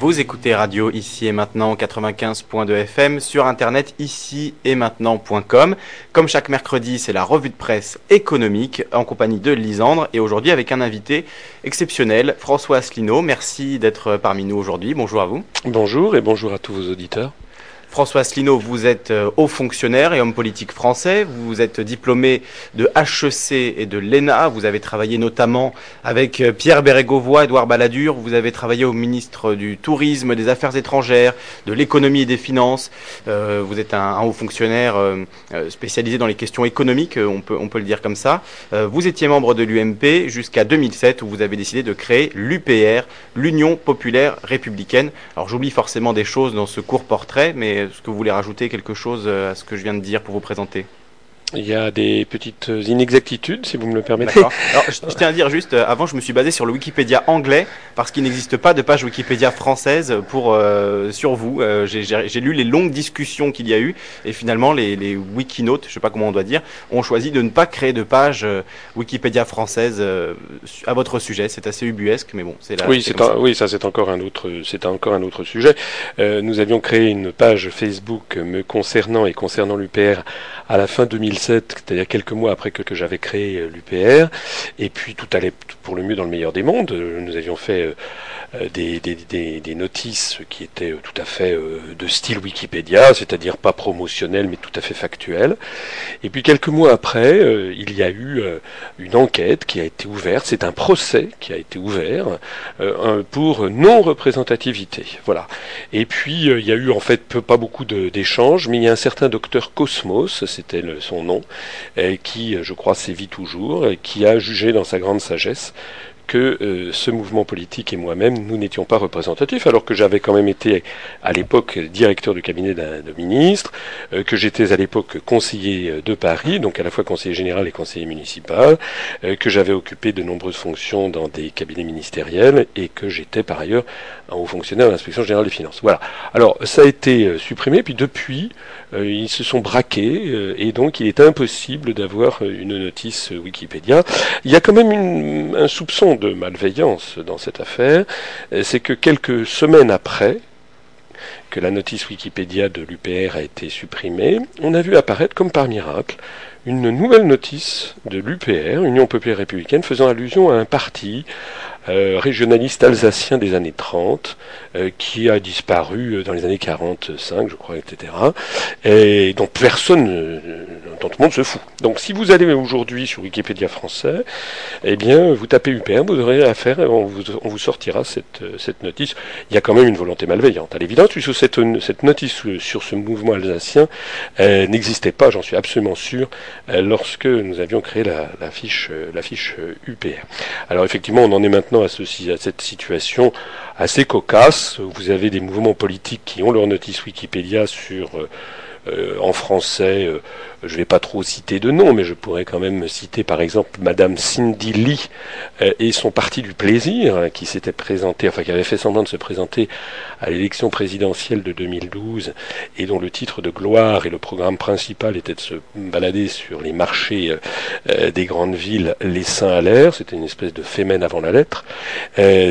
Vous écoutez Radio ici et maintenant 95.2 FM sur internet ici et maintenant.com. Comme chaque mercredi, c'est la revue de presse économique en compagnie de Lisandre et aujourd'hui avec un invité exceptionnel, François Asselineau. Merci d'être parmi nous aujourd'hui. Bonjour à vous. Bonjour et bonjour à tous vos auditeurs. François Asselineau, vous êtes euh, haut fonctionnaire et homme politique français. Vous êtes diplômé de HEC et de l'ENA. Vous avez travaillé notamment avec euh, Pierre Bérégovoy, Édouard Balladur. Vous avez travaillé au ministre du Tourisme, des Affaires étrangères, de l'économie et des finances. Euh, vous êtes un, haut fonctionnaire spécialisé dans les questions économiques, on peut, on peut le dire comme ça. vous étiez membre de l'UMP jusqu'à 2007 où vous avez décidé de créer l'UPR, l'Union populaire républicaine. Alors j'oublie forcément des choses dans ce court portrait, mais est-ce que vous voulez rajouter quelque chose euh, à ce que je viens de dire pour vous présenter? Il y a des petites inexactitudes, si vous me le permettez. Alors, je, tiens à dire juste, euh, avant, je me suis basé sur le Wikipédia anglais, parce qu'il n'existe pas de page Wikipédia française pour, euh, sur vous. Euh, j'ai lu les longues discussions qu'il y a eu, et finalement, les, les Wikinotes, je sais pas comment on doit dire, ont choisi de ne pas créer de page Wikipédia française à votre sujet. C'est assez ubuesque, mais bon, c'est là. Oui, c'est oui, ça c'est encore un autre, c'est encore un autre sujet. nous avions créé une page Facebook me concernant et concernant l'UPR à la fin 2000 c'est-à-dire quelques mois après que, j'avais créé euh, l'UPR, et puis tout allait pour le mieux dans le meilleur des mondes. Nous avions fait euh, euh, des, notices qui étaient tout à fait de style Wikipédia, c'est-à-dire pas promotionnel mais tout à fait factuel. Et puis quelques mois après, il y a eu une enquête qui a été ouverte, c'est un procès qui a été ouvert pour non-représentativité. Voilà. Et puis il y a eu en fait pas beaucoup d'échanges, mais il y a un certain docteur Cosmos, c'était son nom, qui, je crois, sévit toujours, qui a jugé dans sa grande sagesse que euh, ce mouvement politique et moi-même, nous n'étions pas représentatifs, alors que j'avais quand même été à l'époque directeur du cabinet d'un ministre, euh, que j'étais à l'époque conseiller de Paris, donc à la fois conseiller général et conseiller municipal, euh, que j'avais occupé de nombreuses fonctions dans des cabinets ministériels et que j'étais par ailleurs un haut fonctionnaire de l'inspection générale des finances. Voilà. Alors ça a été supprimé, puis depuis, ils se sont braqués et donc il est impossible d'avoir une notice Wikipédia. Il y a quand même un soupçon de malveillance dans cette affaire, c'est que quelques semaines après que la notice Wikipédia de l'UPR a été supprimée, on a vu apparaître comme par miracle une nouvelle notice de l'UPR, Union populaire républicaine, faisant allusion à un parti euh, régionaliste alsacien des années 30, euh, qui a disparu euh, dans les années 45, je crois, etc. Et dont personne, tout le monde se fout. Donc si vous allez aujourd'hui sur Wikipédia français, eh bien, vous tapez UPR, vous aurez affaire, on vous, sortira cette, notice. Il y a quand même une volonté malveillante, à l'évidence, cette, notice sur ce mouvement alsacien n'existait pas, j'en suis absolument sûr, lorsque nous avions créé la fiche, la fiche UPR. Alors effectivement, on en est maintenant à, à cette situation assez cocasse. Vous avez des mouvements politiques qui ont leur notice Wikipédia sur euh, en français, euh, je ne vais pas trop citer de nom, mais je pourrais quand même citer par exemple Madame Cindy Lee euh, et son parti du plaisir, hein, qui s'était présenté, enfin qui avait fait semblant de se présenter à l'élection présidentielle de 2012, et dont le titre de gloire et le programme principal était de se balader sur les marchés des grandes villes, les seins à l'air, c'était une espèce de fémène avant la lettre.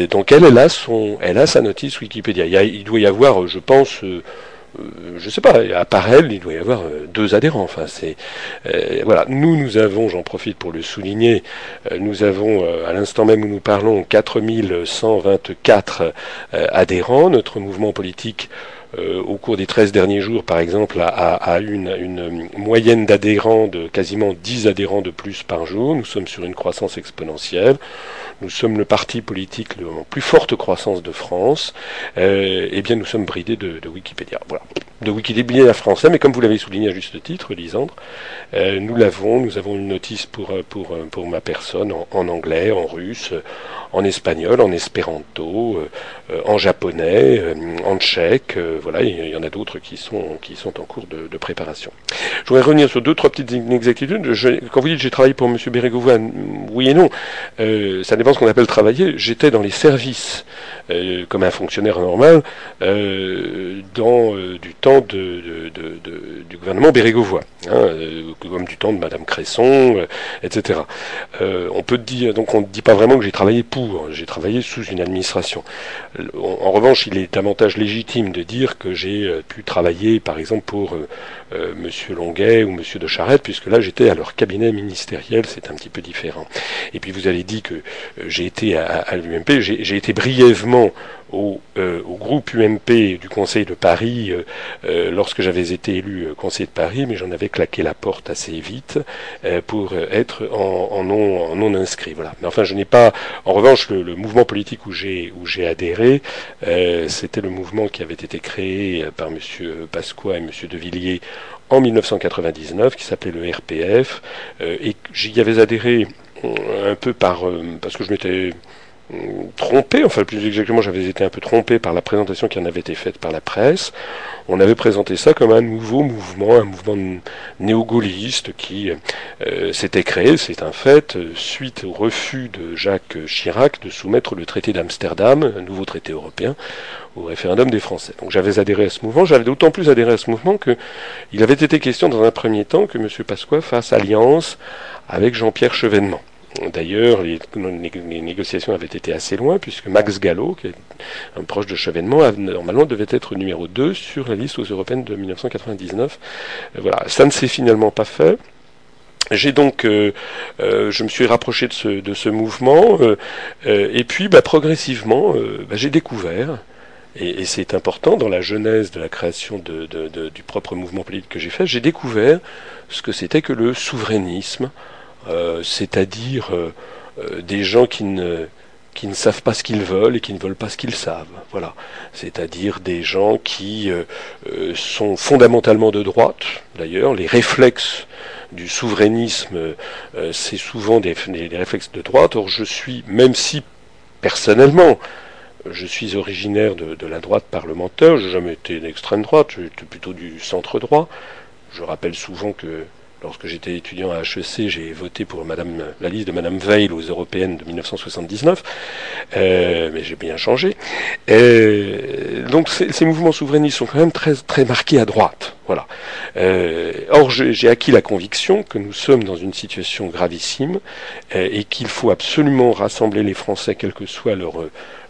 donc elle, elle a son, elle a sa notice Wikipédia. Il, doit y avoir, je pense, euh, je sais pas, à part elle, il doit y avoir euh, deux adhérents. Enfin, c'est euh, voilà. Nous, nous avons, j'en profite pour le souligner, nous avons à l'instant même où nous parlons 4124 adhérents. Notre mouvement politique au cours des 13 derniers jours, par exemple, a, une, une, moyenne d'adhérents de quasiment 10 adhérents de plus par jour. Nous sommes sur une croissance exponentielle. Nous sommes le parti politique en plus forte croissance de France. Euh, eh bien, nous sommes bridés de, de Wikipédia. Voilà de Wikipédia français, mais comme vous l'avez souligné à juste titre, Lisandre, euh, nous l'avons, nous avons une notice pour, euh, pour, euh, pour ma personne en, anglais, en russe, en espagnol, en espéranto, en japonais, en tchèque, voilà, il y en a d'autres qui sont, qui sont en cours de, de, préparation. Je voudrais revenir sur deux, trois petites inexactitudes. quand vous dites j'ai travaillé pour M. Bérégovoy, oui et non, ça n'est ce qu'on appelle travailler, j'étais dans les services, euh, comme un fonctionnaire normal, euh, dans du temps de, du gouvernement Bérégovois, hein, comme du temps de Madame Cresson, etc. on peut dire, donc on ne dit pas vraiment que j'ai travaillé pour, j'ai travaillé sous une administration. En, revanche, il est davantage légitime de dire que j'ai pu travailler, par exemple, pour Monsieur Longuet ou Monsieur de Charette, puisque là j'étais à leur cabinet ministériel, c'est un petit peu différent. Et puis vous avez dit que euh, j'ai été à, l'UMP, j'ai été brièvement au, euh, au, groupe UMP du Conseil de Paris euh, lorsque j'avais été élu Conseil de Paris, mais j'en avais claqué la porte assez vite pour être en, non, non, inscrit. Voilà. Mais enfin, je n'ai pas. En revanche, le, mouvement politique où j'ai où j'ai adhéré, c'était le mouvement qui avait été créé par M. Pasqua et M. De Villiers en 1999, qui s'appelait le RPF, et j'y avais adhéré un peu par euh, parce que je m'étais trompé, enfin plus exactement j'avais été un peu trompé par la présentation qui en avait été faite par la presse. On avait présenté ça comme un nouveau mouvement, un mouvement néo-gaulliste qui euh, s'était créé, c'est un fait, suite au refus de Jacques Chirac de soumettre le traité d'Amsterdam, un nouveau traité européen, au référendum des Français. Donc j'avais adhéré à ce mouvement, j'avais d'autant plus adhéré à ce mouvement que il avait été question dans un premier temps que M. Pasqua fasse alliance avec Jean-Pierre Chevènement. D'ailleurs, les, négociations avaient été assez loin, puisque Max Gallo, qui est un proche de Chevènement, normalement devait être numéro 2 sur la liste aux européennes de 1999. Euh, voilà, ça ne s'est finalement pas fait. J'ai donc, euh, euh, je me suis rapproché de ce, mouvement, et puis bah, progressivement, bah, j'ai découvert, et, c'est important dans la genèse de la création du propre mouvement politique que j'ai fait, j'ai découvert ce que c'était que le souverainisme, c'est-à-dire euh, euh, des gens qui ne savent pas ce qu'ils veulent et qui ne veulent pas ce qu'ils savent. Voilà. C'est-à-dire des gens qui sont fondamentalement de droite. D'ailleurs, les réflexes du souverainisme, c'est souvent des, réflexes de droite. Or, je suis, même si personnellement, je suis originaire de, de la droite parlementaire, j'ai jamais été d'extrême droite, j'étais plutôt du centre droit. Je rappelle souvent que Lorsque j'étais étudiant à HEC, j'ai voté pour Madame, la liste de Madame Veil aux européennes de 1979, euh, mais j'ai bien changé. Euh, donc ces, mouvements souverainistes sont quand même très, très marqués à droite. Voilà. Euh, or, j'ai acquis la conviction que nous sommes dans une situation gravissime et qu'il faut absolument rassembler les Français, quelles que soient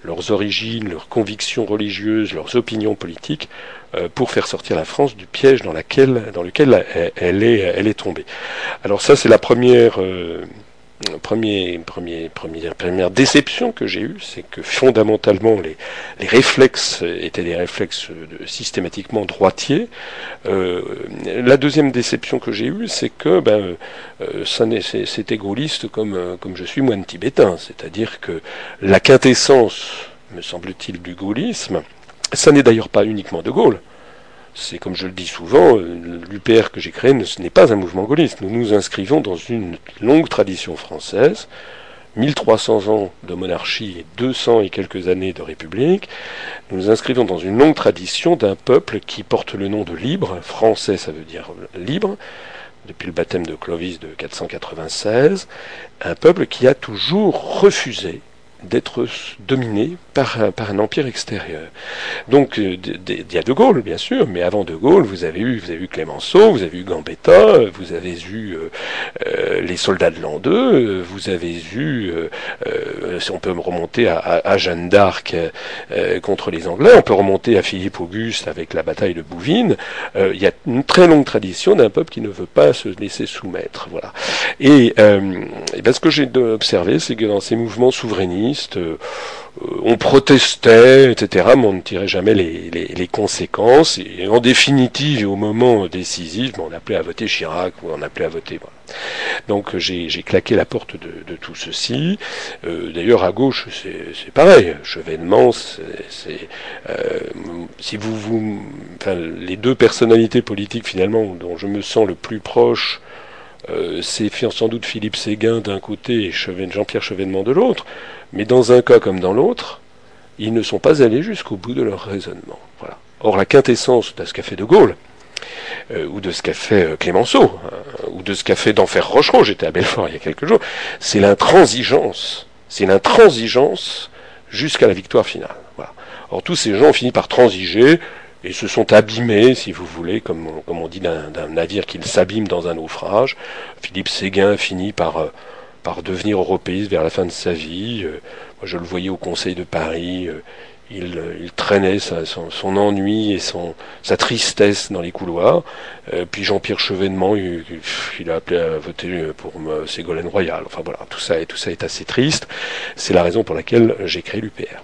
leurs origines, leurs convictions religieuses, leurs opinions politiques, euh, pour faire sortir la France du piège dans, lequel elle est, elle est tombée. Alors ça, c'est la première, euh, première, déception que j'ai eue, c'est que fondamentalement les, réflexes étaient des réflexes systématiquement droitiers. Euh, la deuxième déception que j'ai eue, c'est que ben, c'était gaulliste comme, comme je suis moine tibétain, c'est-à-dire que la quintessence, me semble-t-il, du gaullisme, ça n'est d'ailleurs pas uniquement De Gaulle. C'est comme je le dis souvent, euh, l'UPR que j'ai créé ce n'est pas un mouvement gaulliste. Nous nous inscrivons dans une longue tradition française, 1300 ans de monarchie et 200 et quelques années de république. Nous nous inscrivons dans une longue tradition d'un peuple qui porte le nom de libre. Français, ça veut dire libre depuis le baptême de Clovis de 496, un peuple qui a toujours refusé d'être dominé par, un empire extérieur. Donc il y a De Gaulle, bien sûr, mais avant De Gaulle, vous avez eu, vous Clémenceau, vous avez eu Gambetta, vous avez eu euh, euh, les soldats de l'an 2, vous avez eu, euh, si on peut remonter à, Jeanne d'Arc contre les Anglais, on peut remonter à Philippe Auguste avec la bataille de Bouvines. il y a une très longue tradition d'un peuple qui ne veut pas se laisser soumettre. Voilà. Et, et ben, ce que j'ai observé, c'est que dans ces mouvements souverainistes, euh, on protestait, etc., mais on ne tirait jamais les, conséquences. En définitive, au moment décisif, on appelait à voter Chirac on appelait à voter. Donc j'ai claqué la porte de, tout ceci. Euh, d'ailleurs, à gauche, c'est pareil. Chevènement, c'est euh, si vous, les deux personnalités politiques finalement dont je me sens le plus proche euh, c'est sans doute Philippe Séguin d'un côté et Jean-Pierre Chevènement de l'autre, mais dans un cas comme dans l'autre, ils ne sont pas allés jusqu'au bout de leur raisonnement. Voilà. Or, la quintessence de ce qu'a fait De Gaulle, euh, ou de ce qu'a fait euh, Clémenceau, hein, ou de ce qu'a fait d'Enfer Rochereau, j'étais à Belfort il y a quelques jours, c'est l'intransigeance C'est une intransigeance jusqu'à la victoire finale. Voilà. Or, tous ces gens ont fini par transiger et se sont abîmés, si vous voulez, comme on, dit d'un navire qui s'abîme dans un naufrage. Philippe Séguin finit par, euh, par devenir européiste vers la fin de sa vie. Euh, moi, je le voyais au Conseil de Paris. Euh, il, traînait son, ennui et sa tristesse dans les couloirs. puis Jean-Pierre Chevènement, il, il, a appelé à voter pour Ségolène Royal. Enfin voilà, tout ça, tout ça est assez triste. C'est la raison pour laquelle j'ai créé l'UPR.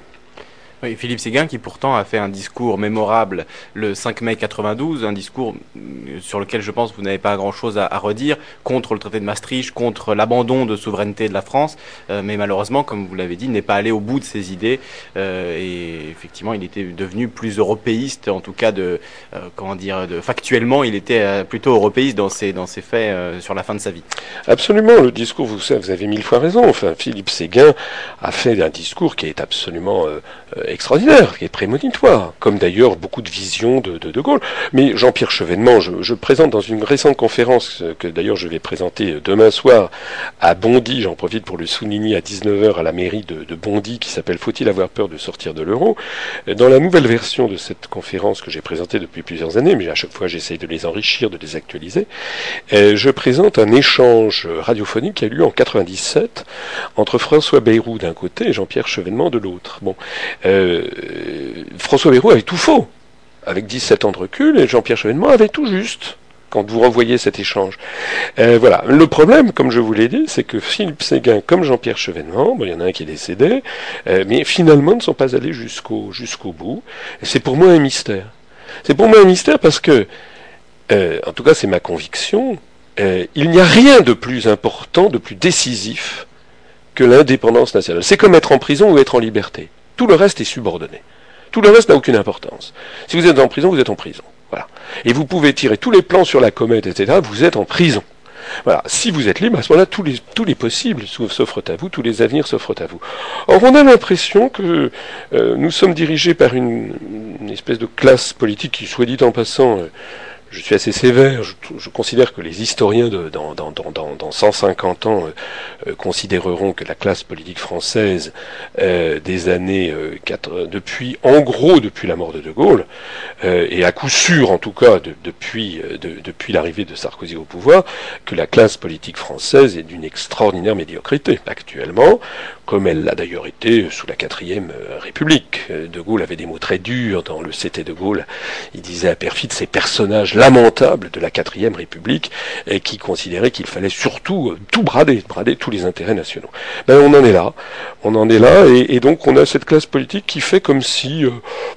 Philippe Séguin qui pourtant a fait un discours mémorable le 5 mai 92, un discours euh, sur lequel je pense que vous n'avez pas grand-chose à, redire, contre le traité de Maastricht, contre l'abandon de souveraineté de la France, euh, mais malheureusement, comme vous l'avez dit, n'est pas allé au bout de ses idées euh, et effectivement, il était devenu plus européiste, en tout cas de comment dire, factuellement, il était plutôt européiste dans ses dans ses faits sur la fin de sa vie. Absolument, le discours, vous, vous avez mille fois raison. Enfin, Philippe Séguin a fait un discours qui est absolument extraordinaire, qui est prémonitoire, comme d'ailleurs beaucoup de visions de De, Gaulle. Mais Jean-Pierre Chevènement, je, présente dans une récente conférence que d'ailleurs je vais présenter demain soir à Bondy, j'en profite pour le souligner à 19h à la mairie de, Bondy, qui s'appelle Faut-il avoir peur de sortir de l'euro? Dans la nouvelle version de cette conférence que j'ai présentée depuis plusieurs années, mais à chaque fois j'essaye de les enrichir, de les actualiser, euh, je présente un échange radiophonique qui a eu lieu en 97 entre François Bayrou d'un côté et Jean-Pierre Chevènement de l'autre. Bon, euh, François Bayrou avait tout faux, avec 17 ans de recul, et Jean-Pierre Chevènement avait tout juste quand vous revoyez cet échange. Euh, voilà. Le problème, comme je vous l'ai dit, c'est que Philippe Séguin, comme Jean-Pierre Chevènement, bon, il y en a un qui est décédé, euh, mais finalement ne sont pas allés jusqu'au bout. C'est pour moi un mystère. C'est pour moi un mystère parce que, euh, en tout cas, c'est ma conviction. Euh, il n'y a rien de plus important, de plus décisif que l'indépendance nationale. C'est comme être en prison ou être en liberté. Tout le reste est subordonné. Tout le reste n'a aucune importance. Si vous êtes en prison, vous êtes en prison. Voilà. Et vous pouvez tirer tous les plans sur la comète, etc. Vous êtes en prison. Voilà. Si vous êtes libre, à ce moment-là, tous les, possibles s'offrent à vous, tous les avenirs s'offrent à vous. Or, on a l'impression que euh, nous sommes dirigés par une, une, espèce de classe politique qui, soit dit en passant, euh, je suis assez sévère. Je, je, considère que les historiens de, dans, dans, dans, dans 150 ans euh, euh, considéreront que la classe politique française euh, des années 4, depuis, en gros, depuis la mort de De Gaulle, et à coup sûr, en tout cas, de, depuis, de, depuis l'arrivée de Sarkozy au pouvoir, que la classe politique française est d'une extraordinaire médiocrité. Actuellement, comme elle l'a d'ailleurs été sous la quatrième République. De Gaulle avait des mots très durs dans le CT de Gaulle. Il disait à perfide ces personnages lamentable de la quatrième République et qui considérait qu'il fallait surtout euh, tout brader, brader tous les intérêts nationaux. Ben on en est là, on en est là et, donc on a cette classe politique qui fait comme si, euh,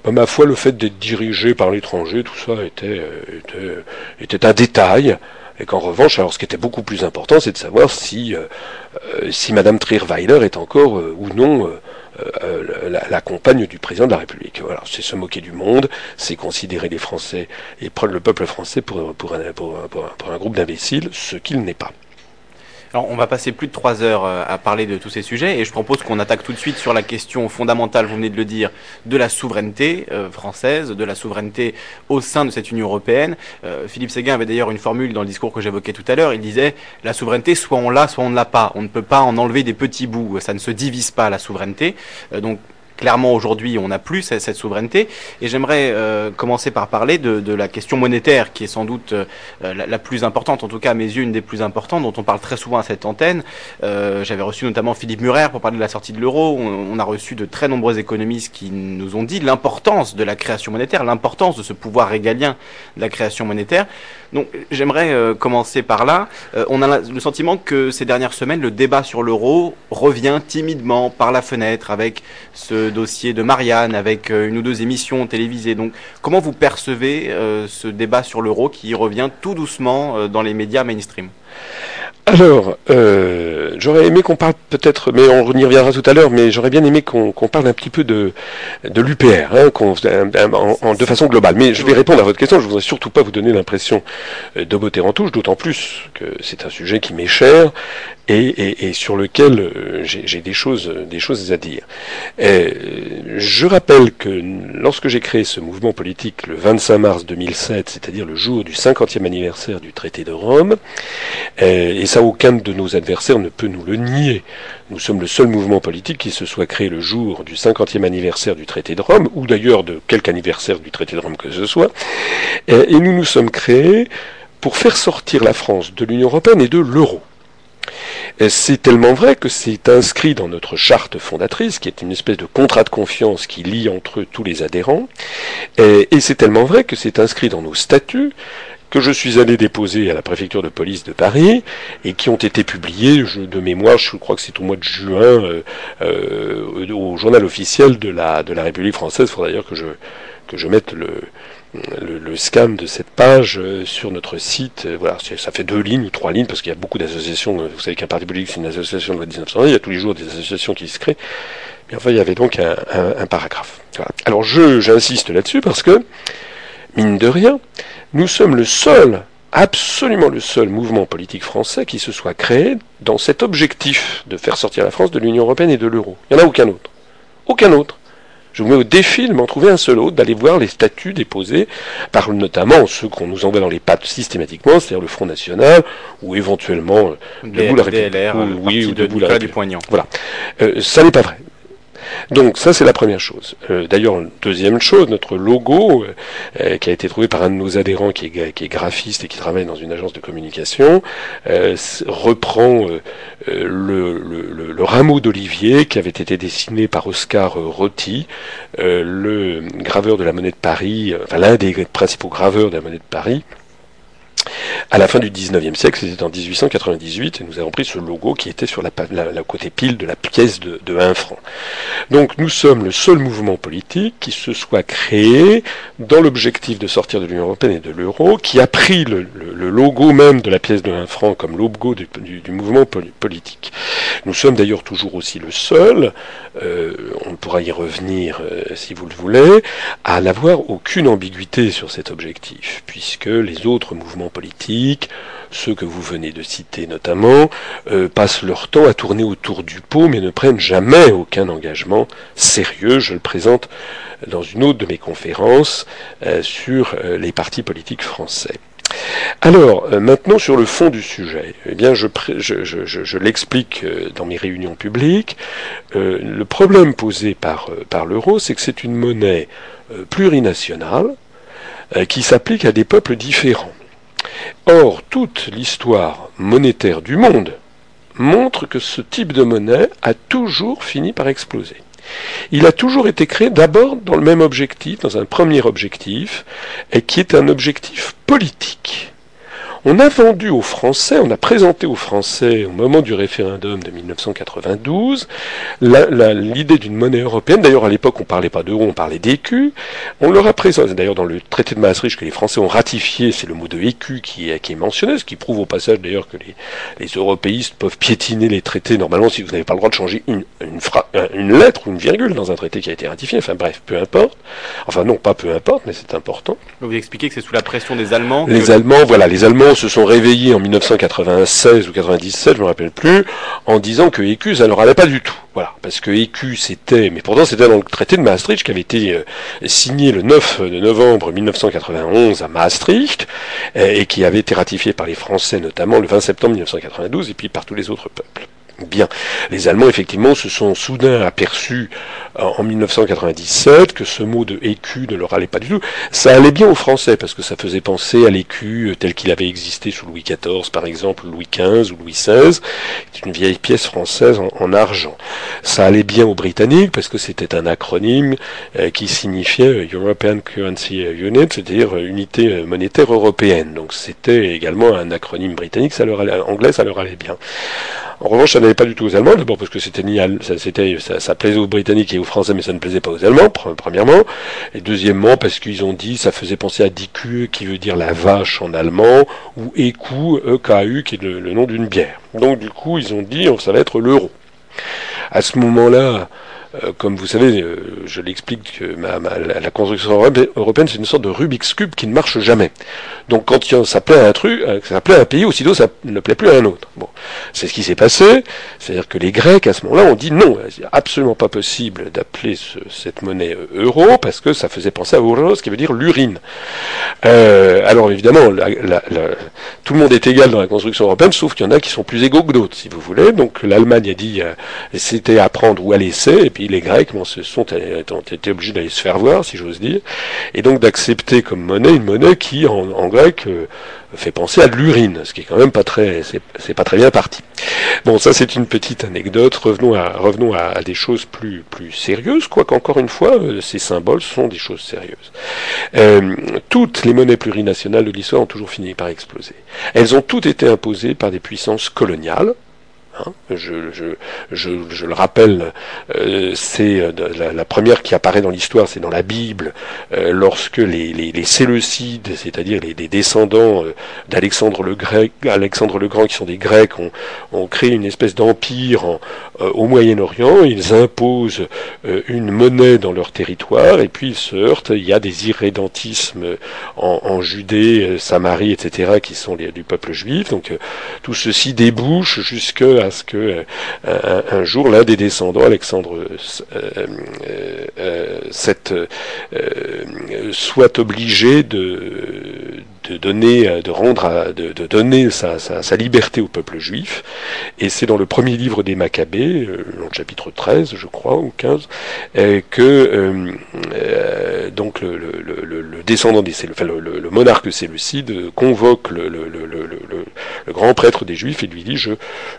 ben, ma foi, le fait d'être dirigé par l'étranger, tout ça euh, était un détail et qu'en revanche, alors ce qui était beaucoup plus important, c'est de savoir si, euh, si Madame Trierweiler est encore euh, ou non euh, la, compagne du président de la République. Voilà, c'est se moquer du monde, c'est considérer les Français et prendre le peuple français pour, pour, un, pour un groupe d'imbéciles, ce qu'il n'est pas. Alors, on va passer plus de trois heures euh, à parler de tous ces sujets et je propose qu'on attaque tout de suite sur la question fondamentale, vous venez de le dire, de la souveraineté euh, française, de la souveraineté au sein de cette Union européenne. Euh, Philippe Séguin avait d'ailleurs une formule dans le discours que j'évoquais tout à l'heure. Il disait la souveraineté, soit on l'a, soit on ne l'a pas. On ne peut pas en enlever des petits bouts. Ça ne se divise pas la souveraineté. Donc clairement aujourd'hui on n'a plus cette, souveraineté. Et j'aimerais euh, commencer par parler de, la question monétaire qui est sans doute euh, la, plus importante en tout cas à mes yeux une des plus importantes dont on parle très souvent à cette antenne. Euh, j'avais reçu notamment Philippe Murer pour parler de la sortie de l'euro. On, on, a reçu de très nombreux économistes qui nous ont dit l'importance de la création monétaire l'importance de ce pouvoir régalien de la création monétaire. Donc j'aimerais commencer par là. On a le sentiment que ces dernières semaines, le débat sur l'euro revient timidement par la fenêtre avec ce dossier de Marianne, avec euh, une ou deux émissions télévisées. Donc comment vous percevez euh, ce débat sur l'euro qui revient tout doucement euh, dans les médias mainstream? Alors, euh, j'aurais aimé qu'on parle peut-être, mais on y reviendra tout à l'heure, mais j'aurais bien aimé qu'on qu parle un petit peu de, de l'UPR, hein, en, en, de façon globale. Mais je vais répondre à votre question, je voudrais surtout pas vous donner l'impression de botter en touche, d'autant plus que c'est un sujet qui m'est cher et, sur lequel euh, j'ai des choses, des choses à dire. je rappelle que lorsque j'ai créé ce mouvement politique le 25 mars 2007, c'est-à-dire le jour du 50e anniversaire du traité de Rome, et ça aucun de nos adversaires ne peut nous le nier, nous sommes le seul mouvement politique qui se soit créé le jour du 50e anniversaire du traité de Rome, ou d'ailleurs de quelque anniversaire du traité de Rome que ce soit, et nous nous sommes créés pour faire sortir la France de l'Union européenne et de l'euro. C'est tellement vrai que c'est inscrit dans notre charte fondatrice, qui est une espèce de contrat de confiance qui lie entre tous les adhérents, et, c'est tellement vrai que c'est inscrit dans nos statuts, que je suis allé déposer à la préfecture de police de Paris et qui ont été publiés de mémoire, je crois que c'est au mois de juin, euh, euh, au journal officiel de la, de la République française. Il faudra d'ailleurs que je, que je mette le, le, scan de cette page euh, sur notre site. Euh, voilà, ça fait deux lignes ou trois lignes parce qu'il y a beaucoup d'associations. Vous savez qu'un parti politique c'est une association de loi 1900. Il y a tous les jours des associations qui se créent. Mais enfin, il y avait donc un, paragraphe. Alors, je j'insiste là-dessus parce que mine de rien, nous sommes le seul, absolument le seul mouvement politique français qui se soit créé dans cet objectif de faire sortir la France de l'Union européenne et de l'euro. Il n'y en a aucun autre. Aucun autre. Je vous mets au défi de m'en trouver un seul autre, d'aller voir les statuts déposés par notamment ceux qu'on nous envoie dans les pattes systématiquement, c'est-à-dire le Front National, ou éventuellement euh, debout la République. oui, ou debout la République. Voilà. Euh, ça n'est pas vrai. Donc ça c'est la première chose. Euh, d'ailleurs, deuxième chose, notre logo euh, qui a été trouvé par un de nos adhérents qui est, graphiste et qui travaille dans une agence de communication euh, reprend le, rameau d'olivier qui avait été dessiné par Oscar Rotti, le graveur de la monnaie de Paris, enfin l'un des principaux graveurs de la monnaie de Paris à la fin du 19e siècle, c'était en 1898, et nous avons pris ce logo qui était sur la, côté pile de la pièce de, de 1 franc. Donc nous sommes le seul mouvement politique qui se soit créé dans l'objectif de sortir de l'Union européenne et de l'euro, qui a pris le, logo même de la pièce de 1 franc comme logo du, mouvement politique. Nous sommes d'ailleurs toujours aussi le seul, euh, on pourra y revenir euh, si vous le voulez, à n'avoir aucune ambiguïté sur cet objectif, puisque les autres mouvements politiques, ceux que vous venez de citer notamment, euh, passent leur temps à tourner autour du pot, mais ne prennent jamais aucun engagement sérieux. Je le présente dans une autre de mes conférences euh, sur euh, les partis politiques français. Alors, maintenant sur le fond du sujet, eh bien, je, l'explique dans mes réunions publiques. le problème posé par l'euro, c'est que c'est une monnaie plurinationale qui s'applique à des peuples différents. Or, toute l'histoire monétaire du monde montre que ce type de monnaie a toujours fini par exploser. Il a toujours été créé d'abord dans le même objectif, dans un premier objectif, et qui est un objectif politique. On a vendu aux Français, on a présenté aux Français au moment du référendum de 1992 l'idée d'une monnaie européenne. D'ailleurs, à l'époque, on ne parlait pas d'euro, on parlait d'écu. On leur a présenté, d'ailleurs, dans le traité de Maastricht que les Français ont ratifié, c'est le mot de écu qui est, qui est mentionné, ce qui prouve au passage d'ailleurs que les, les, européistes peuvent piétiner les traités. Normalement, si vous n'avez pas le droit de changer une, une, euh, une lettre ou une virgule dans un traité qui a été ratifié, enfin bref, peu importe. Enfin non, pas peu importe, mais c'est important. Vous expliquez que c'est sous la pression des Allemands. Les Allemands, voilà, les Allemands se sont réveillés en 1996 ou 97, je me rappelle plus, en disant que EQ, ça leur allait pas du tout. Voilà, parce que EQ, c'était, mais pourtant c'était dans le traité de Maastricht qui avait été euh, signé le 9 novembre 1991 à Maastricht et qui avait été ratifié par les Français notamment le 20 septembre 1992 et puis par tous les autres peuples. Bien, les Allemands effectivement se sont soudain aperçus euh, en 1997 que ce mot de écu ne leur allait pas du tout. Ça allait bien aux Français parce que ça faisait penser à l'écu euh, tel qu'il avait existé sous Louis XIV par exemple, Louis XV ou Louis XVI. C'est une vieille pièce française en, argent. Ça allait bien aux Britanniques parce que c'était un acronyme euh, qui signifiait European Currency Unit, c'est-à-dire unité monétaire européenne. Donc c'était également un acronyme britannique, ça leur allait, anglais, ça leur allait bien. En revanche, ça n'allait pas du tout aux Allemands, d'abord parce que c'était ni ça, ça, plaisait aux Britanniques et aux Français, mais ça ne plaisait pas aux Allemands, premièrement. Et deuxièmement, parce qu'ils ont dit, ça faisait penser à Diku, qui veut dire la vache en allemand, ou Eku, E-K-U, qui est le, nom d'une bière. Donc du coup, ils ont dit, ça va être l'euro. À ce moment-là, comme vous savez, euh, je l'explique, la, construction européenne, c'est une sorte de Rubik's Cube qui ne marche jamais. Donc quand ça plaît à un truc, euh, ça plaît à un pays, aussitôt ça ne plaît plus à un autre. Bon, c'est ce qui s'est passé. C'est-à-dire que les Grecs, à ce moment-là, ont dit non, c'est absolument pas possible d'appeler cette monnaie euro, parce que ça faisait penser à euros, qui veut dire l'urine. alors évidemment, tout le monde est égal dans la construction européenne, sauf qu'il y en a qui sont plus égaux que d'autres, si vous voulez. Donc l'Allemagne a dit, c'était à prendre ou à laisser, les Grecs bon, se sont ont été obligés d'aller se faire voir, si j'ose dire, et donc d'accepter comme monnaie une monnaie qui, en, grec, euh, fait penser à de l'urine, ce qui est quand même pas très, bien parti. Bon, ça c'est une petite anecdote. Revenons à, des choses plus, sérieuses, quoique encore une fois, euh, ces symboles sont des choses sérieuses. Euh, toutes les monnaies plurinationales de l'histoire ont toujours fini par exploser. Elles ont toutes été imposées par des puissances coloniales, Hein. je, le rappelle, euh, c'est euh, la, première qui apparaît dans l'histoire, c'est dans la Bible, euh, lorsque les, Séleucides, c'est-à-dire les, descendants d'Alexandre le, Grec, Alexandre le Grand, qui sont des Grecs, ont, créé une espèce d'empire au Moyen-Orient. Ils imposent une monnaie dans leur territoire, et puis ils se heurtent. Il y a des irrédentismes en, Judée, Samarie, etc., qui sont du peuple juif. Donc tout ceci débouche jusqu'à ce que euh, un, jour l'un des descendants, Alexandre euh, euh, soit obligé de de donner, de rendre, de, donner sa, liberté au peuple juif. Et c'est dans le premier livre des Maccabées, dans le chapitre 13, je crois, ou 15, que donc le, descendant des enfin, le, monarque séleucide convoque le, grand prêtre des Juifs et lui dit je,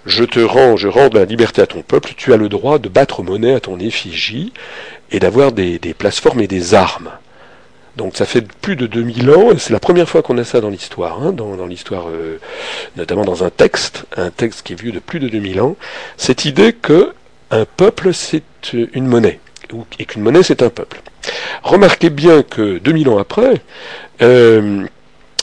je te rends, je rends la liberté à ton peuple, tu as le droit de battre monnaie à ton effigie et d'avoir des, des plateformes et des armes. Donc ça fait plus de 2000 ans, et c'est la première fois qu'on a ça dans l'histoire, hein, dans, l'histoire, euh, notamment dans un texte, un texte qui est vieux de plus de 2000 ans, cette idée que un peuple c'est une monnaie, et qu'une monnaie c'est un peuple. Remarquez bien que 2000 ans après, euh,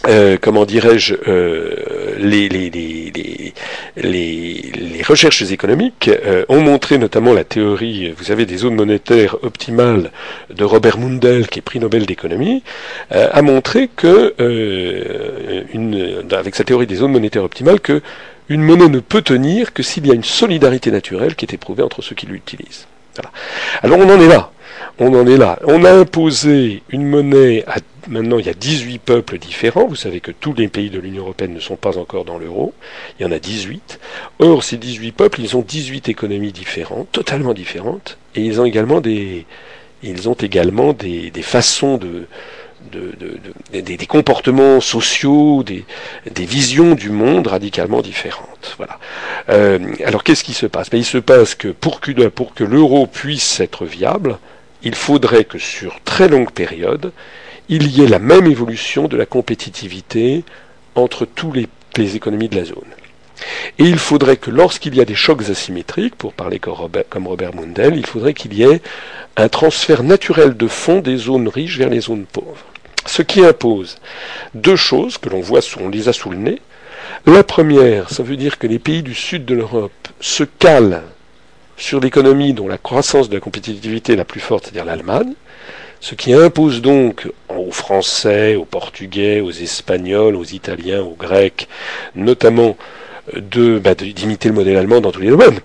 euh, comment dirais-je, euh, les, les, les, recherches économiques euh, ont montré notamment la théorie, vous savez, des zones monétaires optimales de Robert Mundell, qui est prix Nobel d'économie, a montré que, avec sa théorie des zones monétaires optimales, que une monnaie ne peut tenir que s'il y a une solidarité naturelle qui est éprouvée entre ceux qui l'utilisent. Voilà. Alors on en est là. On en est là. On a imposé une monnaie à maintenant il y a 18 peuples différents. Vous savez que tous les pays de l'Union européenne ne sont pas encore dans l'euro. Il y en a 18. Or, ces 18 peuples, ils ont 18 économies différentes, totalement différentes, et ils ont également des, ils ont également des, façons de, des, comportements sociaux, des, visions du monde radicalement différentes. Voilà. Euh, alors qu'est-ce qui se passe? Ben, Il se passe que pour que, pour que l'euro puisse être viable, il faudrait que sur très longue période, il y ait la même évolution de la compétitivité entre toutes les, économies de la zone. Et il faudrait que lorsqu'il y a des chocs asymétriques, pour parler comme Robert, Mundell, il faudrait qu'il y ait un transfert naturel de fonds des zones riches vers les zones pauvres. Ce qui impose deux choses que l'on voit, on les a sous le nez. La première, ça veut dire que les pays du sud de l'Europe se calent sur l'économie dont la croissance de la compétitivité est la plus forte, c'est-à-dire l'Allemagne, ce qui impose donc aux Français, aux Portugais, aux Espagnols, aux Italiens, aux Grecs, notamment bah, d'imiter le modèle allemand dans tous les domaines.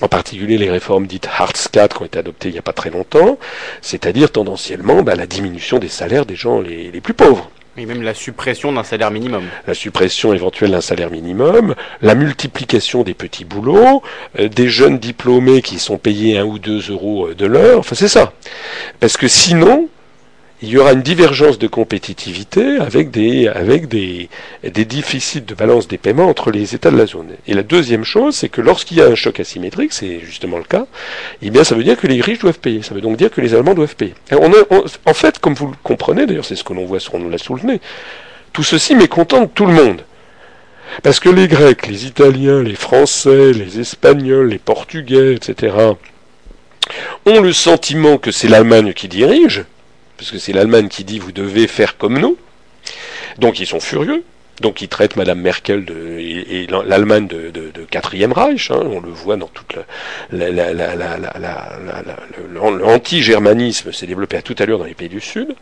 En particulier les réformes dites Hartz IV qui ont été adoptées il n'y a pas très longtemps, c'est-à-dire tendanciellement bah, la diminution des salaires des gens les plus pauvres. Et même la suppression d'un salaire minimum. La suppression éventuelle d'un salaire minimum, la multiplication des petits boulots, euh, des jeunes diplômés qui sont payés un ou deux euros euh, de l'heure, enfin c'est ça. Parce que sinon, il y aura une divergence de compétitivité avec des, avec des, des déficits de balance des paiements entre les États de la zone. Et la deuxième chose, c'est que lorsqu'il y a un choc asymétrique, c'est justement le cas, eh bien ça veut dire que les riches doivent payer. Ça veut donc dire que les Allemands doivent payer. On en fait, comme vous le comprenez, d'ailleurs c'est ce que l'on voit sur on l'a soulevé, tout ceci mécontente tout le monde. Parce que les Grecs, les Italiens, les Français, les Espagnols, les Portugais, etc., ont le sentiment que c'est l'Allemagne qui dirige, parce que c'est l'Allemagne qui dit vous devez faire comme nous. Donc ils sont furieux. Donc il traite Madame Merkel et, l'Allemagne de, quatrième Reich. Hein, on le voit dans toute l'anti-germanisme s'est développé à toute allure dans les pays du Sud.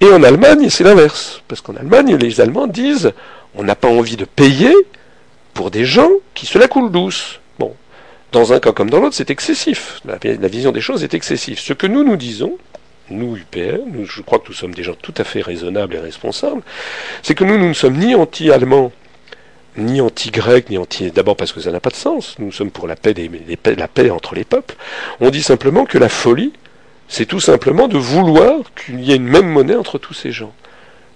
Et en Allemagne, c'est l'inverse, parce qu'en Allemagne, les Allemands disent on n'a pas envie de payer pour des gens qui se la coulent douce. Bon, dans un cas comme dans l'autre, c'est excessif. La vision des choses est excessive. Ce que nous nous disons, nous UPR, je crois que nous sommes des gens tout à fait raisonnables et responsables, c'est que nous, nous ne sommes ni anti-allemands, ni anti-grecs, ni anti... D'abord parce que ça n'a pas de sens. Nous sommes pour la paix, des, la paix entre les peuples. On dit simplement que la folie, c'est tout simplement de vouloir qu'il y ait une même monnaie entre tous ces gens.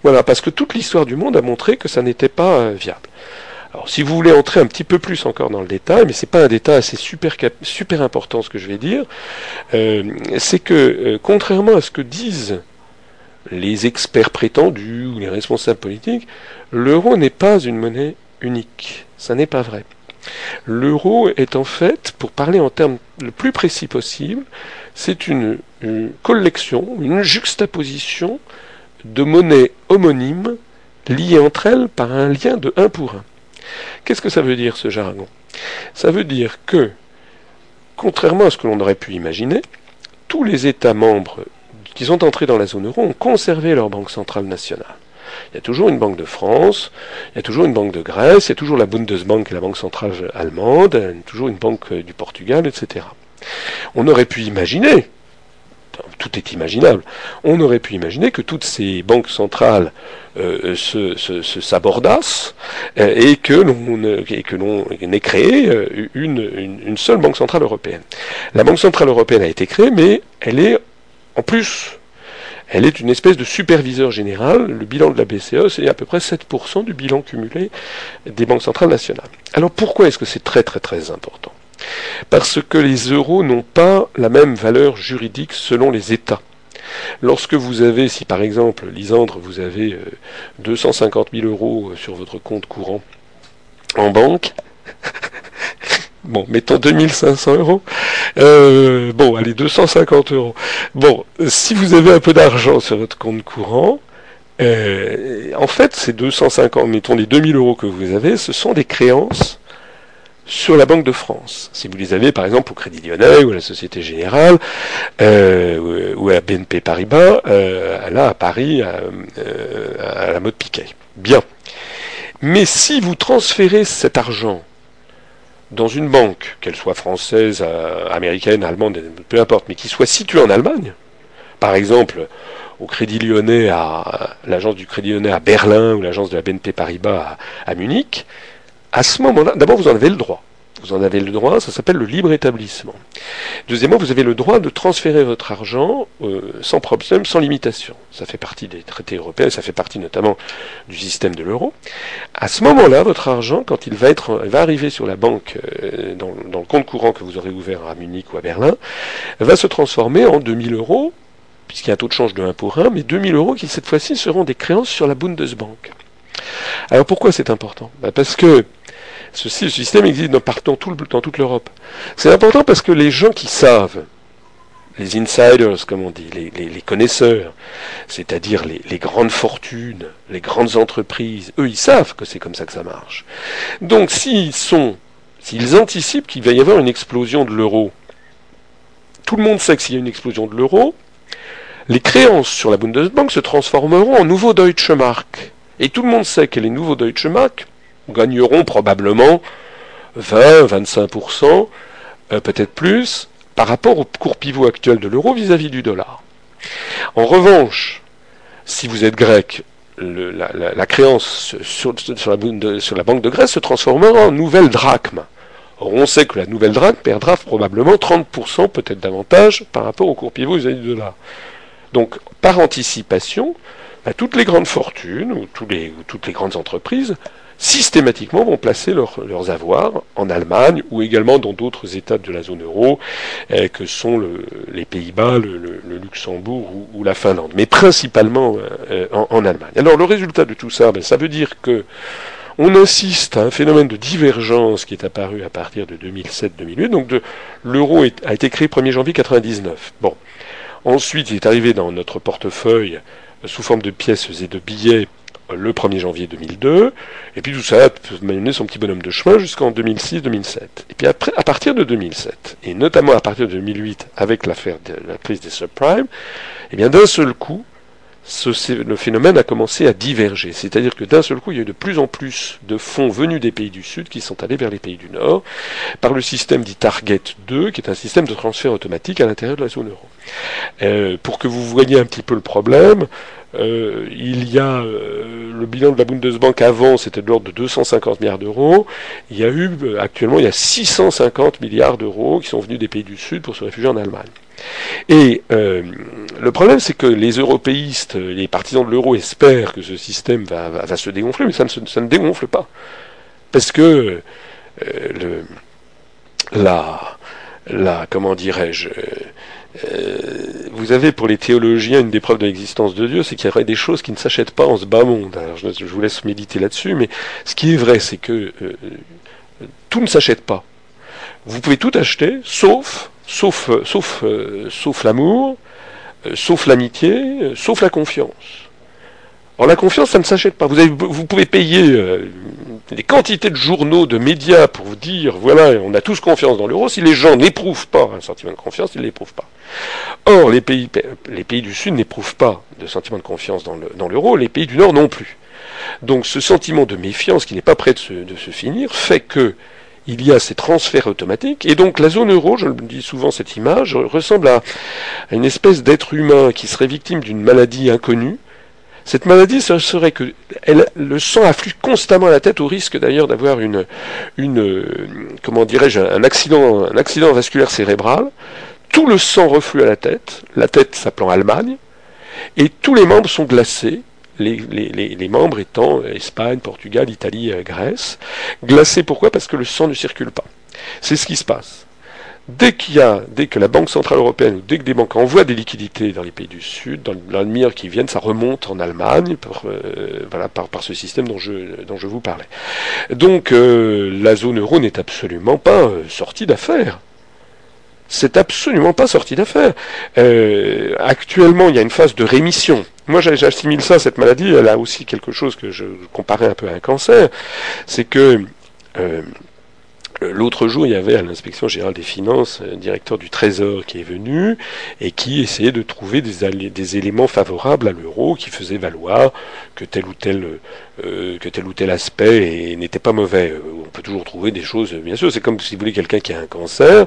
Voilà, parce que toute l'histoire du monde a montré que ça n'était pas euh, viable. Alors, si vous voulez entrer un petit peu plus encore dans le détail, mais c'est pas un détail assez super, super important ce que je vais dire, euh, c'est que, euh, contrairement à ce que disent les experts prétendus ou les responsables politiques, l'euro n'est pas une monnaie unique. Ça n'est pas vrai. L'euro est en fait, pour parler en termes le plus précis possible, c'est une, une collection, une juxtaposition de monnaies homonymes liées entre elles par un lien de 1 pour 1. Qu'est-ce que ça veut dire ce jargon? Ça veut dire que, contrairement à ce que l'on aurait pu imaginer, tous les États membres qui sont entrés dans la zone euro ont conservé leur banque centrale nationale. Il y a toujours une banque de France, il y a toujours une banque de Grèce, il y a toujours la Bundesbank, la banque centrale allemande, toujours une banque du Portugal, etc. On aurait pu imaginer tout est imaginable. On aurait pu imaginer que toutes ces banques centrales euh, se, se, s'abordassent euh, et que l'on que l'on ait créé euh, une, une, seule banque centrale européenne. La banque centrale européenne a été créée, mais elle est en plus elle est une espèce de superviseur général. Le bilan de la BCE, c'est à peu près 7% du bilan cumulé des banques centrales nationales. Alors pourquoi est-ce que c'est très très très important? Parce que les euros n'ont pas la même valeur juridique selon les États. Lorsque vous avez, si par exemple, Lisandre, vous avez 250 euh, 000 euros sur votre compte courant en banque, bon, mettons 2500 euros, euh, bon, allez, 250 euros. Bon, si vous avez un peu d'argent sur votre compte courant, euh, en fait, ces 250, mettons les 2000 euros que vous avez, ce sont des créances sur la Banque de France. Si vous les avez par exemple au Crédit Lyonnais ou à la Société Générale euh, ou à BNP Paribas, euh, là à Paris, à, euh, à la mode Piquet. Bien. Mais si vous transférez cet argent dans une banque, qu'elle soit française, américaine, allemande, peu importe, mais qui soit située en Allemagne, par exemple au Crédit Lyonnais, à l'agence du Crédit Lyonnais à Berlin ou l'agence de la BNP Paribas à Munich, à ce moment-là, d'abord vous en avez le droit. Vous en avez le droit, ça s'appelle le libre établissement. Deuxièmement, vous avez le droit de transférer votre argent euh, sans problème, sans limitation. Ça fait partie des traités européens, ça fait partie notamment du système de l'euro. À ce moment-là, votre argent, quand il va, être, va arriver sur la banque, euh, dans, dans, le compte courant que vous aurez ouvert à Munich ou à Berlin, va se transformer en 2000 euros, puisqu'il y a un taux de change de 1 pour 1, mais 2000 euros qui cette fois-ci seront des créances sur la Bundesbank. Alors pourquoi c'est important? Ben Parce que ce système existe dans, dans toute l'Europe. C'est important parce que les gens qui savent, les insiders, comme on dit, les, connaisseurs, c'est-à-dire les, grandes fortunes, les grandes entreprises, eux, ils savent que c'est comme ça que ça marche. Donc, s'ils sont, s'ils anticipent qu'il va y avoir une explosion de l'euro, tout le monde sait que s'il y a une explosion de l'euro, les créances sur la Bundesbank se transformeront en nouveaux Deutsche Mark. Et tout le monde sait que les nouveaux Deutsche Mark gagneront probablement 20, 25%, euh, peut-être plus, par rapport au cours pivot actuel de l'euro vis-à-vis du dollar. En revanche, si vous êtes grec, la, créance sur, la, banque de Grèce se transformera en nouvelle drachme. Or, on sait que la nouvelle drachme perdra probablement 30%, peut-être davantage, par rapport au cours pivot vis-à-vis du dollar. Donc, par anticipation, bah, toutes les grandes fortunes ou, toutes les grandes entreprises systématiquement vont placer leurs avoirs en Allemagne ou également dans d'autres États de la zone euro, euh, que sont les Pays-Bas, le, Luxembourg ou, la Finlande, mais principalement euh, en, Allemagne. Alors le résultat de tout ça, ben, ça veut dire que on insiste à un phénomène de divergence qui est apparu à partir de 2007-2008. Donc l'euro a été créé 1er janvier 1999. Bon. Ensuite, il est arrivé dans notre portefeuille sous forme de pièces et de billets le 1er janvier 2002, et puis tout ça a mené son petit bonhomme de chemin jusqu'en 2006-2007. Et puis après, à partir de 2007, et notamment à partir de 2008 avec l'affaire de la crise des subprimes, eh bien d'un seul coup, le phénomène a commencé à diverger. C'est-à-dire que d'un seul coup, il y a eu de plus en plus de fonds venus des pays du Sud qui sont allés vers les pays du Nord par le système dit Target 2, qui est un système de transfert automatique à l'intérieur de la zone euro. Euh, pour que vous voyez un petit peu le problème, euh, il y a euh, le bilan de la Bundesbank avant, c'était de l'ordre de 250 milliards d'euros. Il y a eu actuellement, il y a 650 milliards d'euros qui sont venus des pays du Sud pour se réfugier en Allemagne. Et euh, le problème, c'est que les européistes, les partisans de l'euro espèrent que ce système va, se dégonfler, mais ça ne, dégonfle pas. Parce que euh, comment dirais-je, euh, vous avez pour les théologiens une des preuves de l'existence de Dieu, c'est qu'il y aurait des choses qui ne s'achètent pas en ce bas monde. Je, vous laisse méditer là-dessus, mais ce qui est vrai, c'est que tout ne s'achète pas. Vous pouvez tout acheter, sauf sauf, euh, euh, sauf l'amour, euh, sauf l'amitié, sauf la confiance. Or la confiance, ça ne s'achète pas. Vous, pouvez payer des quantités de journaux, de médias pour vous dire, voilà, on a tous confiance dans l'euro. Si les gens n'éprouvent pas un sentiment de confiance, ils ne l'éprouvent pas. Or, les pays, du Sud n'éprouvent pas de sentiment de confiance dans l'euro, les pays du Nord non plus. Donc ce sentiment de méfiance qui n'est pas prêt de se finir fait que il y a ces transferts automatiques. Et donc la zone euro, je le dis souvent cette image, ressemble à, une espèce d'être humain qui serait victime d'une maladie inconnue. Cette maladie, ce serait que le sang afflue constamment à la tête, au risque d'ailleurs d'avoir une, comment dirais-je, un accident, un accident vasculaire cérébral. Tout le sang reflue à la tête, la tête s'appelant Allemagne, et tous les membres sont glacés, les, membres étant Espagne, Portugal, Italie, euh, Grèce. Glacés pourquoi? Parce que le sang ne circule pas. C'est ce qui se passe. Dès qu'il y a, dès que la Banque Centrale Européenne ou dès que des banques envoient des liquidités dans les pays du Sud, dans l'admire qui viennent, ça remonte en Allemagne par, euh, ce système dont je, vous parlais. Donc euh, la zone euro n'est absolument pas sortie d'affaires. C'est absolument pas sorti d'affaires. actuellement, il y a une phase de rémission. Moi, j'assimile ça, cette maladie, elle a aussi quelque chose que je comparais un peu à un cancer, c'est que euh, L'autre jour, il y avait à l'inspection générale des finances un directeur du Trésor qui est venu et qui essayait de trouver des, éléments favorables à l'euro qui faisaient valoir que tel ou tel euh, que tel ou tel aspect n'était pas mauvais. Euh, on peut toujours trouver des choses, bien sûr. C'est comme si vous voulez quelqu'un qui a un cancer,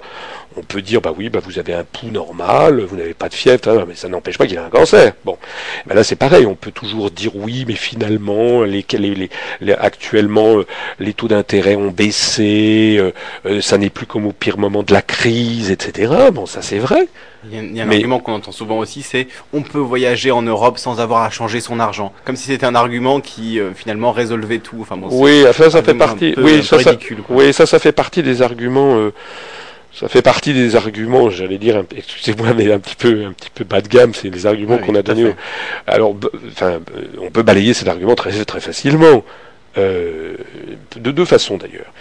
on peut dire bah oui, bah vous avez un pouls normal, vous n'avez pas de fièvre, mais ça n'empêche pas qu'il a un cancer. Bon, ben là c'est pareil. On peut toujours dire oui, mais finalement, les, les, les actuellement euh, les taux d'intérêt ont baissé, ça n'est plus comme au pire moment de la crise, etc. Bon, ça c'est vrai. Il y a, un argument qu'on entend souvent aussi, c'est on peut voyager en Europe sans avoir à changer son argent. Comme si c'était un argument qui euh, finalement résolvait tout. Enfin, oui, ça, ça fait partie. oui, ça, oui, ça, ça fait partie des arguments. Euh, ça fait partie des arguments, j'allais dire, excusez-moi, mais un petit peu, un petit peu bas de gamme. C'est les arguments qu'on a donnés. Alors, enfin, on peut balayer cet argument très, très facilement. Euh, de deux façons d'ailleurs.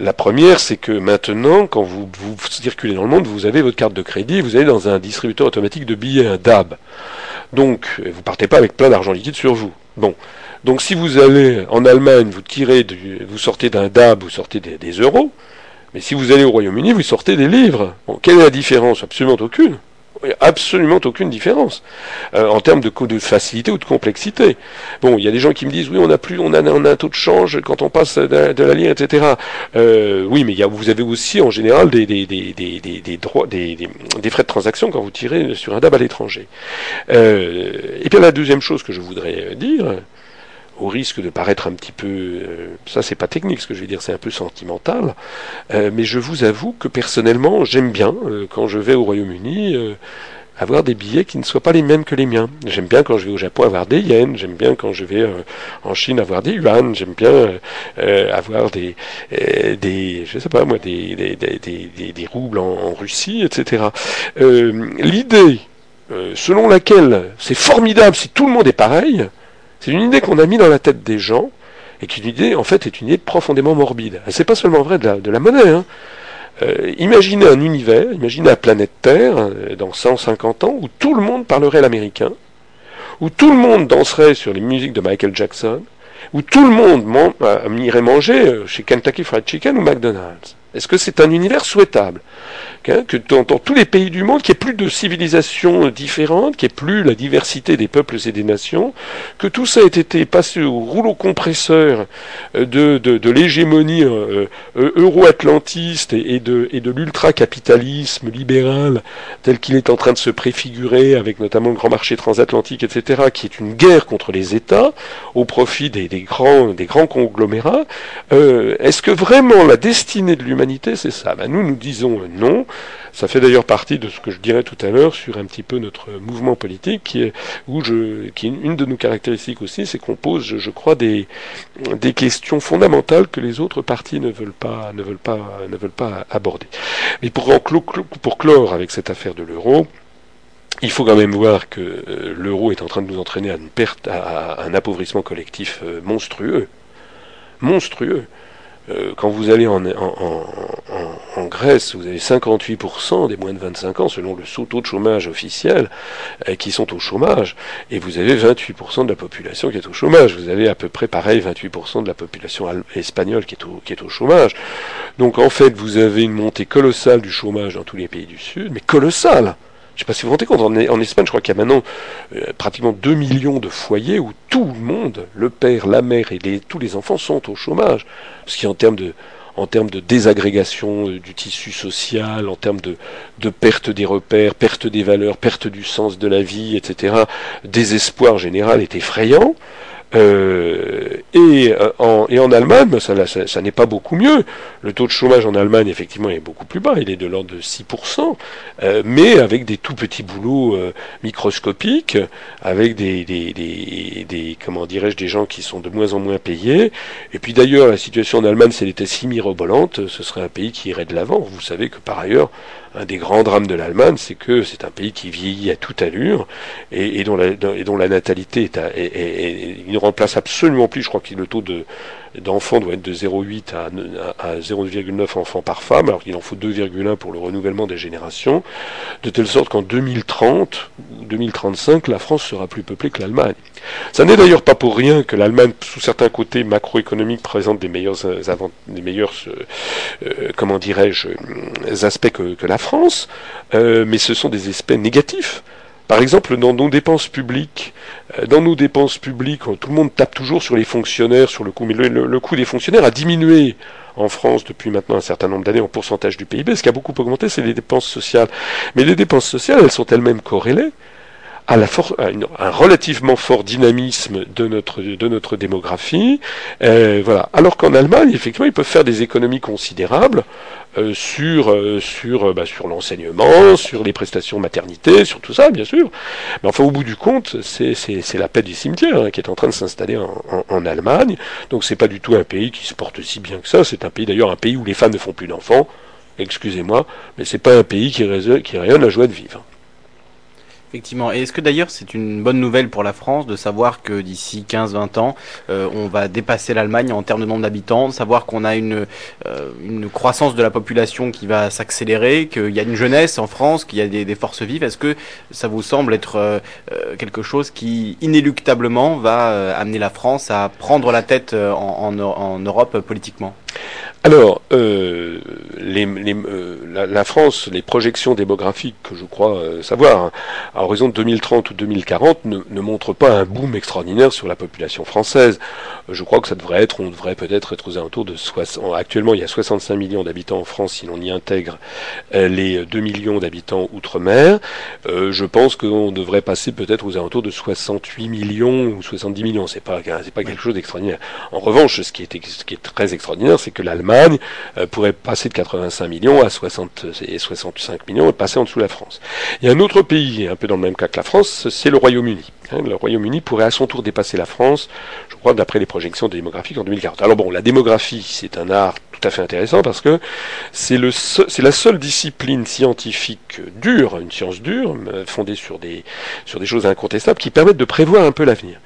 La première, c'est que maintenant, quand vous, circulez dans le monde, vous avez votre carte de crédit, vous allez dans un distributeur automatique de billets, un DAB. Donc, vous partez pas avec plein d'argent liquide sur vous. Bon. Donc, si vous allez en Allemagne, vous tirez, vous sortez d'un DAB, vous sortez des, euros. Mais si vous allez au Royaume-Uni, vous sortez des livres. Quelle est la différence? Absolument aucune. Il a absolument aucune différence euh, en termes de, de facilité ou de complexité. Bon, il y a des gens qui me disent oui, on a plus, on a, on a un taux de change quand on passe de, la lire, etc. Euh, oui, mais y a, vous avez aussi en général des, des, des, des, droits, des, frais de transaction quand vous tirez sur un DAB à l'étranger. Euh, et puis la deuxième chose que je voudrais dire, au risque de paraître un petit peu, euh, ça c'est pas technique ce que je vais dire, c'est un peu sentimental, euh, mais je vous avoue que personnellement j'aime bien euh, quand je vais au Royaume-Uni avoir des billets qui ne soient pas les mêmes que les miens. J'aime bien quand je vais au Japon avoir des yens, j'aime bien quand je vais en Chine avoir des yuan, j'aime bien avoir des, des, je sais pas moi, des, des, roubles en, Russie, etc. L'idée selon laquelle c'est formidable si tout le monde est pareil, c'est une idée qu'on a mis dans la tête des gens, et qui, en fait, est une idée profondément morbide. C'est pas seulement vrai de la, de la monnaie. Hein. Euh, imaginez un univers, imaginez la planète Terre, euh, dans 150 ans, où tout le monde parlerait l'américain, où tout le monde danserait sur les musiques de Michael Jackson, où tout le monde euh, irait manger chez Kentucky Fried Chicken ou McDonald's. Est-ce que c'est un univers souhaitable Hein, que dans, tous les pays du monde, qu'il n'y ait plus de civilisations différentes, qu'il n'y ait plus la diversité des peuples et des nations, que tout ça ait été passé au rouleau compresseur euh, de, de, l'hégémonie euh, euh, euro-atlantiste et, de, et de l'ultra-capitalisme libéral tel qu'il est en train de se préfigurer avec notamment le grand marché transatlantique, etc., qui est une guerre contre les États au profit des, grands, des grands conglomérats. Est-ce que vraiment la destinée de l'humanité, c'est ça ben, Nous, nous disons non. Ça fait d'ailleurs partie de ce que je dirais tout à l'heure sur un petit peu notre mouvement politique, qui est, où une de nos caractéristiques aussi, c'est qu'on pose, je, crois, des, questions fondamentales que les autres partis ne veulent pas, ne veulent pas, ne veulent pas aborder. Mais pour, pour clore avec cette affaire de l'euro, il faut quand même voir que euh, l'euro est en train de nous entraîner à une perte, à un appauvrissement collectif euh, monstrueux. Monstrueux. Euh, quand vous allez en, Grèce, vous avez 58% des moins de 25 ans, selon le taux de chômage officiel, euh, qui sont au chômage, et vous avez 28% de la population qui est au chômage. Vous avez à peu près pareil 28% de la population espagnole qui est au chômage. Donc en fait, vous avez une montée colossale du chômage dans tous les pays du Sud, mais colossale je ne sais pas si vous vous rendez compte, en, Espagne, je crois qu'il y a maintenant euh, pratiquement 2 millions de foyers où tout le monde, le père, la mère et tous les enfants sont au chômage. Ce qui, en termes de, désagrégation euh, du tissu social, en termes de, perte des repères, perte des valeurs, perte du sens de la vie, etc., désespoir général est effrayant. Euh, et, euh, en, et en Allemagne, ben, ça, ça, n'est pas beaucoup mieux. Le taux de chômage en Allemagne, effectivement, est beaucoup plus bas. Il est de l'ordre de 6%, euh, mais avec des tout petits boulots microscopiques, avec des, des, des, des comment dirais-je, des gens qui sont de moins en moins payés. Et puis d'ailleurs, la situation en Allemagne, si elle était si mirobolante, ce serait un pays qui irait de l'avant. Vous savez que par ailleurs, un des grands drames de l'Allemagne, c'est que c'est un pays qui vieillit à toute allure et, dont, la, natalité est, à, il ne remplace absolument plus, je crois le taux de, d'enfants doit être de 0,8 à, à 0,9 enfants par femme, alors qu'il en faut 2,1 pour le renouvellement des générations, de telle sorte qu'en 2030 ou 2035, la France sera plus peuplée que l'Allemagne. Ça n'est d'ailleurs pas pour rien que l'Allemagne, sous certains côtés macroéconomiques, présente des meilleurs, euh, des meilleurs euh, euh, comment dirais-je, aspects que, la France, mais ce sont des aspects négatifs. Par exemple, dans nos dépenses publiques, euh, dans nos dépenses publiques, tout le monde tape toujours sur les fonctionnaires, sur le coût, mais le, coût des fonctionnaires a diminué en France depuis maintenant un certain nombre d'années en pourcentage du PIB. Ce qui a beaucoup augmenté, c'est les dépenses sociales. Mais les dépenses sociales, elles sont elles-mêmes corrélées à, la un relativement fort dynamisme de notre, de notre démographie. Euh, voilà. Alors qu'en Allemagne, effectivement, ils peuvent faire des économies considérables euh, sur, euh, sur, bah, sur l'enseignement, sur les prestations maternité, sur tout ça, bien sûr. Mais enfin, au bout du compte, c'est, la paix du cimetière hein, qui est en train de s'installer en, en, Allemagne. Donc c'est pas du tout un pays qui se porte si bien que ça. C'est un pays d'ailleurs un pays où les femmes ne font plus d'enfants. Excusez-moi, mais c'est pas un pays qui, qui rayonne la joie de vivre. Effectivement. Et est-ce que d'ailleurs c'est une bonne nouvelle pour la France de savoir que d'ici 15-20 ans, euh, on va dépasser l'Allemagne en termes de nombre d'habitants, savoir qu'on a une, euh, une croissance de la population qui va s'accélérer, qu'il y a une jeunesse en France, qu'il y a des, des, forces vives? Est-ce que ça vous semble être euh, quelque chose qui inéluctablement va amener la France à prendre la tête en, en Europe politiquement? Alors, euh, les, euh, la, France, les projections démographiques que je crois euh, savoir, hein, à horizon de 2030 ou 2040, ne, ne, montrent pas un boom extraordinaire sur la population française. Je crois que ça devrait être, on devrait peut-être être aux alentours de 60. Actuellement, il y a 65 millions d'habitants en France si l'on y intègre les 2 millions d'habitants outre-mer. je pense qu'on devrait passer peut-être aux alentours de 68 millions ou 70 millions. C'est pas, c'est pas quelque chose d'extraordinaire. En revanche, ce qui est, ce qui est très extraordinaire, c'est que l'Allemagne euh, pourrait passer de 85 millions à 60 et 65 millions et passer en dessous de la France. Il y a un autre pays, un peu dans le même cas que la France, c'est le Royaume-Uni. Hein, le Royaume-Uni pourrait à son tour dépasser la France, je crois, d'après les projections démographiques en 2040. Alors bon, la démographie, c'est un art tout à fait intéressant parce que c'est le c'est la seule discipline scientifique dure, une science dure, euh, fondée sur des sur des choses incontestables qui permettent de prévoir un peu l'avenir.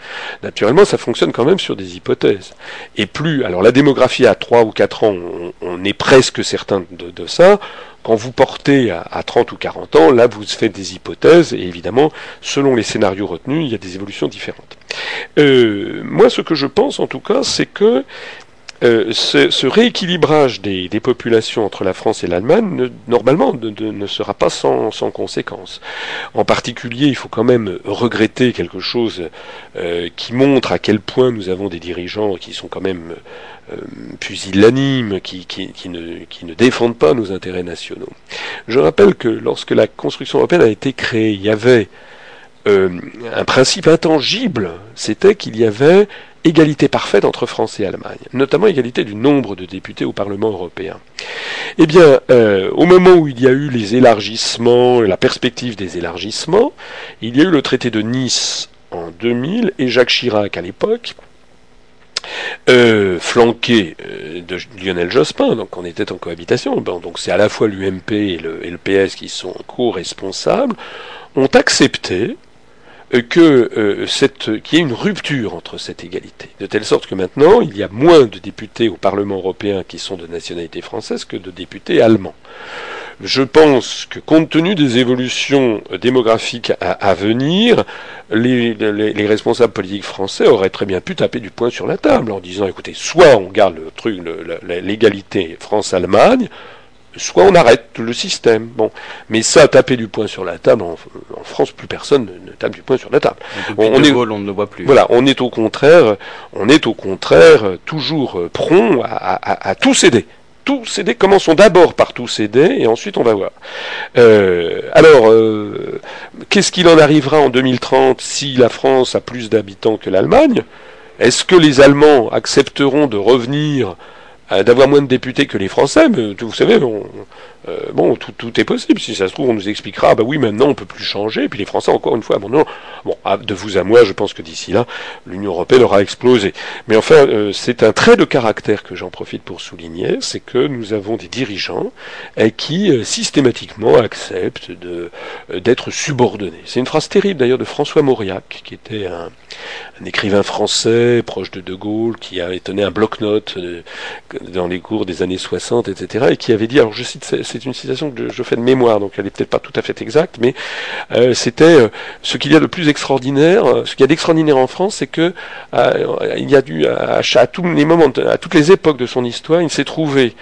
Naturellement, ça fonctionne quand même sur des hypothèses. Et plus, alors la démographie à 3 ou 4 ans, on, est presque certain de, ça Quand vous portez à, 30 ou 40 ans, là, vous faites des hypothèses, et évidemment, selon les scénarios retenus, il y a des évolutions différentes. Euh, moi, ce que je pense, en tout cas, c'est que euh, ce, rééquilibrage des, populations entre la France et l'Allemagne, normalement, ne, sera pas sans, sans conséquence. En particulier, il faut quand même regretter quelque chose euh, qui montre à quel point nous avons des dirigeants qui sont quand même euh, pusillanimes, qui ne défendent pas nos intérêts nationaux. Je rappelle que lorsque la construction européenne a été créée, il y avait un principe intangible, c'était qu'il y avait égalité parfaite entre France et Allemagne, notamment égalité du nombre de députés au Parlement européen. Eh bien, euh, au moment où il y a eu les élargissements, la perspective des élargissements, il y a eu le traité de Nice en 2000 et Jacques Chirac à l'époque, euh, flanqué euh, de Lionel Jospin, donc on était en cohabitation, donc c'est à la fois l'UMP et le, et le PS qui sont co-responsables, ont accepté que euh, cette qu'il y ait une rupture entre cette égalité, de telle sorte que maintenant il y a moins de députés au Parlement européen qui sont de nationalité française que de députés allemands. Je pense que compte tenu des évolutions démographiques à, venir, les, les, responsables politiques français auraient très bien pu taper du poing sur la table en disant écoutez, soit on garde le truc, l'égalité France-Allemagne, soit on arrête le système. Bon, mais ça, taper du poing sur la table, en, France, plus personne ne, tape du poing sur la table. On, est, on ne le voit plus. Voilà, on est au contraire, on est au contraire toujours prompt à, tout céder. Tout céder, commençons d'abord par tout céder et ensuite on va voir. Euh, alors, euh, qu'est-ce qu'il en arrivera en 2030 si la France a plus d'habitants que l'Allemagne? Est-ce que les Allemands accepteront de revenir euh, d'avoir moins de députés que les Français, mais vous savez, euh, bon, tout, tout, est possible. Si ça se trouve, on nous expliquera, bah oui, maintenant on peut plus changer. Et puis les Français, encore une fois, bon, non, bon, de vous à moi, je pense que d'ici là, l'Union européenne aura explosé. Mais enfin, euh, c'est un trait de caractère que j'en profite pour souligner, c'est que nous avons des dirigeants qui systématiquement acceptent d'être subordonnés. C'est une phrase terrible d'ailleurs de François Mauriac, qui était un, un écrivain français proche de De Gaulle, qui avait donné un bloc-notes dans les cours des années 60, etc., et qui avait dit, alors je cite, c'est une citation que je, fais de mémoire, donc elle est peut-être pas tout à fait exacte, mais euh, c'était euh, ce qu'il y a de plus extraordinaire, euh, ce qu'il y a d'extraordinaire en France, c'est que y a dû à, tous les moments, à toutes les époques de son histoire, il s'est trouvé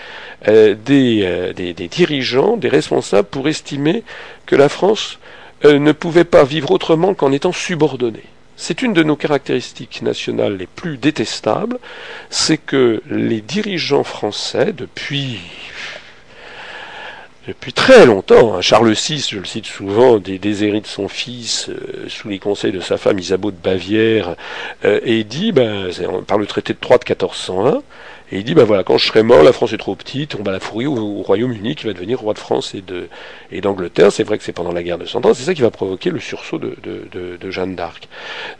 des, dirigeants, des responsables pour estimer que la France ne pouvait pas vivre autrement qu'en étant subordonnée. C'est une de nos caractéristiques nationales les plus détestables, c'est que les dirigeants français, depuis très longtemps, hein, Charles VI, je le cite souvent, des déshérite son fils euh, sous les conseils de sa femme Isabeau de Bavière, euh, et dit, ben, par le traité de Troyes de 1401, et il dit, ben voilà, quand je serai mort, la France est trop petite, on va la fourrer au, Royaume-Uni qui va devenir roi de France et de et d'Angleterre. C'est vrai que c'est pendant la guerre de Cent Ans, c'est ça qui va provoquer le sursaut de, de, de, Jeanne d'Arc.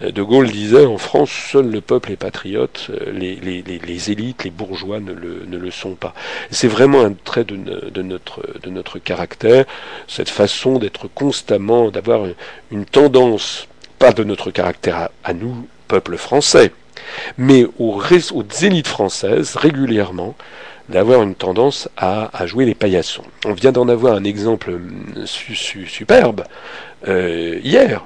Euh, de Gaulle disait, en France, seul le peuple est patriote, euh, les, les, les, élites, les bourgeois ne le, ne le sont pas. C'est vraiment un trait de, de, notre, de notre caractère, cette façon d'être constamment, d'avoir une tendance, pas de notre caractère à nous, peuple français, mais aux, élites françaises, régulièrement, d'avoir une tendance à, jouer les paillassons. On vient d'en avoir un exemple hum, superbe euh, hier.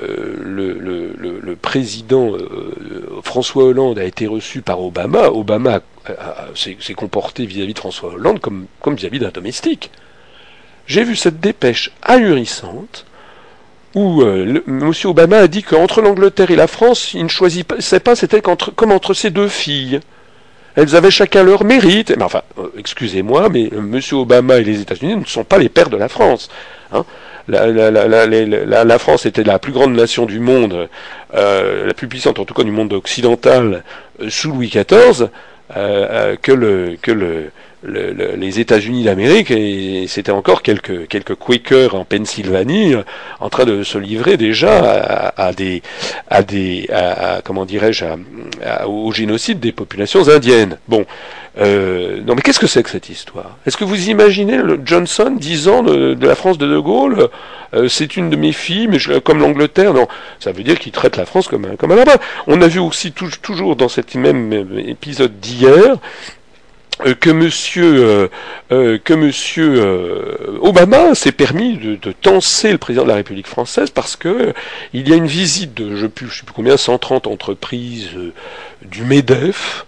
Euh, le, président euh, François Hollande a été reçu par Obama. Obama s'est comporté vis-à-vis de François Hollande comme vis-à-vis d'un domestique. J'ai vu cette dépêche ahurissante où euh, M. Obama a dit qu'entre l'Angleterre et la France, il ne choisissait pas, c'était comme entre ces deux filles. Elles avaient chacun leur mérite. Mais enfin, euh, excusez-moi, mais euh, M. Obama et les États-Unis ne sont pas les pères de la France. Hein. La, France était la plus grande nation du monde, la plus puissante en tout cas du monde occidental sous Louis XIV, que le que le les États-Unis d'Amérique, et c'était encore quelques, quelques Quakers en Pennsylvanie en train de se livrer déjà à, des, à des, à, comment dirais-je, au génocide des populations indiennes. Bon, euh, non mais qu'est-ce que c'est que cette histoire? Est-ce que vous imaginez le Johnson disant de, de la France de De Gaulle, euh, c'est une de mes filles, mais je, comme l'Angleterre, non, ça veut dire qu'il traite la France comme un, comme un On a vu aussi toujours dans cet même épisode d'hier euh, que Monsieur que Monsieur Obama s'est permis de, de tenser le président de la République française parce que il y a une visite de je ne sais plus combien 130 entreprises du Medef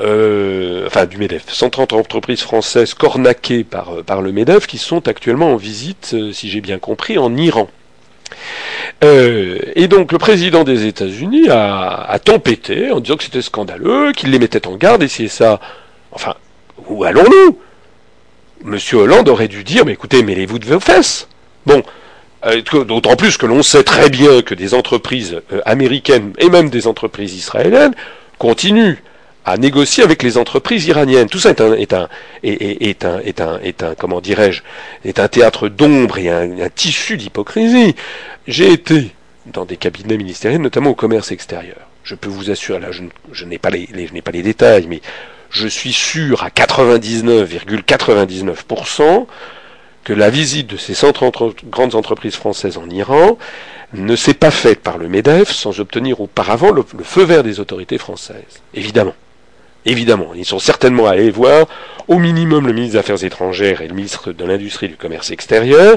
euh, enfin du MEDEF, 130 entreprises françaises cornaquées par, euh, le MEDEF qui sont actuellement en visite, euh, si j'ai bien compris, en Iran. et donc le président des États-Unis a, a, tempêté en disant que c'était scandaleux, qu'il les mettait en garde, et c'est ça. Enfin, où allons-nous? Monsieur Hollande aurait dû dire, mais écoutez, mêlez-vous de vos fesses. Bon, d'autant plus que l'on sait très bien que des entreprises américaines et même des entreprises israéliennes continuent à négocier avec les entreprises iraniennes. Tout ça est un, est un, est, un, est un, est un comment dirais-je, est un théâtre d'ombre et un, tissu d'hypocrisie. J'ai été dans des cabinets ministériels, notamment au commerce extérieur. Je peux vous assurer, là, je, n'ai pas les, je n'ai pas les détails, mais je suis sûr à 99,99% que la visite de ces 130 grandes entreprises françaises en Iran ne s'est pas faite par le MEDEF sans obtenir auparavant le feu vert des autorités françaises. Évidemment. Évidemment, ils sont certainement allés voir au minimum le ministre des Affaires étrangères et le ministre de l'Industrie et du Commerce extérieur,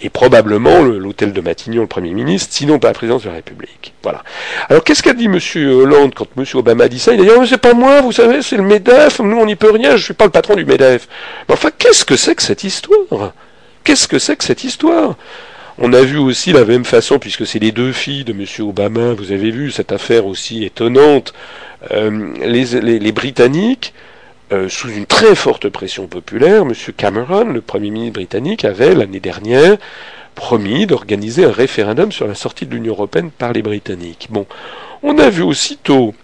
et probablement l'hôtel de Matignon, le Premier ministre, sinon pas la présidence de la République. Voilà. Alors qu'est-ce qu'a dit M. Hollande quand M. Obama a dit ça? Il a dit oh, c'est pas moi, vous savez, c'est le MEDEF, nous on n'y peut rien, je suis pas le patron du MEDEF. Mais enfin, qu'est-ce que c'est que cette histoire? Qu'est-ce que c'est que cette histoire? On a vu aussi la même façon, puisque c'est les deux filles de M. Obama, vous avez vu cette affaire aussi étonnante, euh, les, Britanniques, euh, sous une très forte pression populaire, M. Cameron, le Premier ministre britannique, avait l'année dernière promis d'organiser un référendum sur la sortie de l'Union européenne par les Britanniques. Bon, on a vu aussitôt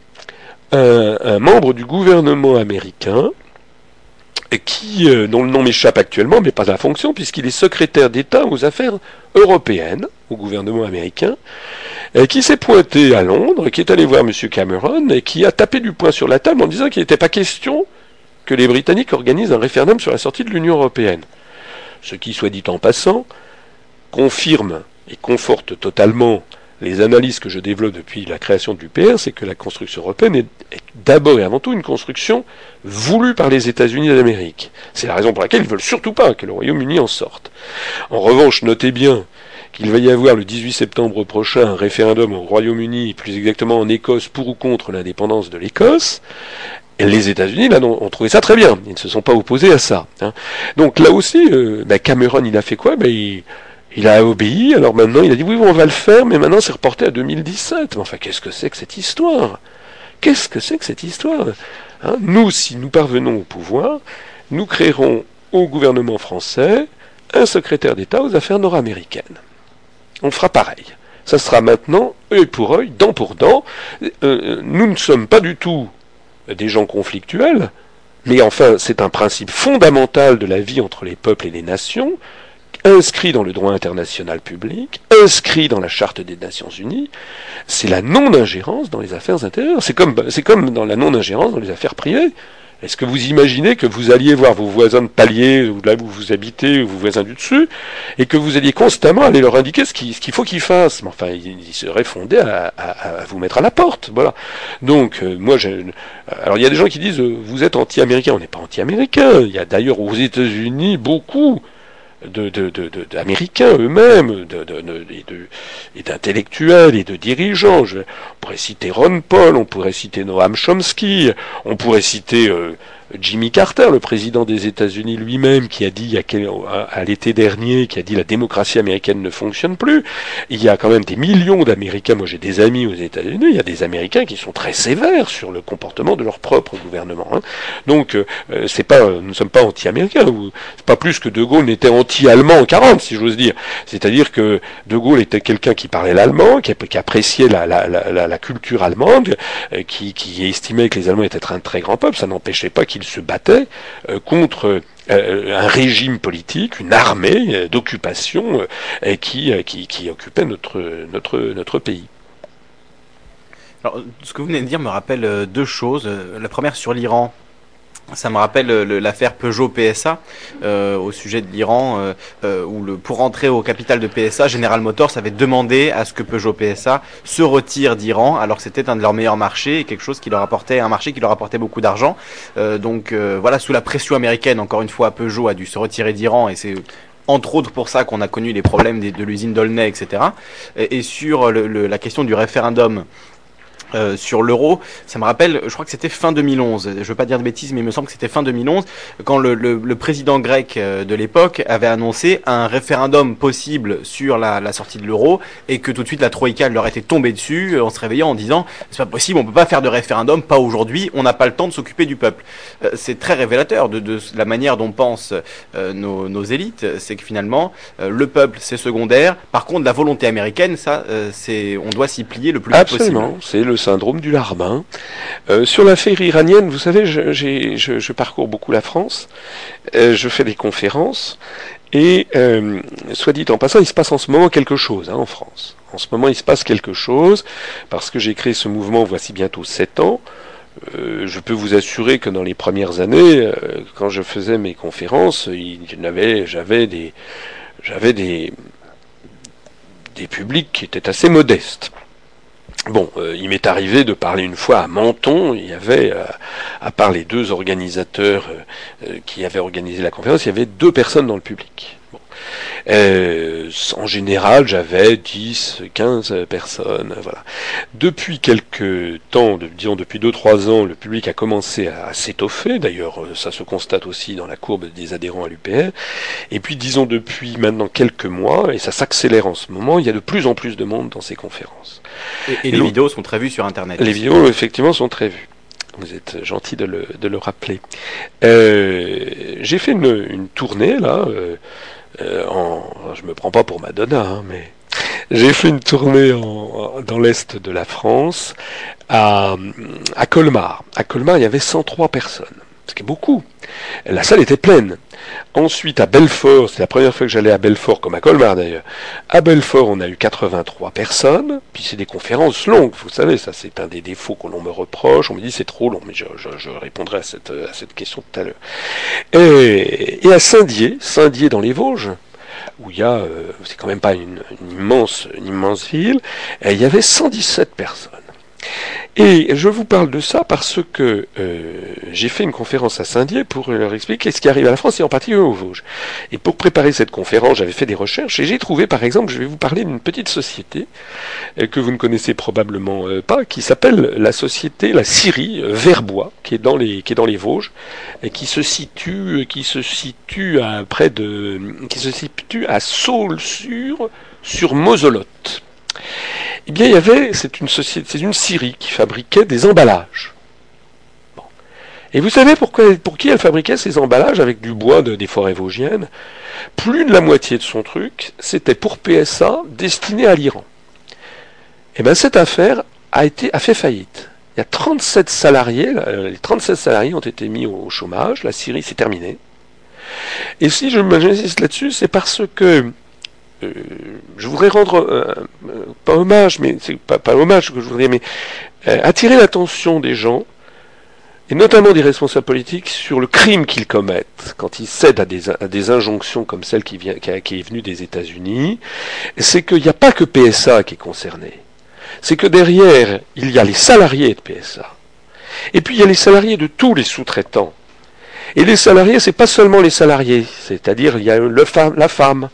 un membre du gouvernement américain qui, euh, dont le nom m'échappe actuellement, mais pas la fonction, puisqu'il est secrétaire d'État aux affaires européennes, au gouvernement américain, qui s'est pointé à Londres, qui est allé voir M. Cameron, et qui a tapé du poing sur la table en disant qu'il n'était pas question que les Britanniques organisent un référendum sur la sortie de l'Union européenne. Ce qui, soit dit en passant, confirme et conforte totalement les analyses que je développe depuis la création du PR, c'est que la construction européenne est, d'abord et avant tout une construction voulue par les États-Unis d'Amérique. C'est la raison pour laquelle ils veulent surtout pas que le Royaume-Uni en sorte. En revanche, notez bien qu'il va y avoir le 18 septembre prochain un référendum au Royaume-Uni, plus exactement en Écosse, pour ou contre l'indépendance de l'Écosse. Les États-Unis, là, ont, trouvé ça très bien. Ils ne se sont pas opposés à ça. Hein. Donc là aussi, euh, ben, Cameron, il a fait quoi? Ben, il a obéi, alors maintenant il a dit oui, on va le faire, mais maintenant c'est reporté à 2017. Mais enfin, qu'est-ce que c'est que cette histoire? Qu'est-ce que c'est que cette histoire? Hein Nous, si nous parvenons au pouvoir, nous créerons au gouvernement français un secrétaire d'État aux affaires nord-américaines. On fera pareil. Ça sera maintenant œil pour œil, dent pour dent. Euh, nous ne sommes pas du tout des gens conflictuels, mais enfin, c'est un principe fondamental de la vie entre les peuples et les nations inscrit dans le droit international public, inscrit dans la charte des Nations Unies, c'est la non-ingérence dans les affaires intérieures. C'est comme, dans la non-ingérence dans les affaires privées. Est-ce que vous imaginez que vous alliez voir vos voisins de palier, là où vous habitez, ou vos voisins du dessus, et que vous alliez constamment aller leur indiquer ce qu'il, faut qu'ils fassent? Mais enfin, ils, seraient fondés à, vous mettre à la porte. Voilà. Donc, euh, moi, je, alors il y a des gens qui disent, euh, vous êtes anti-américain. On n'est pas anti-américain. Il y a d'ailleurs aux États-Unis beaucoup d'Américains de, de, eux-mêmes, et d'intellectuels et de dirigeants. Je, on pourrait citer Ron Paul, on pourrait citer Noam Chomsky, on pourrait citer euh, Jimmy Carter, le président des États-Unis lui-même, qui a dit à, l'été dernier, qui a dit la démocratie américaine ne fonctionne plus. Il y a quand même des millions d'Américains. Moi, j'ai des amis aux États-Unis. Il y a des Américains qui sont très sévères sur le comportement de leur propre gouvernement. Hein. Donc, euh, c'est pas, nous ne sommes pas anti-américains. C'est pas plus que De Gaulle n'était anti-allemand en 40, si j'ose dire. C'est-à-dire que De Gaulle était quelqu'un qui parlait l'allemand, qui, appréciait la, culture allemande, euh, qui, qui estimait que les Allemands étaient un très grand peuple. Ça n'empêchait pas qu'il il se battait euh, contre euh, un régime politique, une armée euh, d'occupation qui, qui, occupait notre, notre, notre pays. Alors, ce que vous venez de dire me rappelle deux choses. La première sur l'Iran. Ça me rappelle l'affaire Peugeot PSA euh, au sujet de l'Iran, euh, euh, où le, pour entrer au capital de PSA, General Motors avait demandé à ce que Peugeot PSA se retire d'Iran, alors que c'était un de leurs meilleurs marchés et quelque chose qui leur apportait un marché qui leur apportait beaucoup d'argent. donc voilà, sous la pression américaine, encore une fois, Peugeot a dû se retirer d'Iran et c'est entre autres pour ça qu'on a connu les problèmes de, l'usine Dolnay, etc. Et, sur la question du référendum euh, sur l'euro, ça me rappelle, je crois que c'était fin 2011, je veux pas dire de bêtises, mais il me semble que c'était fin 2011, quand le, le, le président grec euh, de l'époque avait annoncé un référendum possible sur la, la sortie de l'euro, et que tout de suite la Troïka leur était tombée dessus euh, en se réveillant en disant c'est pas possible, on peut pas faire de référendum, pas aujourd'hui, on n'a pas le temps de s'occuper du peuple. c'est très révélateur de, de, la manière dont pensent nos, nos, élites, c'est que finalement le peuple c'est secondaire, par contre la volonté américaine, ça c'est on doit s'y plier le plus Absolument, c'est le syndrome du larbin. Euh, sur l'affaire iranienne, vous savez, je, parcours beaucoup la France, euh, je fais des conférences, et euh, soit dit en passant, il se passe en ce moment quelque chose hein, en France. En ce moment, il se passe quelque chose, parce que j'ai créé ce mouvement voici bientôt sept ans. je peux vous assurer que dans les premières années, quand je faisais mes conférences, j'avais des, publics qui étaient assez modestes. Bon, euh, il m'est arrivé de parler une fois à Menton, il y avait, euh, à part les deux organisateurs euh, qui avaient organisé la conférence, il y avait deux personnes dans le public. Euh, en général, j'avais 10, 15 personnes. Voilà. Depuis quelques temps, disons depuis 2-3 ans, le public a commencé à, s'étoffer. D'ailleurs, euh, ça se constate aussi dans la courbe des adhérents à l'UPR. Et puis, disons depuis maintenant quelques mois, et ça s'accélère en ce moment, il y a de plus en plus de monde dans ces conférences. Et, les vidéos sont très vues sur Internet. Les vidéos, effectivement, sont très vues. Vous êtes gentil de le, de le rappeler. Euh, j'ai fait une, une, tournée là. Euh, en, je me prends pas pour Madonna, hein, mais j'ai fait une tournée dans l'est de la France, à, à Colmar. À Colmar, il y avait 103 personnes, ce qui est beaucoup. La salle était pleine. Ensuite, à Belfort, c'est la première fois que j'allais à Belfort, comme à Colmar d'ailleurs. À Belfort, on a eu 83 personnes. Puis c'est des conférences longues, vous savez, ça c'est un des défauts que l'on me reproche. On me dit c'est trop long, mais je, répondrai à cette, question tout à l'heure. Et, à Saint-Dié, Saint-Dié dans les Vosges, où il y a, euh, c'est quand même pas une, immense, une immense ville, il y avait 117 personnes. Et je vous parle de ça parce que euh, j'ai fait une conférence à Saint-Dié pour leur expliquer ce qui arrive à la France et en particulier aux Vosges. Et pour préparer cette conférence, j'avais fait des recherches et j'ai trouvé, par exemple, je vais vous parler d'une petite société euh, que vous ne connaissez probablement euh, pas, qui s'appelle la société, la Syrie Verbois, qui est dans les, qui est dans les Vosges, et qui se situe, qui se situe à près de, qui se situe à Saul-sur, sur Mosolotte. Eh bien, il y avait, c'est une Syrie qui fabriquait des emballages. Et vous savez pourquoi, pour qui elle fabriquait ces emballages avec du bois de, des forêts vosgiennes? Plus de la moitié de son truc, c'était pour PSA destiné à l'Iran. Eh bien, cette affaire a été, a fait faillite. Il y a 37 salariés, les 37 salariés ont été mis au chômage, la Syrie s'est terminée. Et si je m'insiste là-dessus, c'est parce que euh, je voudrais rendre, euh, euh, pas hommage, mais c'est pas, pas hommage que je voudrais, mais attirer l'attention des gens, et notamment des responsables politiques, sur le crime qu'ils commettent quand ils cèdent à des, injonctions comme celle qui, vient, qui est venue des États-Unis. C'est qu'il n'y a pas que PSA qui est concerné. C'est que derrière, il y a les salariés de PSA. Et puis il y a les salariés de tous les sous-traitants. Et les salariés, c'est pas seulement les salariés, c'est-à-dire il y a le la femme,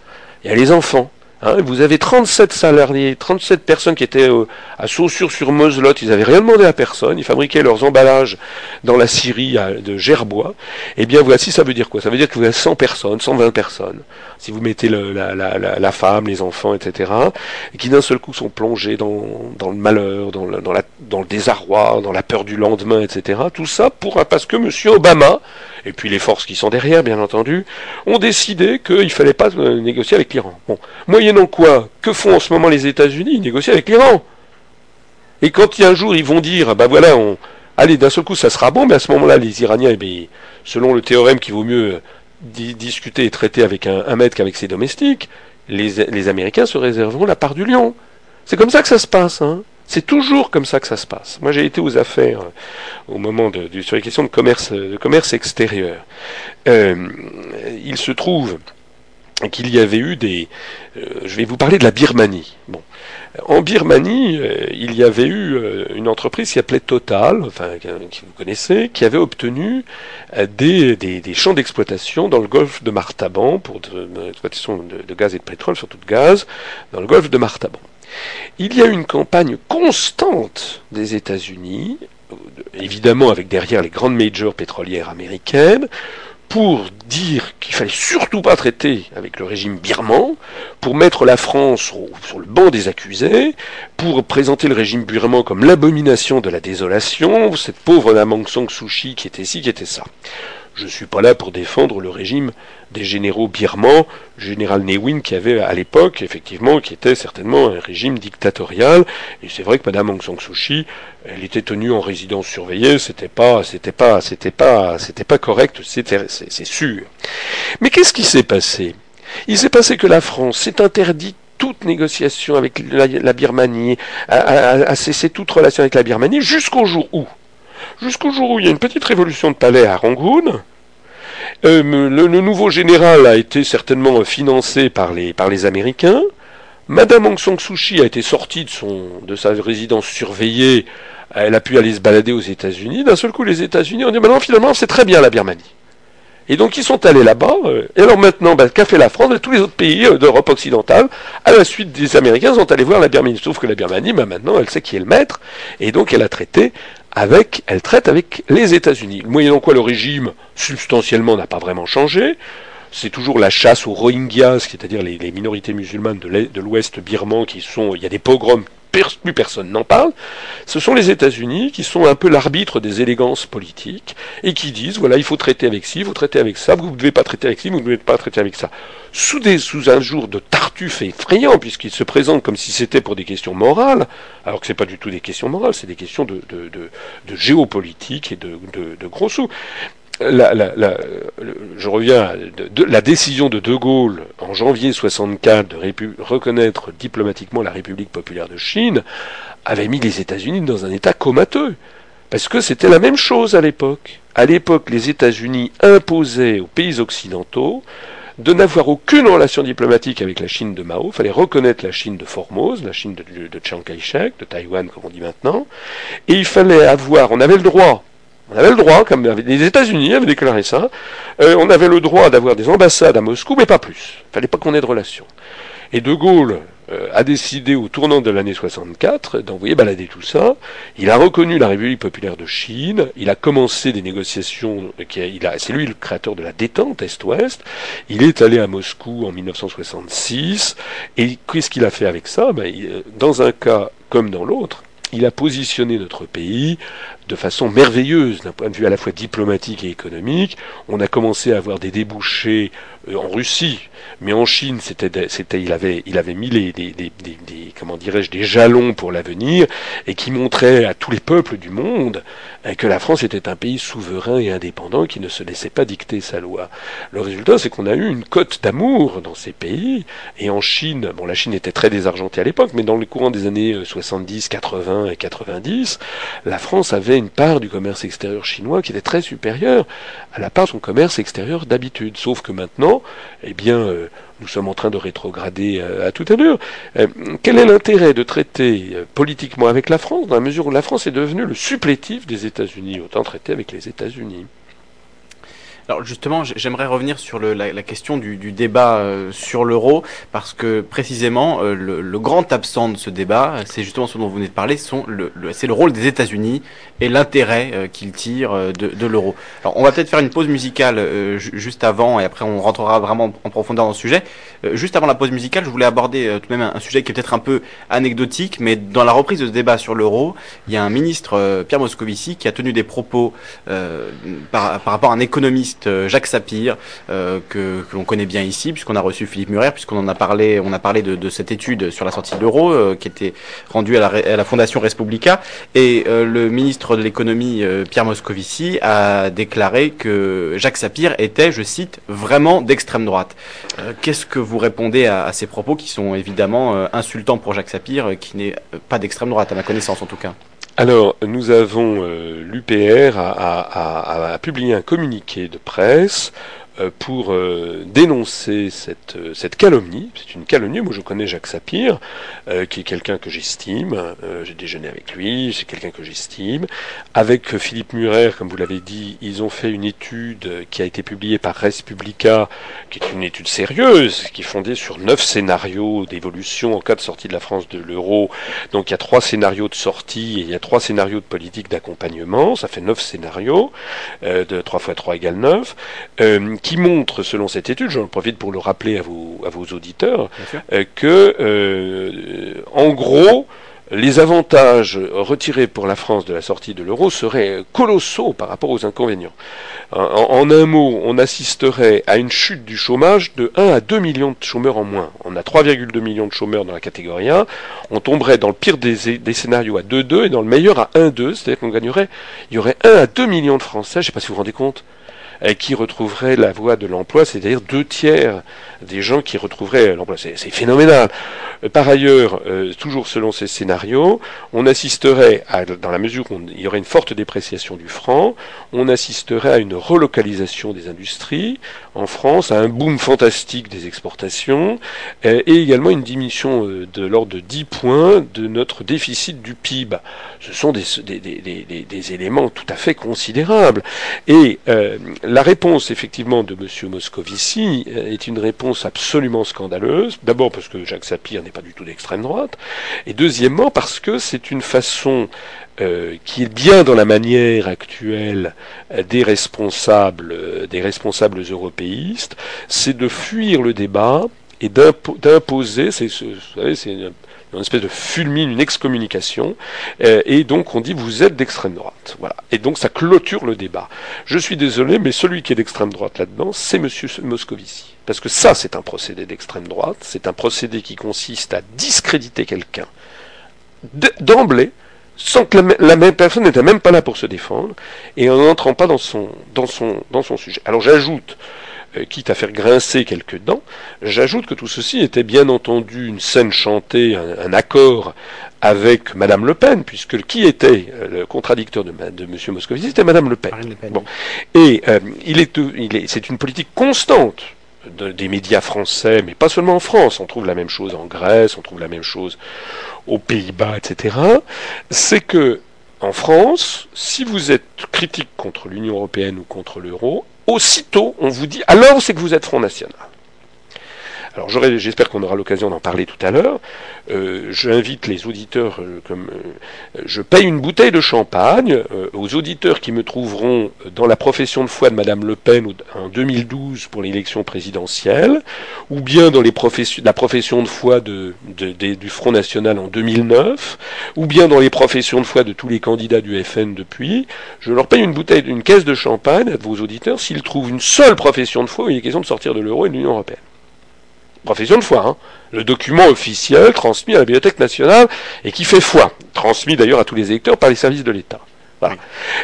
il y a les enfants. Hein. vous avez 37 salariés, 37 personnes qui étaient euh, à Saussure-sur-Moselotte, ils n'avaient rien demandé à personne, ils fabriquaient leurs emballages dans la Syrie de Gerbois. Eh bien, voici, ça veut dire quoi? Ça veut dire que vous avez 100 personnes, 120 personnes, si vous mettez la, femme, les enfants, etc., et qui d'un seul coup sont plongés dans, le malheur, dans, le désarroi, dans la peur du lendemain, etc. Tout ça pour parce que M. Obama et puis les forces qui sont derrière, bien entendu, ont décidé qu'il ne fallait pas euh, négocier avec l'Iran. Bon, moyennant quoi, que font en ce moment les États-Unis? Ils négocient avec l'Iran. Et quand il y a un jour, ils vont dire, bah voilà, on, allez, d'un seul coup, ça sera bon, mais à ce moment-là, les Iraniens, eh bien, selon le théorème qu'il vaut mieux discuter et traiter avec un, maître qu'avec ses domestiques, les, Américains se réserveront la part du lion. C'est comme ça que ça se passe. Hein. C'est toujours comme ça que ça se passe. Moi, j'ai été aux affaires au moment de, sur les questions de commerce, de commerce extérieur. il se trouve qu'il y avait eu des... je vais vous parler de la Birmanie. En Birmanie, euh, il y avait eu euh, une entreprise qui s'appelait Total, enfin, que vous connaissez, qui avait obtenu euh, des, des, champs d'exploitation dans le golfe de Martaban, pour l'exploitation de, de, gaz et de pétrole, surtout de gaz, dans le golfe de Martaban. Il y a eu une campagne constante des États-Unis, évidemment avec derrière les grandes majors pétrolières américaines, pour dire qu'il fallait surtout pas traiter avec le régime birman, pour mettre la France sur le banc des accusés, pour présenter le régime birman comme l'abomination de la désolation, cette pauvre Aung San Suu Kyi qui était ci, qui était ça. Je ne suis pas là pour défendre le régime des généraux birmans, général Newin qui avait à l'époque, effectivement, qui était certainement un régime dictatorial. Et c'est vrai que Madame Aung San Suu Kyi, elle était tenue en résidence surveillée, c'était pas, c'était pas, c'était pas, c'était pas correct, c'est sûr. Mais qu'est-ce qui s'est passé? Il s'est passé que la France s'est interdite toute négociation avec la, Birmanie, a cessé toute relation avec la Birmanie, jusqu'au jour où? Jusqu'au jour où il y a une petite révolution de palais à Rangoon. Euh, le, nouveau général a été certainement financé par les, par Américains. Madame Aung San Suu Kyi a été sortie de, sa résidence surveillée. Elle a pu aller se balader aux États-Unis. D'un seul coup, les États-Unis ont dit maintenant, finalement, c'est très bien la Birmanie. Et donc ils sont allés là-bas. Euh, et alors maintenant, bah, qu'a fait la France? Et tous les autres pays euh, d'Europe occidentale À la suite des Américains, sont allés voir la Birmanie. Sauf que la Birmanie, bah, maintenant, elle sait qui est le maître. Et donc elle a traité avec, elle traite avec les États-Unis. Moyennant quoi le régime, substantiellement, n'a pas vraiment changé. C'est toujours la chasse aux Rohingyas, c'est-à-dire les, minorités musulmanes de l'Ouest birman qui sont, il y a des pogroms plus personne n'en parle, ce sont les États-Unis qui sont un peu l'arbitre des élégances politiques et qui disent voilà, il faut traiter avec ci, il faut traiter avec ça, vous ne devez pas traiter avec ci, vous ne devez pas traiter avec ça. Sous, sous un jour de tartuffe effrayant, puisqu'il se présente comme si c'était pour des questions morales, alors que ce n'est pas du tout des questions morales, c'est des questions de, de, géopolitique et de, gros sous la, je reviens à la décision de De Gaulle en janvier 64 de reconnaître diplomatiquement la République populaire de Chine avait mis les États-Unis dans un état comateux. Parce que c'était la même chose à l'époque. À l'époque, les États-Unis imposaient aux pays occidentaux de n'avoir aucune relation diplomatique avec la Chine de Mao. Il fallait reconnaître la Chine de Formose, la Chine de, de Chiang Kai-shek, de Taïwan comme on dit maintenant. Et il fallait avoir, on avait le droit, on avait le droit, comme les États-Unis avaient déclaré ça, euh, on avait le droit d'avoir des ambassades à Moscou, mais pas plus. Il fallait pas qu'on ait de relations. Et De Gaulle euh, a décidé au tournant de l'année 64 d'envoyer balader tout ça. Il a reconnu la République populaire de Chine. Il a commencé des négociations. c'est lui le créateur de la détente Est-Ouest. Il est allé à Moscou en 1966. Et qu'est-ce qu'il a fait avec ça? Ben, Dans un cas comme dans l'autre, il a positionné notre pays de façon merveilleuse d'un point de vue à la fois diplomatique et économique. On a commencé à avoir des débouchés euh, en Russie, mais en Chine, c'était, c'était, il avait, il avait mis les, des, comment dirais-je, des jalons pour l'avenir et qui montraient à tous les peuples du monde euh, que la France était un pays souverain et indépendant qui ne se laissait pas dicter sa loi. Le résultat, c'est qu'on a eu une cote d'amour dans ces pays et en Chine, bon, la Chine était très désargentée à l'époque, mais dans le courant des années 70, euh, 80 et 90, la France avait une part du commerce extérieur chinois qui était très supérieure à la part de son commerce extérieur d'habitude. Sauf que maintenant, eh bien, euh, nous sommes en train de rétrograder euh, à toute allure. Euh, quel est l'intérêt de traiter politiquement avec la France dans la mesure où la France est devenue le supplétif des États-Unis Autant traiter avec les États-Unis? Alors justement, j'aimerais revenir sur la, question du, débat euh, sur l'euro, parce que précisément, euh, le, grand absent de ce débat, c'est justement ce dont vous venez de parler, le, c'est le rôle des États-Unis et l'intérêt euh, qu'ils tirent de, de l'euro. Alors on va peut-être faire une pause musicale juste avant, et après on rentrera vraiment en profondeur dans le sujet. juste avant la pause musicale, je voulais aborder tout de même un, sujet qui est peut-être un peu anecdotique, mais dans la reprise de ce débat sur l'euro, il y a un ministre, Pierre Moscovici, qui a tenu des propos par, par rapport à un économiste l'économiste Jacques Sapir, que, l'on connaît bien ici, puisqu'on a reçu Philippe Murer, puisqu'on en a parlé, on a parlé de, cette étude sur la sortie de l'euro, qui était rendue à la, à la Fondation Respublica, et le ministre de l'économie Pierre Moscovici a déclaré que Jacques Sapir était, je cite, vraiment d'extrême droite. Qu'est-ce que vous répondez à, ces propos qui sont évidemment insultants pour Jacques Sapir, qui n'est pas d'extrême droite à ma connaissance en tout cas? Alors, nous avons euh, l'UPR a, publié un communiqué de presse pour euh, dénoncer cette, euh, cette calomnie. C'est une calomnie. Moi, je connais Jacques Sapir, qui est quelqu'un que j'estime. J'ai déjeuné avec lui. C'est quelqu'un que j'estime. Avec Philippe Murer, comme vous l'avez dit, ils ont fait une étude qui a été publiée par Respublica, qui est une étude sérieuse, qui est fondée sur neuf scénarios d'évolution en cas de sortie de la France de l'euro. Donc, il y a trois scénarios de sortie et il y a trois scénarios de politique d'accompagnement. Ça fait neuf scénarios. de 3 fois 3 égale 9 qui montre, selon cette étude, j'en profite pour le rappeler à vos, à vos auditeurs, euh, que, euh, en gros, les avantages retirés pour la France de la sortie de l'euro seraient colossaux par rapport aux inconvénients. En, un mot, on assisterait à une chute du chômage de 1 à 2 millions de chômeurs en moins. On a 3,2 millions de chômeurs dans la catégorie 1. On tomberait dans le pire des, des scénarios à 2,2 et dans le meilleur à 1,2. C'est-à-dire qu'on gagnerait, il y aurait 1 à 2 millions de Français, je ne sais pas si vous vous rendez compte, qui retrouverait la voie de l'emploi, c'est-à-dire deux tiers des gens qui retrouveraient l'emploi. C'est phénoménal. Par ailleurs, euh, toujours selon ces scénarios, on assisterait, dans la mesure où il y aurait une forte dépréciation du franc, on assisterait à une relocalisation des industries en France, à un boom fantastique des exportations, euh, et également une diminution euh, de l'ordre de 10 points de notre déficit du PIB. Ce sont des, éléments tout à fait considérables. Et la réponse, effectivement, de M. Moscovici est une réponse absolument scandaleuse. D'abord parce que Jacques Sapir n'est pas du tout d'extrême droite, et deuxièmement parce que c'est une façon euh, qui est bien dans la manière actuelle des responsables, euh, des responsables européistes, c'est de fuir le débat et d'imposer, c'est, vous savez, c'est une espèce de fulmine, une excommunication, euh, et donc on dit vous êtes d'extrême droite. Voilà. Et donc ça clôture le débat. Je suis désolé, mais celui qui est d'extrême droite là-dedans, c'est Monsieur Moscovici. Parce que ça, c'est un procédé d'extrême droite, c'est un procédé qui consiste à discréditer quelqu'un d'emblée, sans que la, même personne n'était même pas là pour se défendre, et en n'entrant pas dans son, dans, son, dans son sujet. Alors j'ajoute euh, quitte à faire grincer quelques dents, j'ajoute que tout ceci était bien entendu une scène chantée, un, accord avec Madame Le Pen, puisque qui était euh, le contradicteur de, de M. Moscovici C'était Madame Le Pen. Bon. Et euh, il est, il est, c'est une politique constante des médias français, mais pas seulement en France, on trouve la même chose en Grèce, on trouve la même chose aux Pays-Bas, etc. C'est que en France, si vous êtes critique contre l'Union européenne ou contre l'euro, aussitôt on vous dit alors c'est que vous êtes Front National. Alors j'espère qu'on aura l'occasion d'en parler tout à l'heure. Euh, J'invite les auditeurs, euh, comme euh, je paye une bouteille de champagne euh, aux auditeurs qui me trouveront dans la profession de foi de Madame Le Pen en 2012 pour l'élection présidentielle, ou bien dans les professions, la profession de foi de, du Front National en 2009, ou bien dans les professions de foi de tous les candidats du FN depuis. Je leur paye une bouteille, une caisse de champagne à vos auditeurs s'ils trouvent une seule profession de foi où il est question de sortir de l'euro et de l'Union européenne profession de foi, hein. le document officiel transmis à la Bibliothèque nationale et qui fait foi, transmis d'ailleurs à tous les électeurs par les services de l'État. Voilà.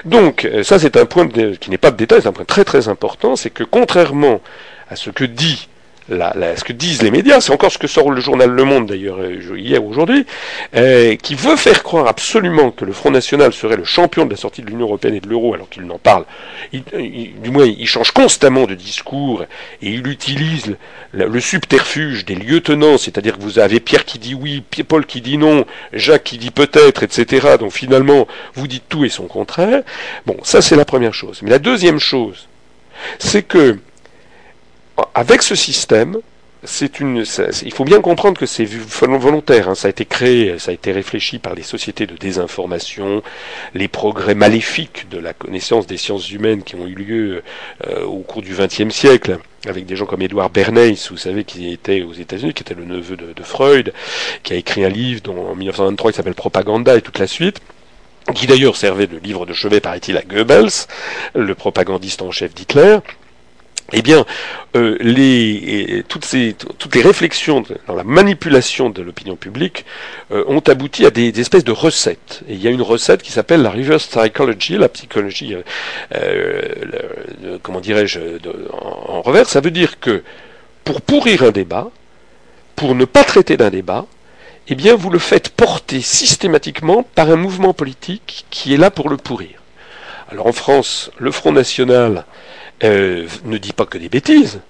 Donc euh, ça c'est un point qui n'est pas de détail, c'est un point très très important, c'est que contrairement à ce que dit ce que disent les médias, c'est encore ce que sort le journal Le Monde d'ailleurs euh, hier ou aujourd'hui, euh, qui veut faire croire absolument que le Front National serait le champion de la sortie de l'Union Européenne et de l'euro alors qu'il n'en parle. du moins, il change constamment de discours et il utilise le, subterfuge des lieutenants, c'est-à-dire que vous avez Pierre qui dit oui, Paul qui dit non, Jacques qui dit peut-être, etc. Donc finalement, vous dites tout et son contraire. Bon, ça c'est la première chose. Mais la deuxième chose, c'est que avec ce système, c'est une, il faut bien comprendre que c'est volontaire. Hein. ça a été créé, ça a été réfléchi par les sociétés de désinformation, les progrès maléfiques de la connaissance des sciences humaines qui ont eu lieu euh, au cours du XXe siècle, avec des gens comme Edward Bernays, vous savez, qui était aux États-Unis, qui était le neveu de, de, Freud, qui a écrit un livre dont, en 1923 qui s'appelle Propaganda et toute la suite qui d'ailleurs servait de livre de chevet, paraît-il, à Goebbels, le propagandiste en chef d'Hitler. Eh bien, euh, les, toutes, les réflexions dans la manipulation de l'opinion publique euh, ont abouti à des, espèces de recettes. Et il y a une recette qui s'appelle la reverse psychology, la psychologie, euh, comment dirais-je, en, en revers. Ça veut dire que pour pourrir un débat, pour ne pas traiter d'un débat, eh bien, vous le faites porter systématiquement par un mouvement politique qui est là pour le pourrir. Alors en France, le Front National euh, ne dit pas que des bêtises.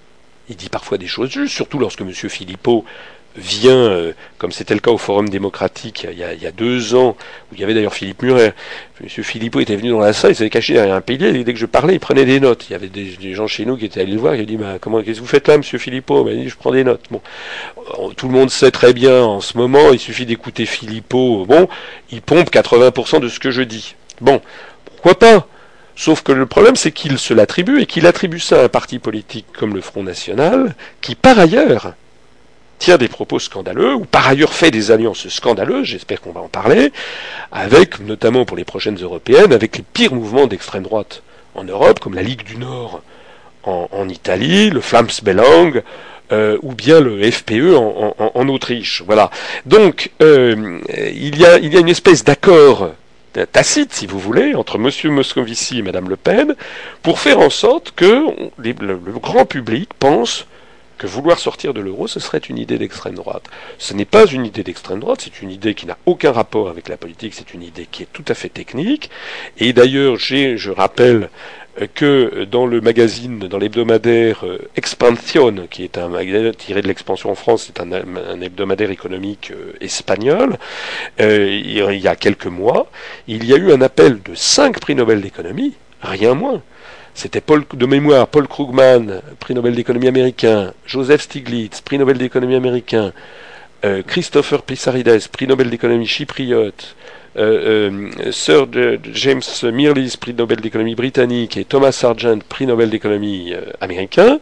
Il dit parfois des choses justes, surtout lorsque M. Philippot vient, euh, comme c'était le cas au Forum démocratique il y, a, il deux ans, où il y avait d'ailleurs Philippe Muret. M. Philippot était venu dans la salle, il s'était caché derrière un pilier, et dès que je parlais, il prenait des notes. Il y avait des, gens chez nous qui étaient allés le voir, il a dit bah, comment, Qu'est-ce que vous faites là, M. Philippot? Il m'a dit Je prends des notes. Tout le monde sait très bien en ce moment, il suffit d'écouter Philippot. Bon, il pompe 80% de ce que je dis. Bon, pourquoi pas? Sauf que le problème, c'est qu'il se l'attribue et qu'il attribue ça à un parti politique comme le Front National, qui par ailleurs tient des propos scandaleux, ou par ailleurs fait des alliances scandaleuses, j'espère qu'on va en parler, avec, notamment pour les prochaines européennes, avec les pires mouvements d'extrême droite en Europe, comme la Ligue du Nord en, Italie, le Flamsbelang, euh, ou bien le FPE en, Autriche. Voilà. Donc, euh, il y a une espèce d'accord tacite, si vous voulez, entre M. Moscovici et Mme Le Pen, pour faire en sorte que le, grand public pense que vouloir sortir de l'euro, ce serait une idée d'extrême droite. Ce n'est pas une idée d'extrême droite, c'est une idée qui n'a aucun rapport avec la politique, c'est une idée qui est tout à fait technique. Et d'ailleurs, je rappelle que dans le magazine, dans l'hebdomadaire euh, Expansion, qui est un magazine tiré de l'expansion en France, c'est un, hebdomadaire économique euh, espagnol, euh, il y a quelques mois, il y a eu un appel de cinq prix Nobel d'économie, rien moins. C'était de mémoire, Paul Krugman, prix Nobel d'économie américain, Joseph Stiglitz, prix Nobel d'économie américain, Christopher Pissarides, prix Nobel d'économie chypriote, euh, euh, Sir James Mirrlees, prix Nobel d'économie britannique, et Thomas Sargent, prix Nobel d'économie euh, américain,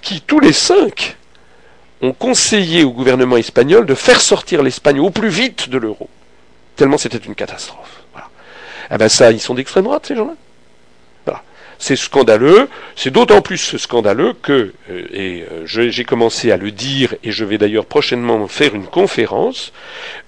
qui tous les cinq ont conseillé au gouvernement espagnol de faire sortir l'Espagne au plus vite de l'euro, tellement c'était une catastrophe. Eh ben ça, ils sont d'extrême droite ces gens-là. C'est scandaleux. C'est d'autant plus scandaleux que, euh, et euh, j'ai commencé à le dire, et je vais d'ailleurs prochainement faire une conférence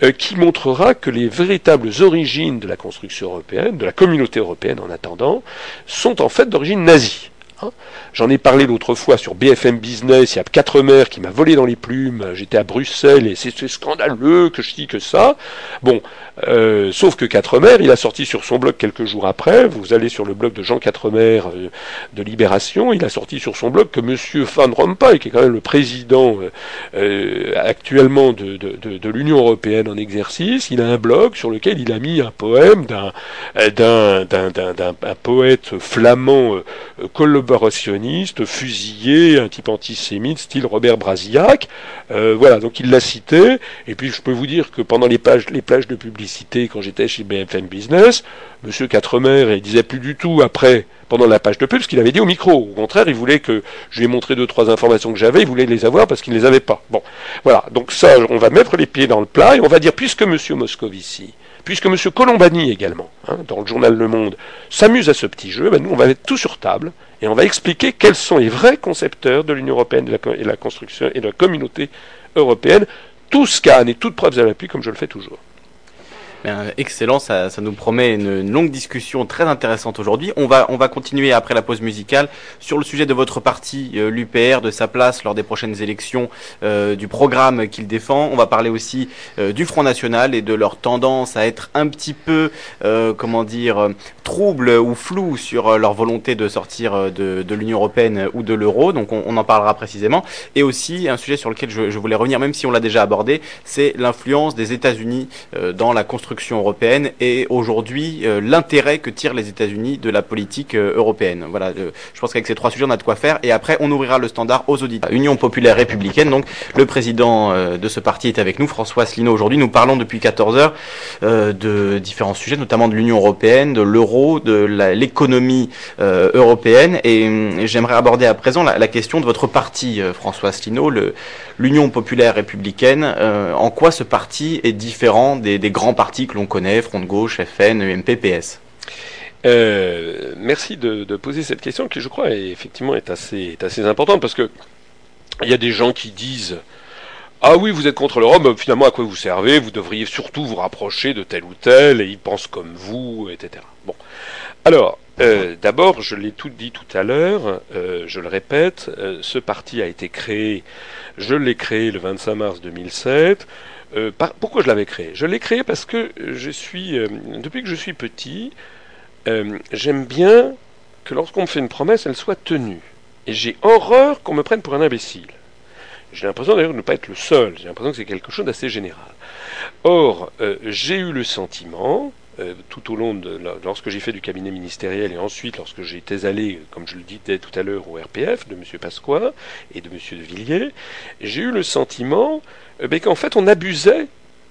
euh, qui montrera que les véritables origines de la construction européenne, de la communauté européenne en attendant, sont en fait d'origine nazie. Hein. J'en ai parlé l'autre fois sur BFM Business, il y a quatre mères qui m'a volé dans les plumes, j'étais à Bruxelles et c'est scandaleux que je dis que ça. Bon, euh, sauf que Quatremer, il a sorti sur son blog quelques jours après, vous allez sur le blog de Jean Quatremer euh, de Libération, il a sorti sur son blog que M. Van Rompuy, qui est quand même le président euh, actuellement de, l'Union Européenne en exercice, il a un blog sur lequel il a mis un poème d'un poète flamand collaborationniste, fusillé, un type antisémite, style Robert Brasillac. voilà, donc il l'a cité, et puis je peux vous dire que pendant les pages, les plages de publicité, quand j'étais chez BFM Business. Monsieur Quatremer, il disait plus du tout après, pendant la page de pub, ce qu'il avait dit au micro. Au contraire, il voulait que je lui ai montré deux, trois informations que j'avais, il voulait les avoir parce qu'il ne les avait pas. Bon, voilà. Donc ça, on va mettre les pieds dans le plat et on va dire, puisque Monsieur Moscovici, puisque Monsieur Colombani également, hein, dans le journal Le Monde, s'amuse à ce petit jeu, ben nous, on va mettre tout sur table et on va expliquer quels sont les vrais concepteurs de l'Union européenne et de la, construction et de la communauté européenne, tout scan et toute preuve à l'appui, comme je le fais toujours excellent, ça, nous promet une, longue discussion très intéressante aujourd'hui. On va, on va continuer après la pause musicale sur le sujet de votre parti, euh, l'UPR, de sa place lors des prochaines élections, euh, du programme qu'il défend. On va parler aussi euh, du Front National et de leur tendance à être un petit peu, comment dire, trouble ou flou sur leur volonté de sortir de, l'Union Européenne ou de l'euro. Donc on, en parlera précisément. Et aussi un sujet sur lequel je, je voulais revenir, même si on l'a déjà abordé, c'est l'influence des États-Unis dans la construction européenne et aujourd'hui euh, l'intérêt que tirent les États-Unis de la politique euh, européenne. Voilà, euh, je pense qu'avec ces trois sujets, on a de quoi faire. Et après, on ouvrira le standard aux auditeurs. Union populaire républicaine, donc le président de ce parti est avec nous, François Asselineau. Aujourd'hui, nous parlons depuis 14 heures de différents sujets, notamment de l'Union européenne, de l'euro, de l'économie européenne. Et, j'aimerais aborder à présent la, question de votre parti, François Asselineau, l'Union populaire républicaine. en quoi ce parti est différent des, des grands partis que l'on connaît, Front de Gauche, FN, UMP, PS Euh, merci de, poser cette question qui, je crois, est, effectivement est assez, importante parce que il y a des gens qui disent ah oui, vous êtes contre l'Europe, mais finalement à quoi vous servez? Vous devriez surtout vous rapprocher de tel ou tel, et ils pensent comme vous, etc. Bon. Alors, euh, d'abord, je l'ai tout dit tout à l'heure, euh, je le répète, ce parti a été créé, je l'ai créé le 25 mars 2007. Pourquoi je l'avais créé? Je l'ai créé parce que je suis, depuis que je suis petit, j'aime bien que lorsqu'on me fait une promesse, elle soit tenue. Et j'ai horreur qu'on me prenne pour un imbécile. J'ai l'impression d'ailleurs de ne pas être le seul, j'ai l'impression que c'est quelque chose d'assez général. Or, euh, j'ai eu le sentiment, euh, tout au long de lorsque j'ai fait du cabinet ministériel et ensuite lorsque j'étais allé, comme je le disais tout à l'heure, au RPF de M. Pasqua et de M. de Villiers, j'ai eu le sentiment euh, ben, qu'en fait on abusait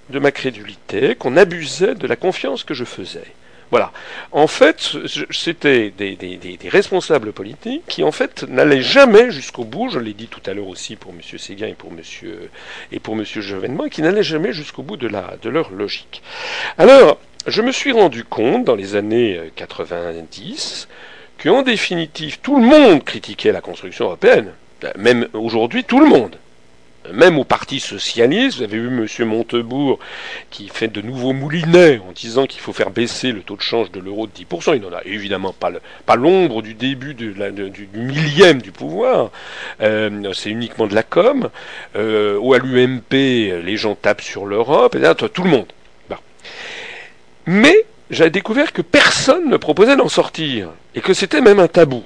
de ma crédulité, qu'on abusait de la confiance que je faisais. Voilà. En fait, c'était des, responsables politiques qui, en fait, n'allaient jamais jusqu'au bout. Je l'ai dit tout à l'heure aussi pour M. Séguin et pour M. et pour M. Chevènement, qui n'allaient jamais jusqu'au bout de, leur logique. Alors, je me suis rendu compte dans les années 90 qu'en définitive, tout le monde critiquait la construction européenne. Même aujourd'hui, tout le monde même au Parti socialiste, vous avez vu M. Montebourg qui fait de nouveaux moulinets en disant qu'il faut faire baisser le taux de change de l'euro de 10%. Il n'en a évidemment pas l'ombre du début du, millième du pouvoir. Euh, c'est uniquement de la com. Euh, ou à l'UMP, les gens tapent sur l'Europe, tout le monde. Mais j'ai découvert que personne ne proposait d'en sortir, et que c'était même un tabou.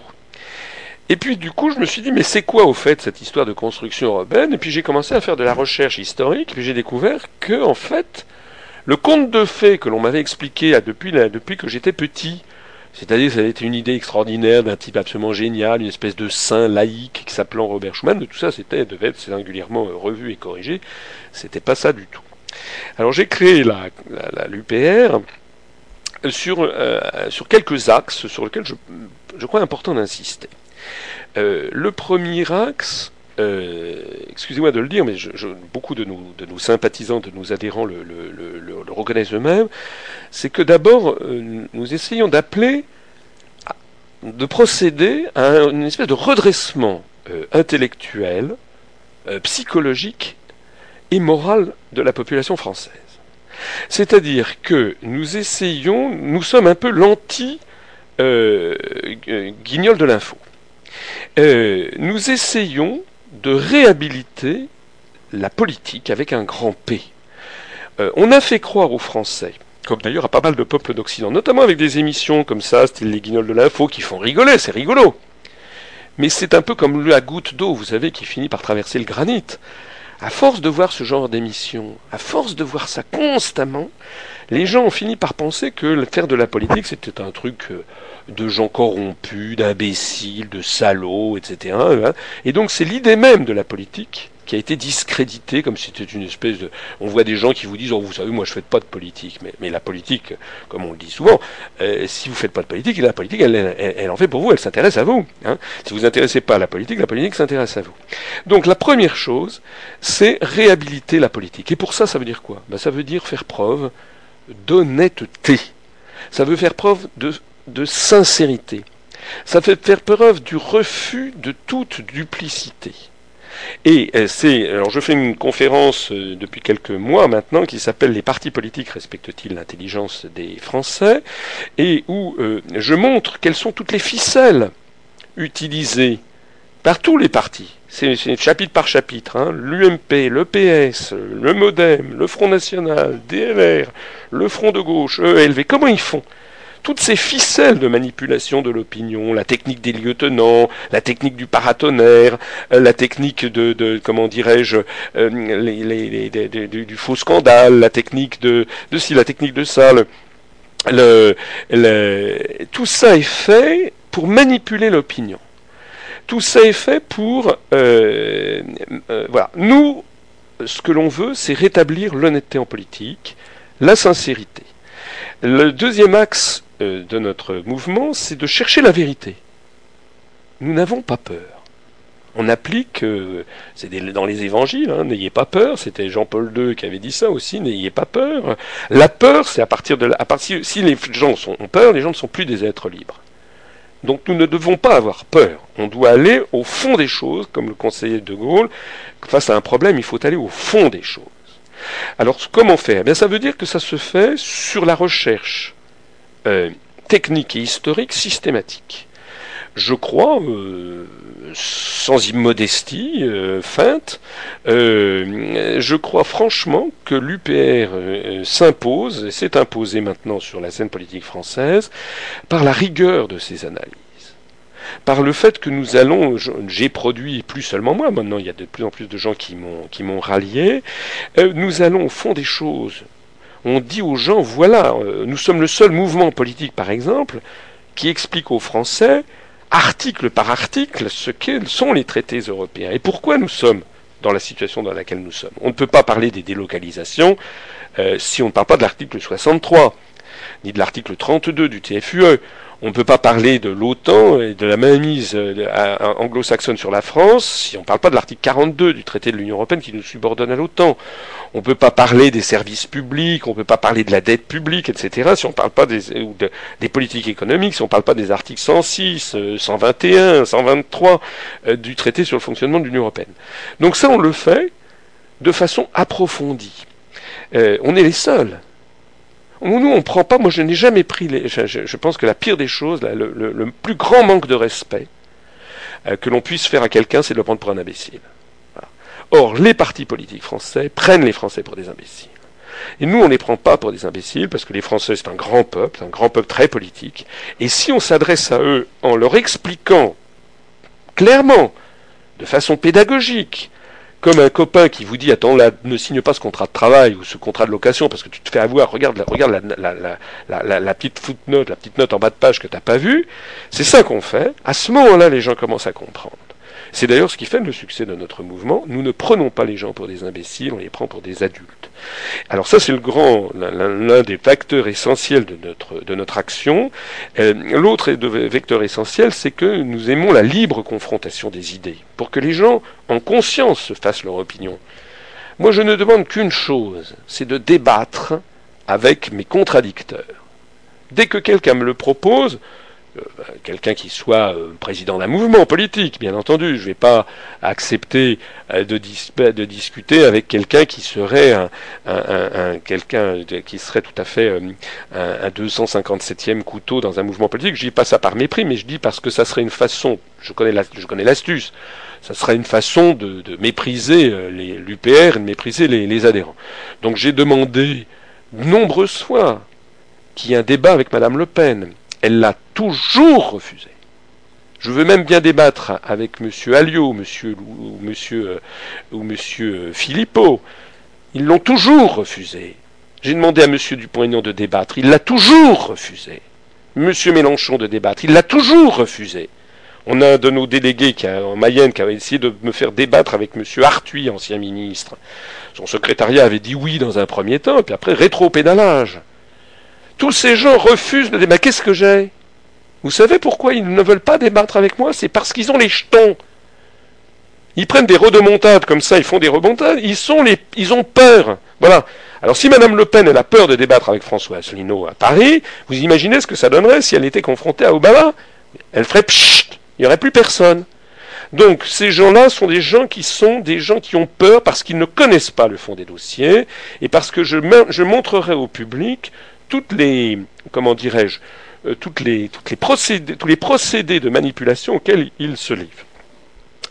Et puis du coup, je me suis dit, mais c'est quoi au fait cette histoire de construction européenne Et puis j'ai commencé à faire de la recherche historique, puis j'ai découvert que, en fait, le conte de fées que l'on m'avait expliqué depuis, depuis que j'étais petit, c'est-à-dire que ça avait été une idée extraordinaire d'un type absolument génial, une espèce de saint laïque qui s'appelant Robert Schumann, de tout ça c'était devait être singulièrement euh, revu et corrigé, c'était pas ça du tout. Alors j'ai créé la, l'UPR sur, euh, sur quelques axes sur lesquels je, je crois important d'insister. Euh, le premier axe, euh, excusez-moi de le dire, mais beaucoup de nos, sympathisants, de nos adhérents le, reconnaissent eux-mêmes, c'est que d'abord, euh, nous essayons d'appeler, de procéder à une espèce de redressement intellectuel, psychologique et moral de la population française. C'est-à-dire que nous essayons, nous sommes un peu l'anti-guignol de l'info. Euh, nous essayons de réhabiliter la politique avec un grand P. Euh, on a fait croire aux Français, comme d'ailleurs à pas mal de peuples d'Occident, notamment avec des émissions comme ça, style les guignols de l'info, qui font rigoler, c'est rigolo. Mais c'est un peu comme la goutte d'eau, vous savez, qui finit par traverser le granit. À force de voir ce genre d'émission, à force de voir ça constamment, les gens ont fini par penser que faire de la politique, c'était un truc euh, de gens corrompus, d'imbéciles, de salauds, etc. Hein. Et donc c'est l'idée même de la politique qui a été discréditée comme si c'était une espèce de... On voit des gens qui vous disent, oh, vous savez, moi je fais pas de politique. Mais, la politique, comme on le dit souvent, euh, si vous faites pas de politique, la politique, elle, elle, en fait pour vous, elle s'intéresse à vous. Hein. Si vous intéressez pas à la politique, la politique s'intéresse à vous. Donc la première chose, c'est réhabiliter la politique. Et pour ça, ça veut dire quoi? Ben, Ça veut dire faire preuve d'honnêteté. Ça veut faire preuve de de sincérité. Ça fait faire preuve du refus de toute duplicité. Et euh, c'est, alors je fais une conférence euh, depuis quelques mois maintenant qui s'appelle Les partis politiques respectent-ils l'intelligence des Français? Et où euh, je montre quelles sont toutes les ficelles utilisées par tous les partis. C'est chapitre par chapitre. Hein. L'UMP, le PS, le MoDem, le Front National, DLR, le Front de gauche, ELV. Comment ils font? Toutes ces ficelles de manipulation de l'opinion, la technique des lieutenants, la technique du paratonnerre, euh, la technique de, comment dirais-je, euh, du, faux scandale, la technique de, de si, la technique de ça, tout ça est fait pour manipuler l'opinion. Tout ça est fait pour, euh, voilà, nous, ce que l'on veut, c'est rétablir l'honnêteté en politique, la sincérité. Le deuxième axe euh, de notre mouvement, c'est de chercher la vérité. Nous n'avons pas peur. On applique, c'est dans les évangiles, hein, n'ayez pas peur, c'était Jean-Paul II qui avait dit ça aussi, n'ayez pas peur. La peur, c'est à partir de à partir, si les gens ont peur, les gens ne sont plus des êtres libres. Donc nous ne devons pas avoir peur. On doit aller au fond des choses, comme le conseiller de Gaulle. Face à un problème, il faut aller au fond des choses. Alors comment faire? Eh Ça veut dire que ça se fait sur la recherche euh, technique et historique systématique. Je crois, euh, sans immodestie, euh, feinte, je crois franchement que l'UPR s'impose, et s'est imposé maintenant sur la scène politique française, par la rigueur de ses analyses par le fait que nous allons, j'ai produit plus seulement moi, maintenant il y a de plus en plus de gens qui m'ont rallié, nous allons au fond des choses. On dit aux gens voilà, euh, nous sommes le seul mouvement politique par exemple qui explique aux Français article par article ce qu'sont sont les traités européens et pourquoi nous sommes dans la situation dans laquelle nous sommes. On ne peut pas parler des délocalisations euh, si on ne parle pas de l'article 63 ni de l'article 32 du TFUE. On ne peut pas parler de l'OTAN et de la mainmise euh, anglo-saxonne sur la France si on ne parle pas de l'article 42 du traité de l'Union européenne qui nous subordonne à l'OTAN. On ne peut pas parler des services publics, on ne peut pas parler de la dette publique, etc. si on ne parle pas des, politiques économiques, si on ne parle pas des articles 106, 121, 123 du traité sur le fonctionnement de l'Union européenne. Donc ça, on le fait de façon approfondie. Euh, on est les seuls nous, on prend pas. Moi, je n'ai jamais pris. Les, je, pense que la pire des choses, le, plus grand manque de respect euh, que l'on puisse faire à quelqu'un, c'est de le prendre pour un imbécile. Or, les partis politiques français prennent les Français pour des imbéciles. Et nous, on ne les prend pas pour des imbéciles, parce que les Français, c'est un grand peuple, un grand peuple très politique. Et si on s'adresse à eux en leur expliquant clairement, de façon pédagogique, comme un copain qui vous dit attends là ne signe pas ce contrat de travail ou ce contrat de location parce que tu te fais avoir regarde regarde la, la, la, la petite footnote la petite note en bas de page que tu n'as pas vue c'est ça qu'on fait à ce moment-là les gens commencent à comprendre c'est d'ailleurs ce qui fait le succès de notre mouvement. Nous ne prenons pas les gens pour des imbéciles, on les prend pour des adultes. Alors ça, c'est le grand, l'un des facteurs essentiels de notre, de notre action. Euh, l'autre vecteur essentiel, c'est que nous aimons la libre confrontation des idées, pour que les gens, en conscience, se fassent leur opinion. Moi, je ne demande qu'une chose, c'est de débattre avec mes contradicteurs. Dès que quelqu'un me le propose, quelqu'un qui soit euh, président d'un mouvement politique, bien entendu. Je ne vais pas accepter euh, de, discuter avec quelqu'un qui serait tout à fait un, 257e couteau dans un mouvement politique. Je dis pas ça par mépris, mais je dis parce que ça serait une façon. Je connais l'astuce. Ça serait une façon de, mépriser l'UPR et de mépriser les, les adhérents. Donc j'ai demandé nombreuses fois qu'il y ait un débat avec Madame Le Pen elle l'a toujours refusé. Je veux même bien débattre avec M. Alliot monsieur, ou M. Monsieur, ou monsieur Philippot. Ils l'ont toujours refusé. J'ai demandé à M. Dupont-Aignan de débattre. Il l'a toujours refusé. M. Mélenchon de débattre. Il l'a toujours refusé. On a un de nos délégués qui a, en Mayenne qui a essayé de me faire débattre avec M. Arthuis, ancien ministre. Son secrétariat avait dit oui dans un premier temps, puis après rétro-pédalage. Tous ces gens refusent de débattre. Qu'est-ce que j'ai? Vous savez pourquoi ils ne veulent pas débattre avec moi? C'est parce qu'ils ont les jetons. Ils prennent des redemontades comme ça, ils font des remontades, ils, ont peur. Voilà. Alors si Mme Le Pen elle a peur de débattre avec François Asselineau à Paris, vous imaginez ce que ça donnerait si elle était confrontée à Obama? Elle ferait pchit, il n'y aurait plus personne. Donc ces gens-là sont des gens qui sont des gens qui ont peur parce qu'ils ne connaissent pas le fond des dossiers et parce que je montrerai au public toutes les, comment dirais-je, euh, procédés, tous les procédés de manipulation auxquels il se livre.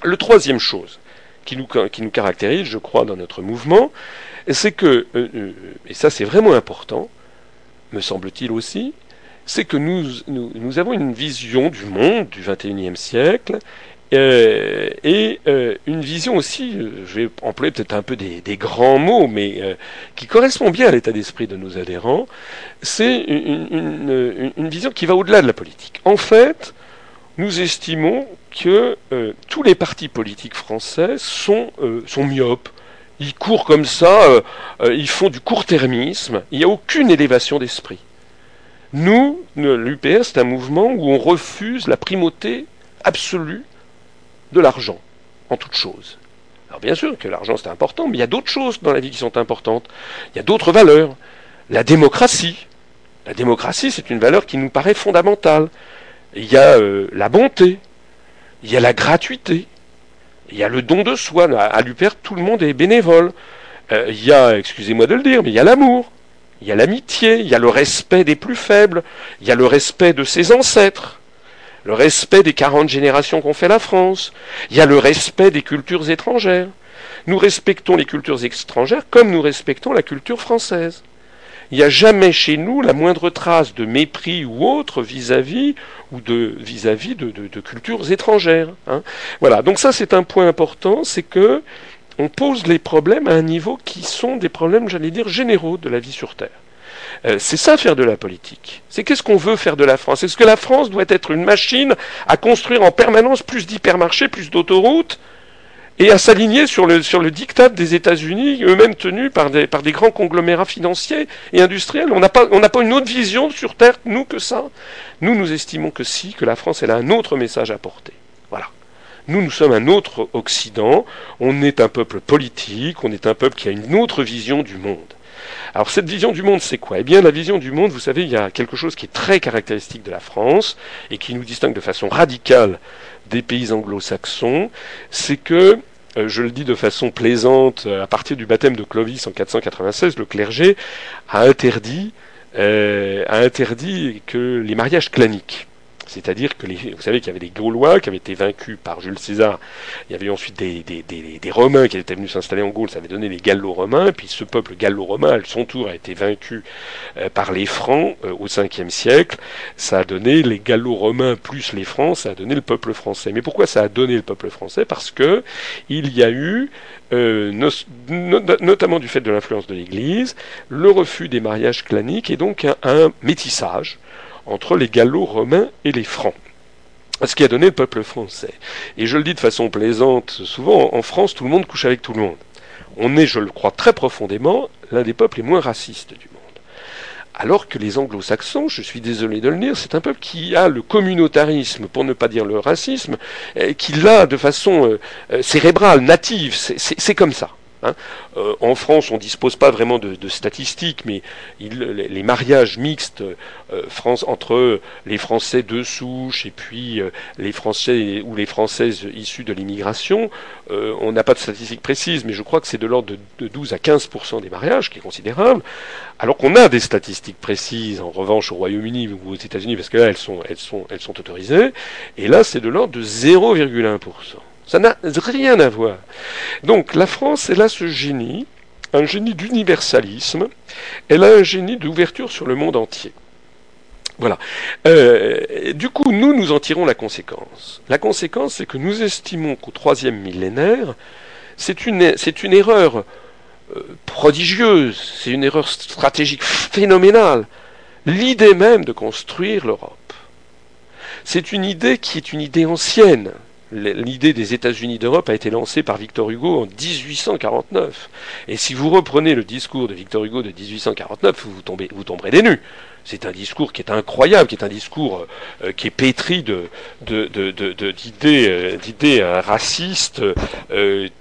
Le troisième chose qui nous, caractérise, je crois, dans notre mouvement, c'est que, euh, euh, et ça c'est vraiment important, me semble-t-il aussi, c'est que nous, nous, nous, avons une vision du monde du XXIe siècle euh, et euh, une vision aussi, euh, je vais employer peut-être un peu des, grands mots, mais qui correspond bien à l'état d'esprit de nos adhérents, c'est une, vision qui va au-delà de la politique. En fait, nous estimons que tous les partis politiques français sont, sont myopes. Ils courent comme ça, ils font du court-termisme, il n'y a aucune élévation d'esprit. Nous, l'UPS, c'est un mouvement où on refuse la primauté absolue de l'argent. en toute chose. Alors bien sûr que l'argent c'est important, mais il y a d'autres choses dans la vie qui sont importantes. Il y a d'autres valeurs. La démocratie. La démocratie, c'est une valeur qui nous paraît fondamentale. Il y a euh, la bonté. Il y a la gratuité. Il y a le don de soi. À l'UPER, tout le monde est bénévole. Euh, il y a, excusez-moi de le dire, mais il y a l'amour. Il y a l'amitié, il y a le respect des plus faibles, il y a le respect de ses ancêtres, le respect des 40 générations qu'ont fait la France, il y a le respect des cultures étrangères. Nous respectons les cultures étrangères comme nous respectons la culture française. Il n'y a jamais chez nous la moindre trace de mépris ou autre vis-à-vis de vis-à-vis de, de, cultures étrangères. Hein. Voilà. Donc ça c'est un point important, c'est que on pose les problèmes à un niveau qui sont des problèmes, j'allais dire, généraux de la vie sur Terre. Euh, c'est ça faire de la politique. C'est qu'est-ce qu'on veut faire de la France? Est-ce que la France doit être une machine à construire en permanence plus d'hypermarchés, plus d'autoroutes et à s'aligner sur le, sur diktat des États-Unis, eux-mêmes tenus par des, par des grands conglomérats financiers et industriels? On n'a pas, pas une autre vision sur Terre, nous, que ça. Nous, nous estimons que si, que la France, elle a un autre message à porter. Voilà. Nous, nous sommes un autre Occident, on est un peuple politique, on est un peuple qui a une autre vision du monde. Alors cette vision du monde, c'est quoi? Eh bien la vision du monde, vous savez, il y a quelque chose qui est très caractéristique de la France et qui nous distingue de façon radicale des pays anglo-saxons, c'est que euh, je le dis de façon plaisante, à partir du baptême de Clovis en 496, le clergé a interdit, euh, a interdit que les mariages claniques. C'est-à-dire que vous savez qu'il y avait des Gaulois qui avaient été vaincus par Jules César. Il y avait ensuite des Romains qui étaient venus s'installer en Gaule. Ça avait donné les Gallo-Romains. Puis ce peuple gallo-romain, à son tour, a été vaincu euh, par les Francs euh, au 5e siècle. Ça a donné les Gallo-Romains plus les Francs. Ça a donné le peuple français. Mais pourquoi ça a donné le peuple français? Parce que il y a eu euh, notamment du fait de l'influence de l'Église, le refus des mariages claniques et donc un métissage entre les Gallo-Romains et les Francs ce qui a donné le peuple français. Et je le dis de façon plaisante, souvent en France, tout le monde couche avec tout le monde. On est, je le crois très profondément, l'un des peuples les moins racistes du monde. Alors que les anglo-saxons, je suis désolé de le dire, c'est un peuple qui a le communautarisme, pour ne pas dire le racisme, qui l'a de façon euh, euh, cérébrale, native, c'est comme ça. Hein. Euh, en France, on ne dispose pas vraiment de, statistiques, mais les, mariages mixtes euh, entre les Français de souche et puis euh, les Français ou les Françaises issues de l'immigration, on n'a pas de statistiques précises, mais je crois que c'est de l'ordre de, 12 à 15 des mariages, qui est considérable, alors qu'on a des statistiques précises, en revanche, au Royaume-Uni ou aux États-Unis, parce que là, elles sont, elles sont, elles sont autorisées, et là, c'est de l'ordre de 0,1 ça n'a rien à voir. Donc la France, elle a ce génie, un génie d'universalisme, elle a un génie d'ouverture sur le monde entier. Voilà. Euh, du coup, nous, nous en tirons la conséquence. La conséquence, c'est que nous estimons qu'au troisième millénaire, c'est une, erreur euh, prodigieuse, c'est une erreur stratégique phénoménale, l'idée même de construire l'Europe. C'est une idée qui est une idée ancienne, l'idée des États-Unis d'Europe a été lancée par Victor Hugo en 1849. Et si vous reprenez le discours de Victor Hugo de 1849, vous, tombez, vous tomberez des nues. C'est un discours qui est incroyable, qui est un discours euh, qui est pétri d'idées, euh, d'idées euh, racistes,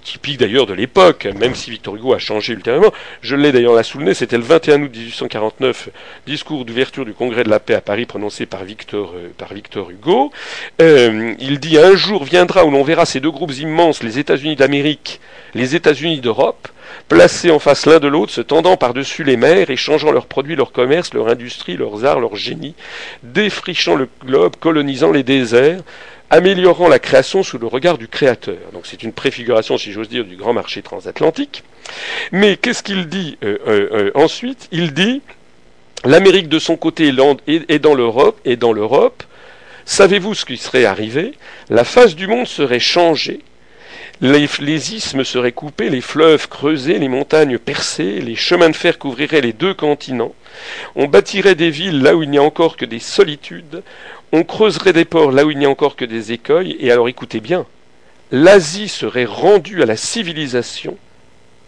typiques d'ailleurs de l'époque, même si Victor Hugo a changé ultérieurement. Je l'ai d'ailleurs là sous le nez, c'était le 21 août 1849, discours d'ouverture du Congrès de la paix à Paris prononcé par Victor, par Victor Hugo. il dit un jour viendra où l'on verra ces deux groupes immenses, les États-Unis d'Amérique, les États-Unis d'Europe, placés en face l'un de l'autre, se tendant par-dessus les mers, échangeant leurs produits, leur commerce, leur industrie, leurs arts, leur génie, défrichant le globe, colonisant les déserts, améliorant la création sous le regard du Créateur. Donc c'est une préfiguration, si j'ose dire, du grand marché transatlantique. Mais qu'est-ce qu'il dit euh, euh, euh, ensuite? Il dit l'Amérique de son côté est dans l'Europe, et dans l'Europe. Savez-vous ce qui serait arrivé? La face du monde serait changée les, isthmes seraient coupés, les fleuves creusés, les montagnes percées, les chemins de fer couvriraient les deux continents. On bâtirait des villes là où il n'y a encore que des solitudes. On creuserait des ports là où il n'y a encore que des écueils. Et alors écoutez bien, l'Asie serait rendue à la civilisation,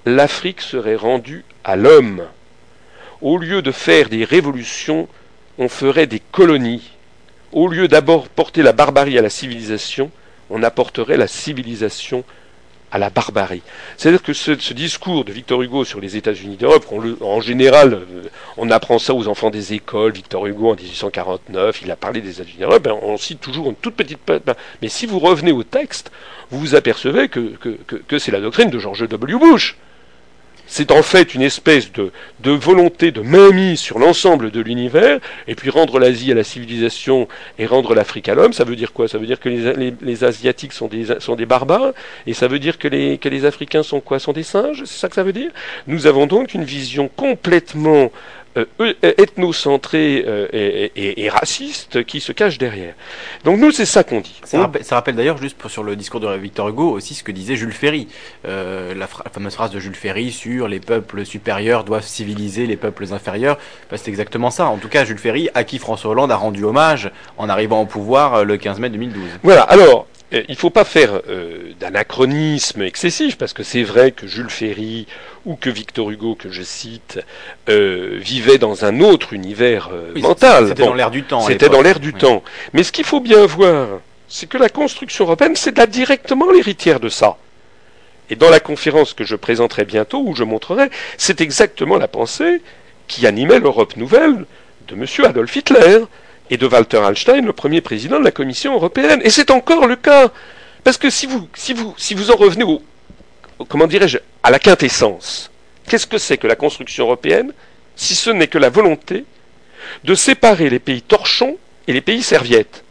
l'Afrique serait rendue à l'homme. Au lieu de faire des révolutions, on ferait des colonies. Au lieu d'abord porter la barbarie à la civilisation, on apporterait la civilisation à la barbarie. C'est-à-dire que ce, discours de Victor Hugo sur les États-Unis d'Europe, en général, euh, on apprend ça aux enfants des écoles. Victor Hugo en 1849, il a parlé des États-Unis d'Europe, ben, on cite toujours une toute petite. Ben, mais si vous revenez au texte, vous vous apercevez que, que c'est la doctrine de George W. Bush c'est en fait une espèce de, volonté de mainmise sur l'ensemble de l'univers, et puis rendre l'Asie à la civilisation et rendre l'Afrique à l'homme, ça veut dire quoi? Ça veut dire que les, Asiatiques sont des, sont des barbares, et ça veut dire que les, que les Africains sont quoi? Sont des singes? C'est ça que ça veut dire? Nous avons donc une vision complètement ethnocentré euh, et, raciste qui se cache derrière. Donc nous, c'est ça qu'on dit. Ça, rappelle, d'ailleurs, juste sur le discours de Victor Hugo, aussi ce que disait Jules Ferry. la, fameuse phrase de Jules Ferry sur les peuples supérieurs doivent civiliser les peuples inférieurs. Bah, c'est exactement ça. En tout cas, Jules Ferry, à qui François Hollande a rendu hommage en arrivant au pouvoir le 15 mai 2012. Voilà, alors, il ne faut pas faire d'anachronisme excessif, parce que c'est vrai que Jules Ferry ou que Victor Hugo, que je cite, euh, vivait dans un autre univers euh, mental. C'était dans l'air du temps. C'était dans l'air du temps. Mais ce qu'il faut bien voir, c'est que la construction européenne, c'est là directement l'héritière de ça. Et dans la conférence que je présenterai bientôt, où je montrerai, c'est exactement la pensée qui animait l'Europe nouvelle de M. Adolf Hitler et de Walter Hallstein, le premier président de la Commission européenne. Et c'est encore le cas. Parce que si vous, en revenez comment dirais-je, à la quintessence. Qu'est-ce que c'est que la construction européenne si ce n'est que la volonté de séparer les pays torchons et les pays serviettes?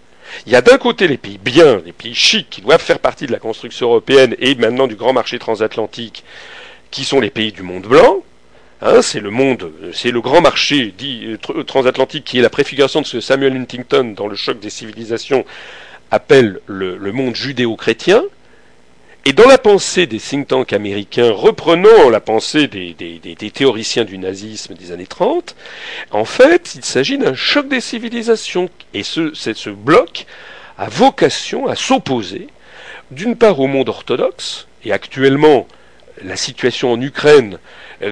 Il y a d'un côté les pays bien, les pays chics qui doivent faire partie de la construction européenne et maintenant du grand marché transatlantique, qui sont les pays du monde blanc. Hein, c'est le monde, c'est le grand marché dit euh, transatlantique qui est la préfiguration de ce que Samuel Huntington dans le choc des civilisations appelle le monde judéo-chrétien. Et dans la pensée des think tanks américains, reprenant la pensée des, théoriciens du nazisme des années 30, en fait, il s'agit d'un choc des civilisations. Et ce bloc a vocation à s'opposer, d'une part au monde orthodoxe, et actuellement, la situation en Ukraine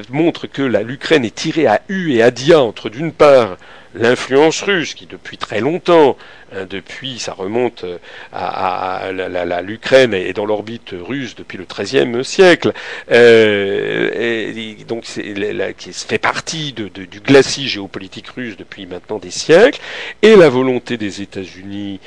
montre que l'Ukraine est tirée à U et à dia entre d'une part l'influence russe qui depuis très longtemps, hein, depuis ça remonte euh, à, l'Ukraine et dans l'orbite russe depuis le XIIIe siècle, euh, donc qui fait partie du glacis géopolitique russe depuis maintenant des siècles, et la volonté des États-Unis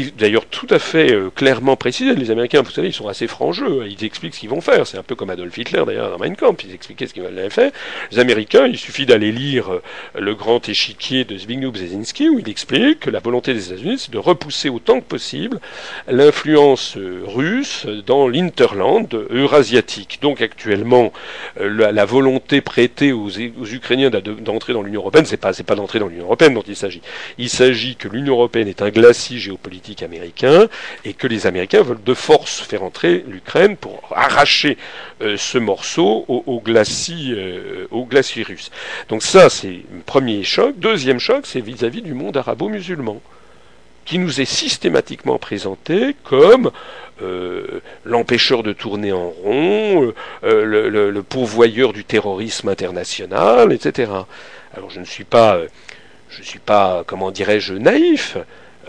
d'ailleurs tout à fait euh, clairement précisé. Les Américains, vous savez, ils sont assez francs-jeux. Hein. Ils expliquent ce qu'ils vont faire. C'est un peu comme Adolf Hitler, d'ailleurs, dans Mein Kampf. Ils expliquaient ce qu'ils allaient faire. Les Américains, il suffit d'aller lire euh, le grand échiquier de Zbigniew Brzezinski, où il explique que la volonté des États-Unis, c'est de repousser autant que possible l'influence euh, russe dans l'interland eurasiatique. Donc actuellement, la, volonté prêtée aux, aux Ukrainiens d'entrer dans l'Union européenne, c'est pas, c'est pas d'entrer dans l'Union européenne dont il s'agit. Il s'agit que l'Union européenne est un glacis géopolitique américain et que les Américains veulent de force faire entrer l'Ukraine pour arracher euh, ce morceau au, euh, au glacis russe. Donc ça, c'est le premier choc. Deuxième choc, c'est vis-à-vis du monde arabo-musulman qui nous est systématiquement présenté comme euh, l'empêcheur de tourner en rond, le, le, pourvoyeur du terrorisme international, etc. Alors je ne suis pas, je suis pas, comment dirais-je, naïf.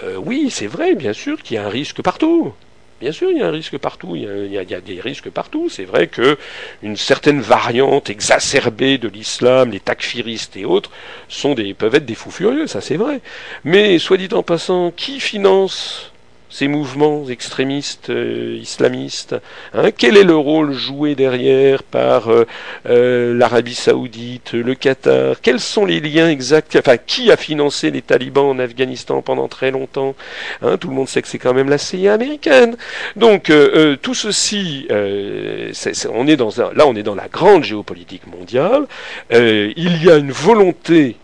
Euh, oui, c'est vrai, bien sûr qu'il y a un risque partout. Bien sûr, il y a un risque partout. Il y a, des risques partout. C'est vrai que une certaine variante exacerbée de l'islam, les takfiristes et autres, sont des, peuvent être des fous furieux. Ça, c'est vrai. Mais soit dit en passant, qui finance ces mouvements extrémistes euh, islamistes hein, Quel est le rôle joué derrière par euh, euh, l'Arabie saoudite, le Qatar? Quels sont les liens exacts? Enfin, qui a financé les talibans en Afghanistan pendant très longtemps? Hein, Tout le monde sait que c'est quand même la CIA américaine. Donc, tout ceci, on est dans là, on est dans la grande géopolitique mondiale. il y a une volonté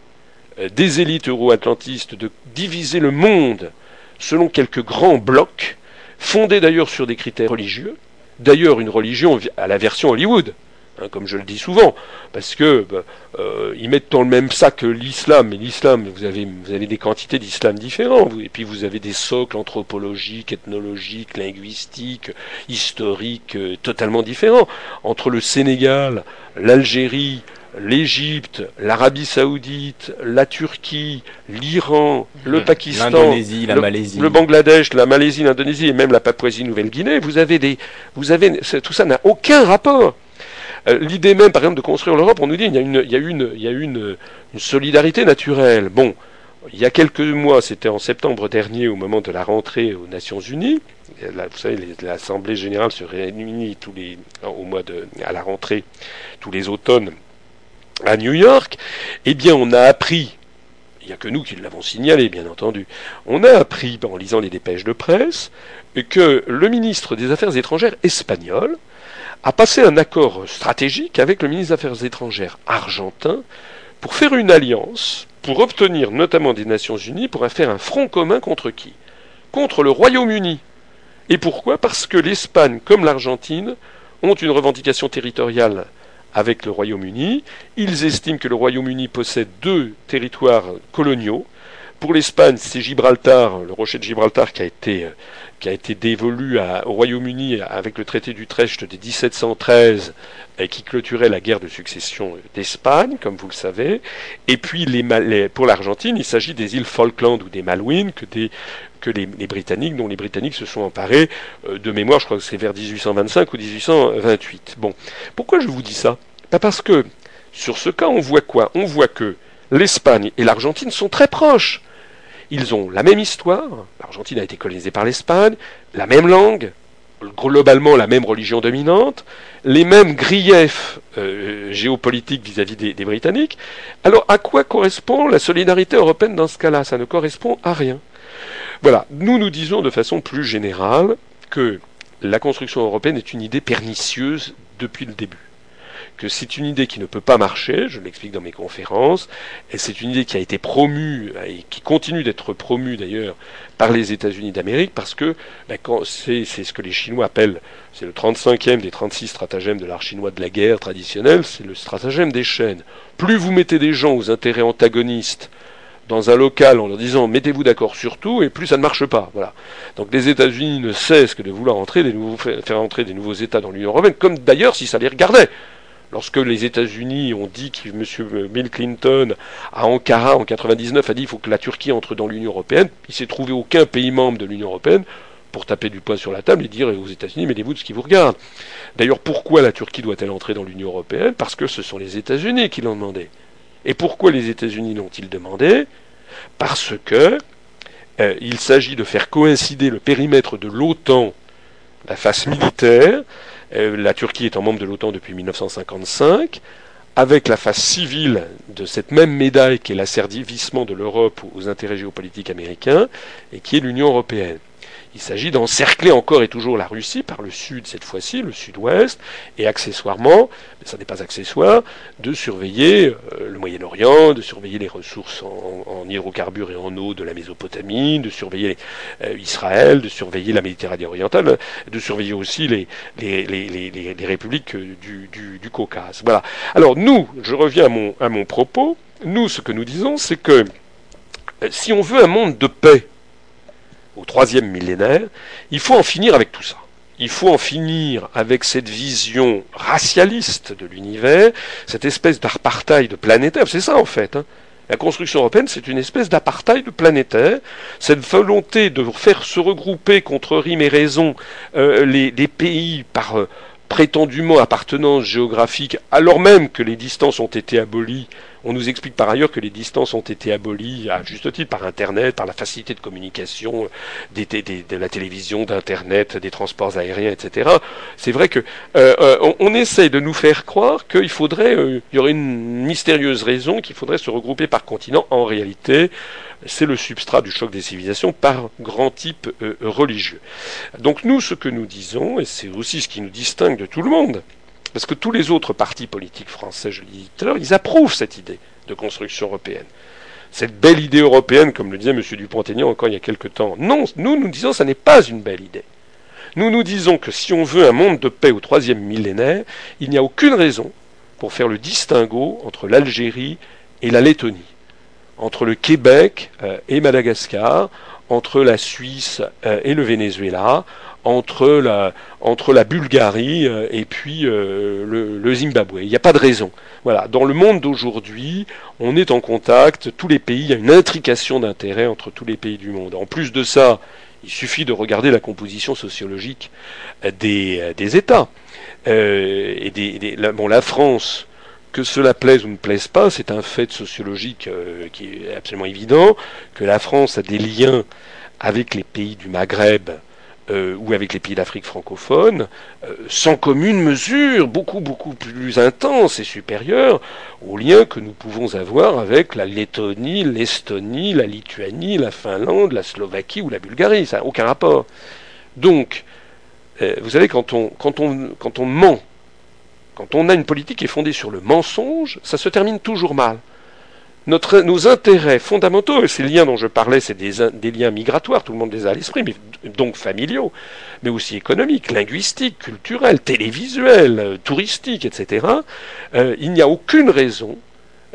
des élites euro-atlantistes de diviser le monde selon quelques grands blocs, fondés d'ailleurs sur des critères religieux, d'ailleurs une religion à la version Hollywood, hein, comme je le dis souvent, parce que bah, euh, ils mettent dans le même sac l'islam, mais l'islam, vous avez, des quantités d'islam différents, et puis vous avez des socles anthropologiques, ethnologiques, linguistiques, historiques, euh, totalement différents. Entre le Sénégal, l'Algérie, l'Égypte, l'Arabie Saoudite, la Turquie, l'Iran, le Mmh. Pakistan, L'Indonésie, la le, Malaisie. le Bangladesh, la Malaisie, l'Indonésie et même la Papouasie-Nouvelle-Guinée, vous avez des, vous avez, tout ça n'a aucun rapport. Euh, L'idée même, par exemple, de construire l'Europe, on nous dit il y a une, il y a une, il y a une, une solidarité naturelle. Bon, il y a quelques mois, c'était en septembre dernier, au moment de la rentrée aux Nations Unies. Là, vous savez, l'Assemblée générale se réunit tous les, au mois de, à la rentrée, tous les automnes à New York. Eh bien, on a appris, il n'y a que nous qui l'avons signalé, bien entendu, on a appris, en lisant les dépêches de presse, que le ministre des Affaires étrangères espagnol a passé un accord stratégique avec le ministre des Affaires étrangères argentin pour faire une alliance, pour obtenir notamment des Nations Unies, pour faire un front commun contre qui? Contre le Royaume-Uni. Et pourquoi? Parce que l'Espagne, comme l'Argentine, ont une revendication territoriale avec le Royaume-Uni. Ils estiment que le Royaume-Uni possède deux territoires coloniaux. Pour l'Espagne, c'est Gibraltar, le rocher de Gibraltar, qui a été, euh, qui a été dévolu au Royaume-Uni avec le traité d'Utrecht de 1713, et qui clôturait la guerre de succession d'Espagne, comme vous le savez. Et puis, pour l'Argentine, il s'agit des îles Falkland ou des Malouines que, les, Britanniques, dont les Britanniques se sont emparés euh, de mémoire, je crois que c'est vers 1825 ou 1828. Bon, pourquoi je vous dis ça? Parce que sur ce cas, on voit quoi? On voit que l'Espagne et l'Argentine sont très proches. Ils ont la même histoire. L'Argentine a été colonisée par l'Espagne, la même langue, globalement la même religion dominante, les mêmes griefs euh, géopolitiques vis-à-vis des, des Britanniques. Alors, à quoi correspond la solidarité européenne dans ce cas-là? Ça ne correspond à rien. Voilà. Nous nous disons de façon plus générale que la construction européenne est une idée pernicieuse depuis le début que c'est une idée qui ne peut pas marcher, je l'explique dans mes conférences, et c'est une idée qui a été promue et qui continue d'être promue d'ailleurs par les États-Unis d'Amérique parce que ben, c'est ce que les Chinois appellent, c'est le 35e des 36 stratagèmes de l'art chinois de la guerre traditionnelle, c'est le stratagème des chaînes. Plus vous mettez des gens aux intérêts antagonistes dans un local en leur disant mettez-vous d'accord sur tout et plus ça ne marche pas. Voilà. Donc les États-Unis ne cessent que de vouloir entrer des nouveaux, faire entrer des nouveaux États dans l'Union européenne, comme d'ailleurs si ça les regardait. Lorsque les États-Unis ont dit que M. Bill Clinton à Ankara en 99 a dit qu'il faut que la Turquie entre dans l'Union européenne, il s'est trouvé aucun pays membre de l'Union européenne pour taper du poing sur la table et dire aux États-Unis mettez-vous de ce qui vous regarde. D'ailleurs, pourquoi la Turquie doit-elle entrer dans l'Union européenne? Parce que ce sont les États-Unis qui l'ont demandé. Et pourquoi les États-Unis l'ont-ils demandé? Parce que euh, il s'agit de faire coïncider le périmètre de l'OTAN, la face militaire, la Turquie étant membre de l'OTAN depuis 1955, avec la face civile de cette même médaille qui est l'asservissement de l'Europe aux intérêts géopolitiques américains, et qui est l'Union européenne. Il s'agit d'encercler encore et toujours la Russie par le sud cette fois-ci, le sud-ouest, et accessoirement, mais ça n'est pas accessoire, de surveiller euh, le Moyen-Orient, de surveiller les ressources en, hydrocarbures et en eau de la Mésopotamie, de surveiller euh, Israël, de surveiller la Méditerranée orientale, de surveiller aussi les, républiques du, Caucase. Voilà. Alors nous, je reviens à mon, propos, nous ce que nous disons, c'est que euh, si on veut un monde de paix, au troisième millénaire, il faut en finir avec tout ça. Il faut en finir avec cette vision racialiste de l'univers, cette espèce d'apartheid planétaire. C'est ça en fait. Hein. La construction européenne, c'est une espèce d'apartheid planétaire, cette volonté de faire se regrouper contre rime et raison euh, les, pays par euh, prétendument appartenance géographique, alors même que les distances ont été abolies on nous explique par ailleurs que les distances ont été abolies à juste titre par Internet, par la facilité de communication, des, de la télévision, d'Internet, des transports aériens, etc. C'est vrai que euh, on, on, essaie de nous faire croire qu'il faudrait, euh, il y aurait une mystérieuse raison qu'il faudrait se regrouper par continent. En réalité, c'est le substrat du choc des civilisations par grand type euh, religieux. Donc nous, ce que nous disons, et c'est aussi ce qui nous distingue de tout le monde, parce que tous les autres partis politiques français, je l'ai dit tout à l'heure, ils approuvent cette idée de construction européenne. Cette belle idée européenne, comme le disait M. Dupont-Aignan encore il y a quelque temps. Non, nous, nous disons que ça n'est pas une belle idée. Nous nous disons que si on veut un monde de paix au troisième millénaire, il n'y a aucune raison pour faire le distinguo entre l'Algérie et la Lettonie, entre le Québec euh, et Madagascar, entre la Suisse euh, et le Venezuela, entre la, entre la Bulgarie euh, et puis euh, le, Zimbabwe. Il n'y a pas de raison. Voilà. Dans le monde d'aujourd'hui, on est en contact, tous les pays, il y a une intrication d'intérêts entre tous les pays du monde. En plus de ça, il suffit de regarder la composition sociologique des, des États. la, bon, la France, que cela plaise ou ne plaise pas, c'est un fait sociologique qui est absolument évident, que la France a des liens avec les pays du Maghreb euh, ou avec les pays d'Afrique francophone, euh, sans commune mesure, beaucoup, beaucoup plus intense et supérieure aux liens que nous pouvons avoir avec la Lettonie, l'Estonie, la Lituanie, la Finlande, la Slovaquie ou la Bulgarie. Ça n'a aucun rapport. Donc, euh, vous savez, quand on, quand, on, quand on ment, quand on a une politique qui est fondée sur le mensonge, ça se termine toujours mal nos intérêts fondamentaux, et ces liens dont je parlais, c'est des, liens migratoires, tout le monde les a à l'esprit, mais donc familiaux, mais aussi économiques, linguistiques, culturels, télévisuels, euh, touristiques, etc. Euh, il n'y a aucune raison,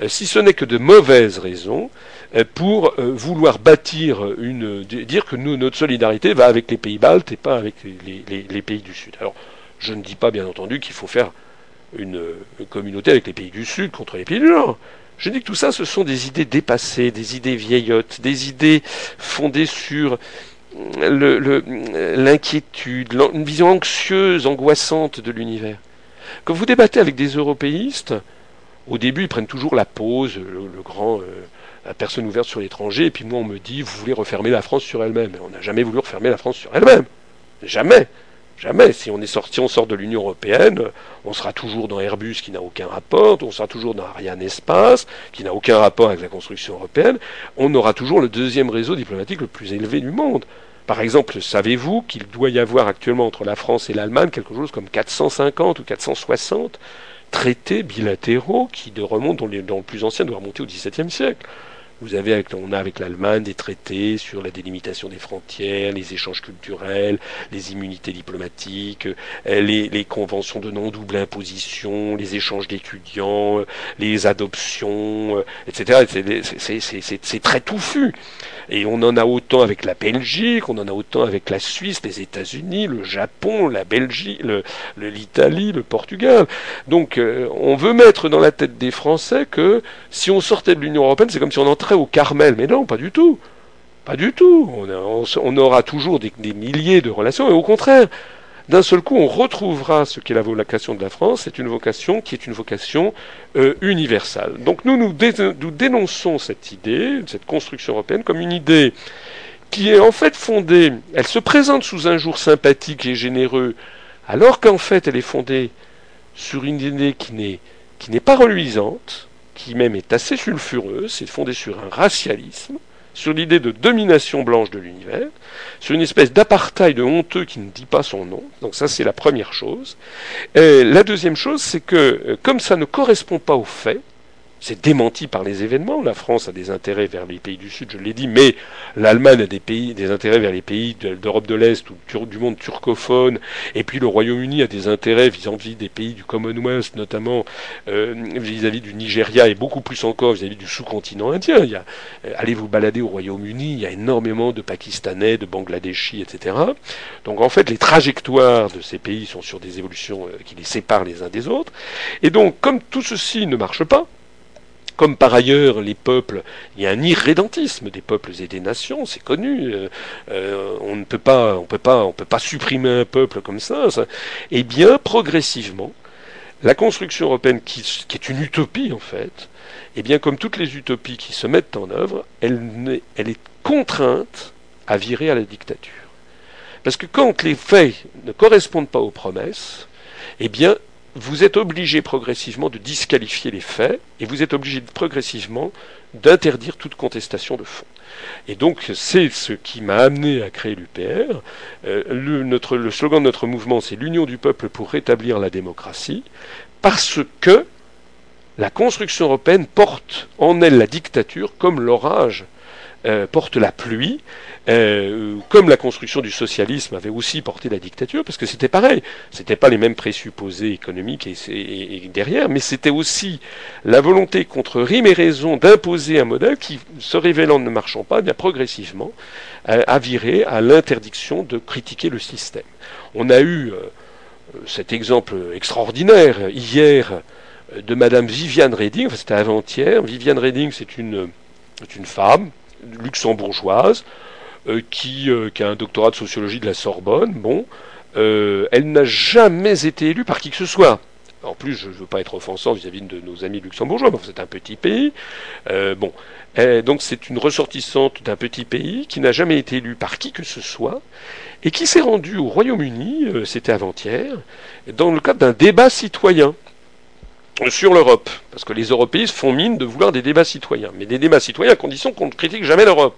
euh, si ce n'est que de mauvaises raisons, pour vouloir bâtir une, dire que notre solidarité va avec les pays baltes et pas avec les, pays du Sud. Alors, je ne dis pas, bien entendu, qu'il faut faire une communauté avec les pays du Sud contre les pays du Nord. Je dis que tout ça, ce sont des idées dépassées, des idées vieillottes, des idées fondées sur l'inquiétude, une vision anxieuse, angoissante de l'univers. Quand vous débattez avec des européistes, au début, ils prennent toujours la pause, le, grand, euh, la personne ouverte sur l'étranger, et puis moi, on me dit, vous voulez refermer la France sur elle-même. On n'a jamais voulu refermer la France sur elle-même. Jamais. Jamais. Si on est sorti, on sort de l'Union européenne, on sera toujours dans Airbus qui n'a aucun rapport, on sera toujours dans Ariane Espace qui n'a aucun rapport avec la construction européenne. On aura toujours le deuxième réseau diplomatique le plus élevé du monde. Par exemple, savez-vous qu'il doit y avoir actuellement entre la France et l'Allemagne quelque chose comme 450 ou 460 traités bilatéraux qui remontent, dans, le plus ancien, doit remonter au XVIIe siècle? Vous avez avec, on a avec l'Allemagne des traités sur la délimitation des frontières, les échanges culturels, les immunités diplomatiques, euh, les, conventions de non-double imposition, les échanges d'étudiants, euh, les adoptions, euh, etc. C'est très touffu. Et on en a autant avec la Belgique, on en a autant avec la Suisse, les États-Unis, le Japon, la Belgique, l'Italie, le, le, Portugal. Donc on veut mettre dans la tête des Français que si on sortait de l'Union européenne, c'est comme si on entrait au Carmel. Mais non, pas du tout. Pas du tout. On, aura toujours des, milliers de relations, et au contraire, d'un seul coup, on retrouvera ce qu'est la vocation de la France. C'est une vocation qui est une vocation euh, universelle. Donc nous, nous, dénonçons cette idée, cette construction européenne, comme une idée qui est en fait fondée, elle se présente sous un jour sympathique et généreux, alors qu'en fait elle est fondée sur une idée qui n'est, qui n'est pas reluisante, qui même est assez sulfureux, c'est fondé sur un racialisme, sur l'idée de domination blanche de l'univers, sur une espèce d'apartheid honteux qui ne dit pas son nom. Donc ça, c'est la première chose. La deuxième chose, c'est que euh, comme ça ne correspond pas aux faits, c'est démenti par les événements. La France a des intérêts vers les pays du Sud, je l'ai dit, mais l'Allemagne a des, pays, des intérêts vers les pays d'Europe de l'Est ou du monde turcophone, et puis le Royaume-Uni a des intérêts vis-à-vis des pays du Commonwealth, notamment euh, vis-à-vis du Nigeria et beaucoup plus encore vis-à-vis du sous-continent indien. Euh, allez vous balader au Royaume-Uni, il y a énormément de Pakistanais, de Bangladeshis, etc. Donc en fait, les trajectoires de ces pays sont sur des évolutions euh, qui les séparent les uns des autres. Et donc, comme tout ceci ne marche pas, comme par ailleurs les peuples, il y a un irrédentisme des peuples et des nations, c'est connu. Euh, euh, on ne peut pas, on peut pas, on peut pas supprimer un peuple comme ça. Eh bien, progressivement, la construction européenne, qui, est une utopie en fait, eh bien, comme toutes les utopies qui se mettent en œuvre, elle, elle est contrainte à virer à la dictature. Parce que quand les faits ne correspondent pas aux promesses, eh bien, vous êtes obligé progressivement de disqualifier les faits et vous êtes obligé progressivement d'interdire toute contestation de fond. Et donc c'est ce qui m'a amené à créer l'UPR. Euh, le, slogan de notre mouvement, c'est l'union du peuple pour rétablir la démocratie, parce que la construction européenne porte en elle la dictature comme l'orage euh, porte la pluie, euh, comme la construction du socialisme avait aussi porté la dictature, parce que c'était pareil, c'était pas les mêmes présupposés économiques et, derrière, mais c'était aussi la volonté contre rime et raison d'imposer un modèle qui, se révélant ne marchant pas, bien progressivement, a viré à l'interdiction de critiquer le système. On a eu cet exemple extraordinaire hier de Madame Viviane Reding, enfin c'était avant-hier. Viviane Reding, c'est une, une femme luxembourgeoise euh, qui, euh, qui, a un doctorat de sociologie de la Sorbonne. Bon, euh, elle n'a jamais été élue par qui que ce soit. En plus, je ne veux pas être offensant vis-à-vis de nos amis luxembourgeois, mais c'est un petit pays. bon, donc c'est une ressortissante d'un petit pays qui n'a jamais été élue par qui que ce soit et qui s'est rendue au Royaume-Uni, c'était avant-hier, dans le cadre d'un débat citoyen sur l'Europe, parce que les européistes font mine de vouloir des débats citoyens, mais des débats citoyens à condition qu'on ne critique jamais l'Europe.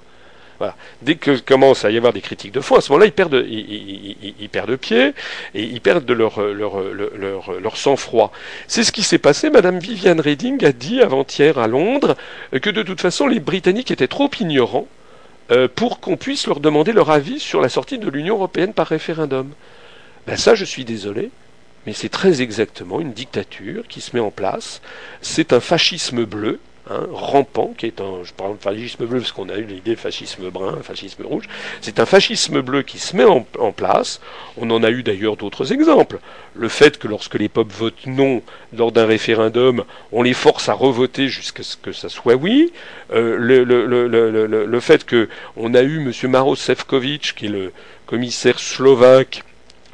Dès que commence à y avoir des critiques de fond, à ce moment-là, ils perdent, pied et ils perdent leur, leur sang-froid. C'est ce qui s'est passé. Madame Viviane Reding a dit avant-hier à Londres que de toute façon, les Britanniques étaient trop ignorants euh, pour qu'on puisse leur demander leur avis sur la sortie de l'Union européenne par référendum. Ben ça, je suis désolé mais c'est très exactement une dictature qui se met en place. C'est un fascisme bleu, hein, rampant, qui est un, je parle de fascisme bleu parce qu'on a eu l'idée fascisme brun, fascisme rouge. C'est un fascisme bleu qui se met en, place. On en a eu d'ailleurs d'autres exemples. Le fait que lorsque les peuples votent non lors d'un référendum, on les force à revoter jusqu'à ce que ça soit oui. Euh, le, fait que on a eu M. Maros Sefcovic, qui est le commissaire slovaque,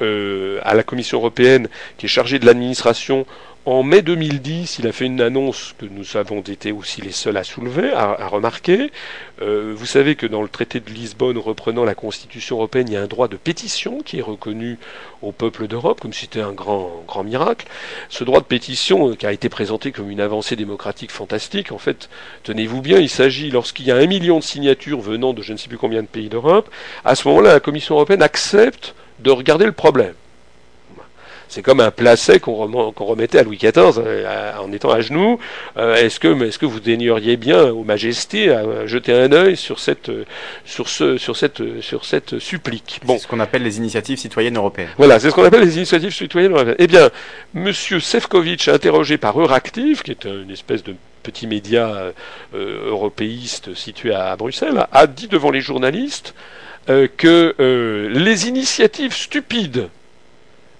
euh, à la Commission européenne qui est chargée de l'administration en mai 2010, il a fait une annonce que nous avons été aussi les seuls à soulever, à, remarquer. Euh, vous savez que dans le traité de Lisbonne reprenant la Constitution européenne, il y a un droit de pétition qui est reconnu au peuple d'Europe, comme si c'était un grand, grand miracle. Ce droit de pétition, euh, qui a été présenté comme une avancée démocratique fantastique, en fait, tenez-vous bien, il s'agit, lorsqu'il y a un million de signatures venant de je ne sais plus combien de pays d'Europe, à ce moment-là, la Commission européenne accepte de regarder le problème. C'est comme un placet qu'on remettait à Louis XIV euh, en étant à genoux. Euh, est-ce que, est que vous daigneriez bien, aux majestés, à jeter un œil sur cette, sur ce, sur cette, sur cette supplique? Bon. C'est ce qu'on appelle les initiatives citoyennes européennes. Voilà, c'est ce qu'on appelle les initiatives citoyennes européennes. Eh bien, Monsieur Sefcovic, interrogé par Euractiv, qui est une espèce de petit média euh, européiste situé à Bruxelles, a dit devant les journalistes euh, que euh, les initiatives stupides,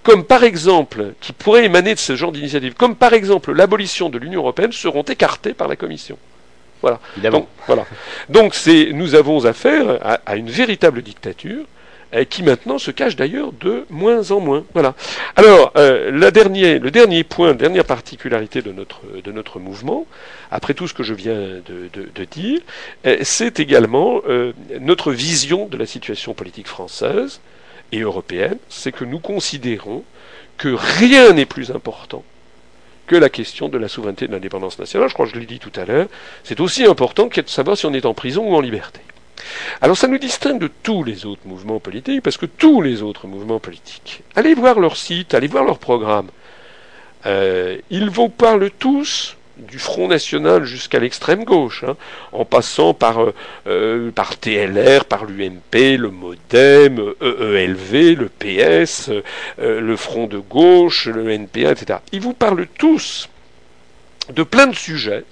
comme par exemple, qui pourraient émaner de ce genre d'initiatives, comme par exemple l'abolition de l'Union européenne, seront écartées par la Commission. Voilà. Donc, voilà. Donc c'est, nous avons affaire à une véritable dictature qui maintenant se cache d'ailleurs de moins en moins. Voilà. Alors, euh, le dernier point, dernière particularité de notre, de notre mouvement, après tout ce que je viens de, dire, euh, c'est également euh, notre vision de la situation politique française et européenne, c'est que nous considérons que rien n'est plus important que la question de la souveraineté et de l'indépendance nationale. Je crois que je l'ai dit tout à l'heure. C'est aussi important que de savoir si on est en prison ou en liberté. Alors ça nous distingue de tous les autres mouvements politiques, parce que tous les autres mouvements politiques, allez voir leur site, allez voir leur programme, euh, ils vous parlent tous du Front National jusqu'à l'extrême gauche, hein, en passant par, euh, euh, par TLR, par l'UMP, le MoDem, EELV, le PS, le Front de gauche, le NPA, etc. Ils vous parlent tous de plein de sujets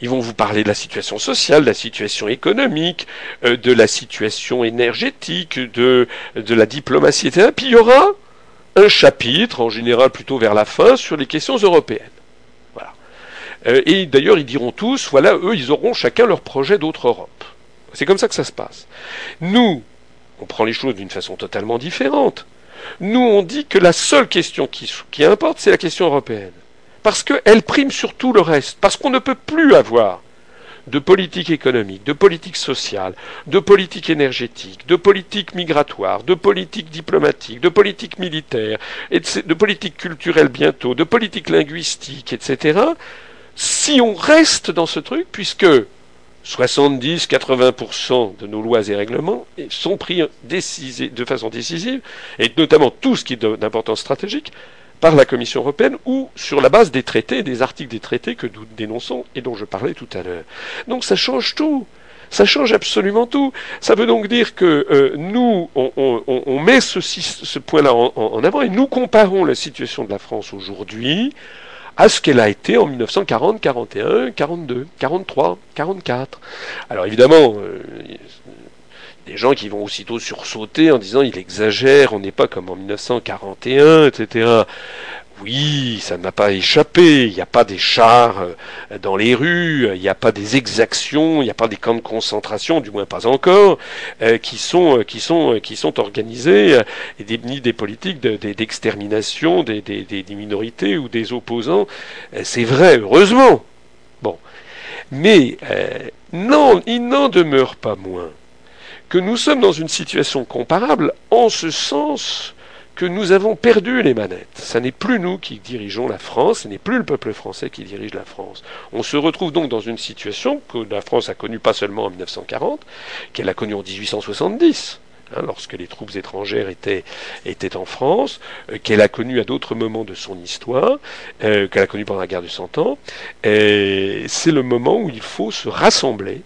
ils vont vous parler de la situation sociale, de la situation économique, euh, de la situation énergétique, de, de la diplomatie, etc. Puis il y aura un chapitre, en général plutôt vers la fin, sur les questions européennes. Voilà. Euh, et d'ailleurs, ils diront tous, voilà, eux, ils auront chacun leur projet d'autre Europe. C'est comme ça que ça se passe. Nous, on prend les choses d'une façon totalement différente. Nous, on dit que la seule question qui, qui importe, c'est la question européenne parce qu'elle prime sur tout le reste, parce qu'on ne peut plus avoir de politique économique, de politique sociale, de politique énergétique, de politique migratoire, de politique diplomatique, de politique militaire, de politique culturelle bientôt, de politique linguistique, etc., si on reste dans ce truc, puisque 70-80% de nos lois et règlements sont pris de façon décisive, et notamment tout ce qui est d'importance stratégique, par la Commission européenne ou sur la base des traités, des articles des traités que nous dénonçons et dont je parlais tout à l'heure. Donc ça change tout. Ça change absolument tout. Ça veut donc dire que euh, nous, on, met ce, point-là en, avant et nous comparons la situation de la France aujourd'hui à ce qu'elle a été en 1940, 41, 42, 43, 44. Alors évidemment, euh, des gens qui vont aussitôt sursauter en disant il exagère, on n'est pas comme en 1941, etc. Oui, ça ne m'a pas échappé. Il n'y a pas des chars euh, dans les rues, il n'y a pas des exactions, il n'y a pas des camps de concentration, du moins pas encore, euh, qui sont euh, qui sont qui sont organisés et des, ni des politiques d'extermination des, minorités ou des opposants. C'est vrai, heureusement. Bon, mais non, il n'en demeure pas moins que nous sommes dans une situation comparable en ce sens que nous avons perdu les manettes. Ce n'est plus nous qui dirigeons la France, ce n'est plus le peuple français qui dirige la France. On se retrouve donc dans une situation que la France a connue pas seulement en 1940, qu'elle a connue en 1870. Hein, lorsque les troupes étrangères étaient, étaient en France, euh, qu'elle a connue à d'autres moments de son histoire, euh, qu'elle a connue pendant la guerre de Cent Ans. C'est le moment où il faut se rassembler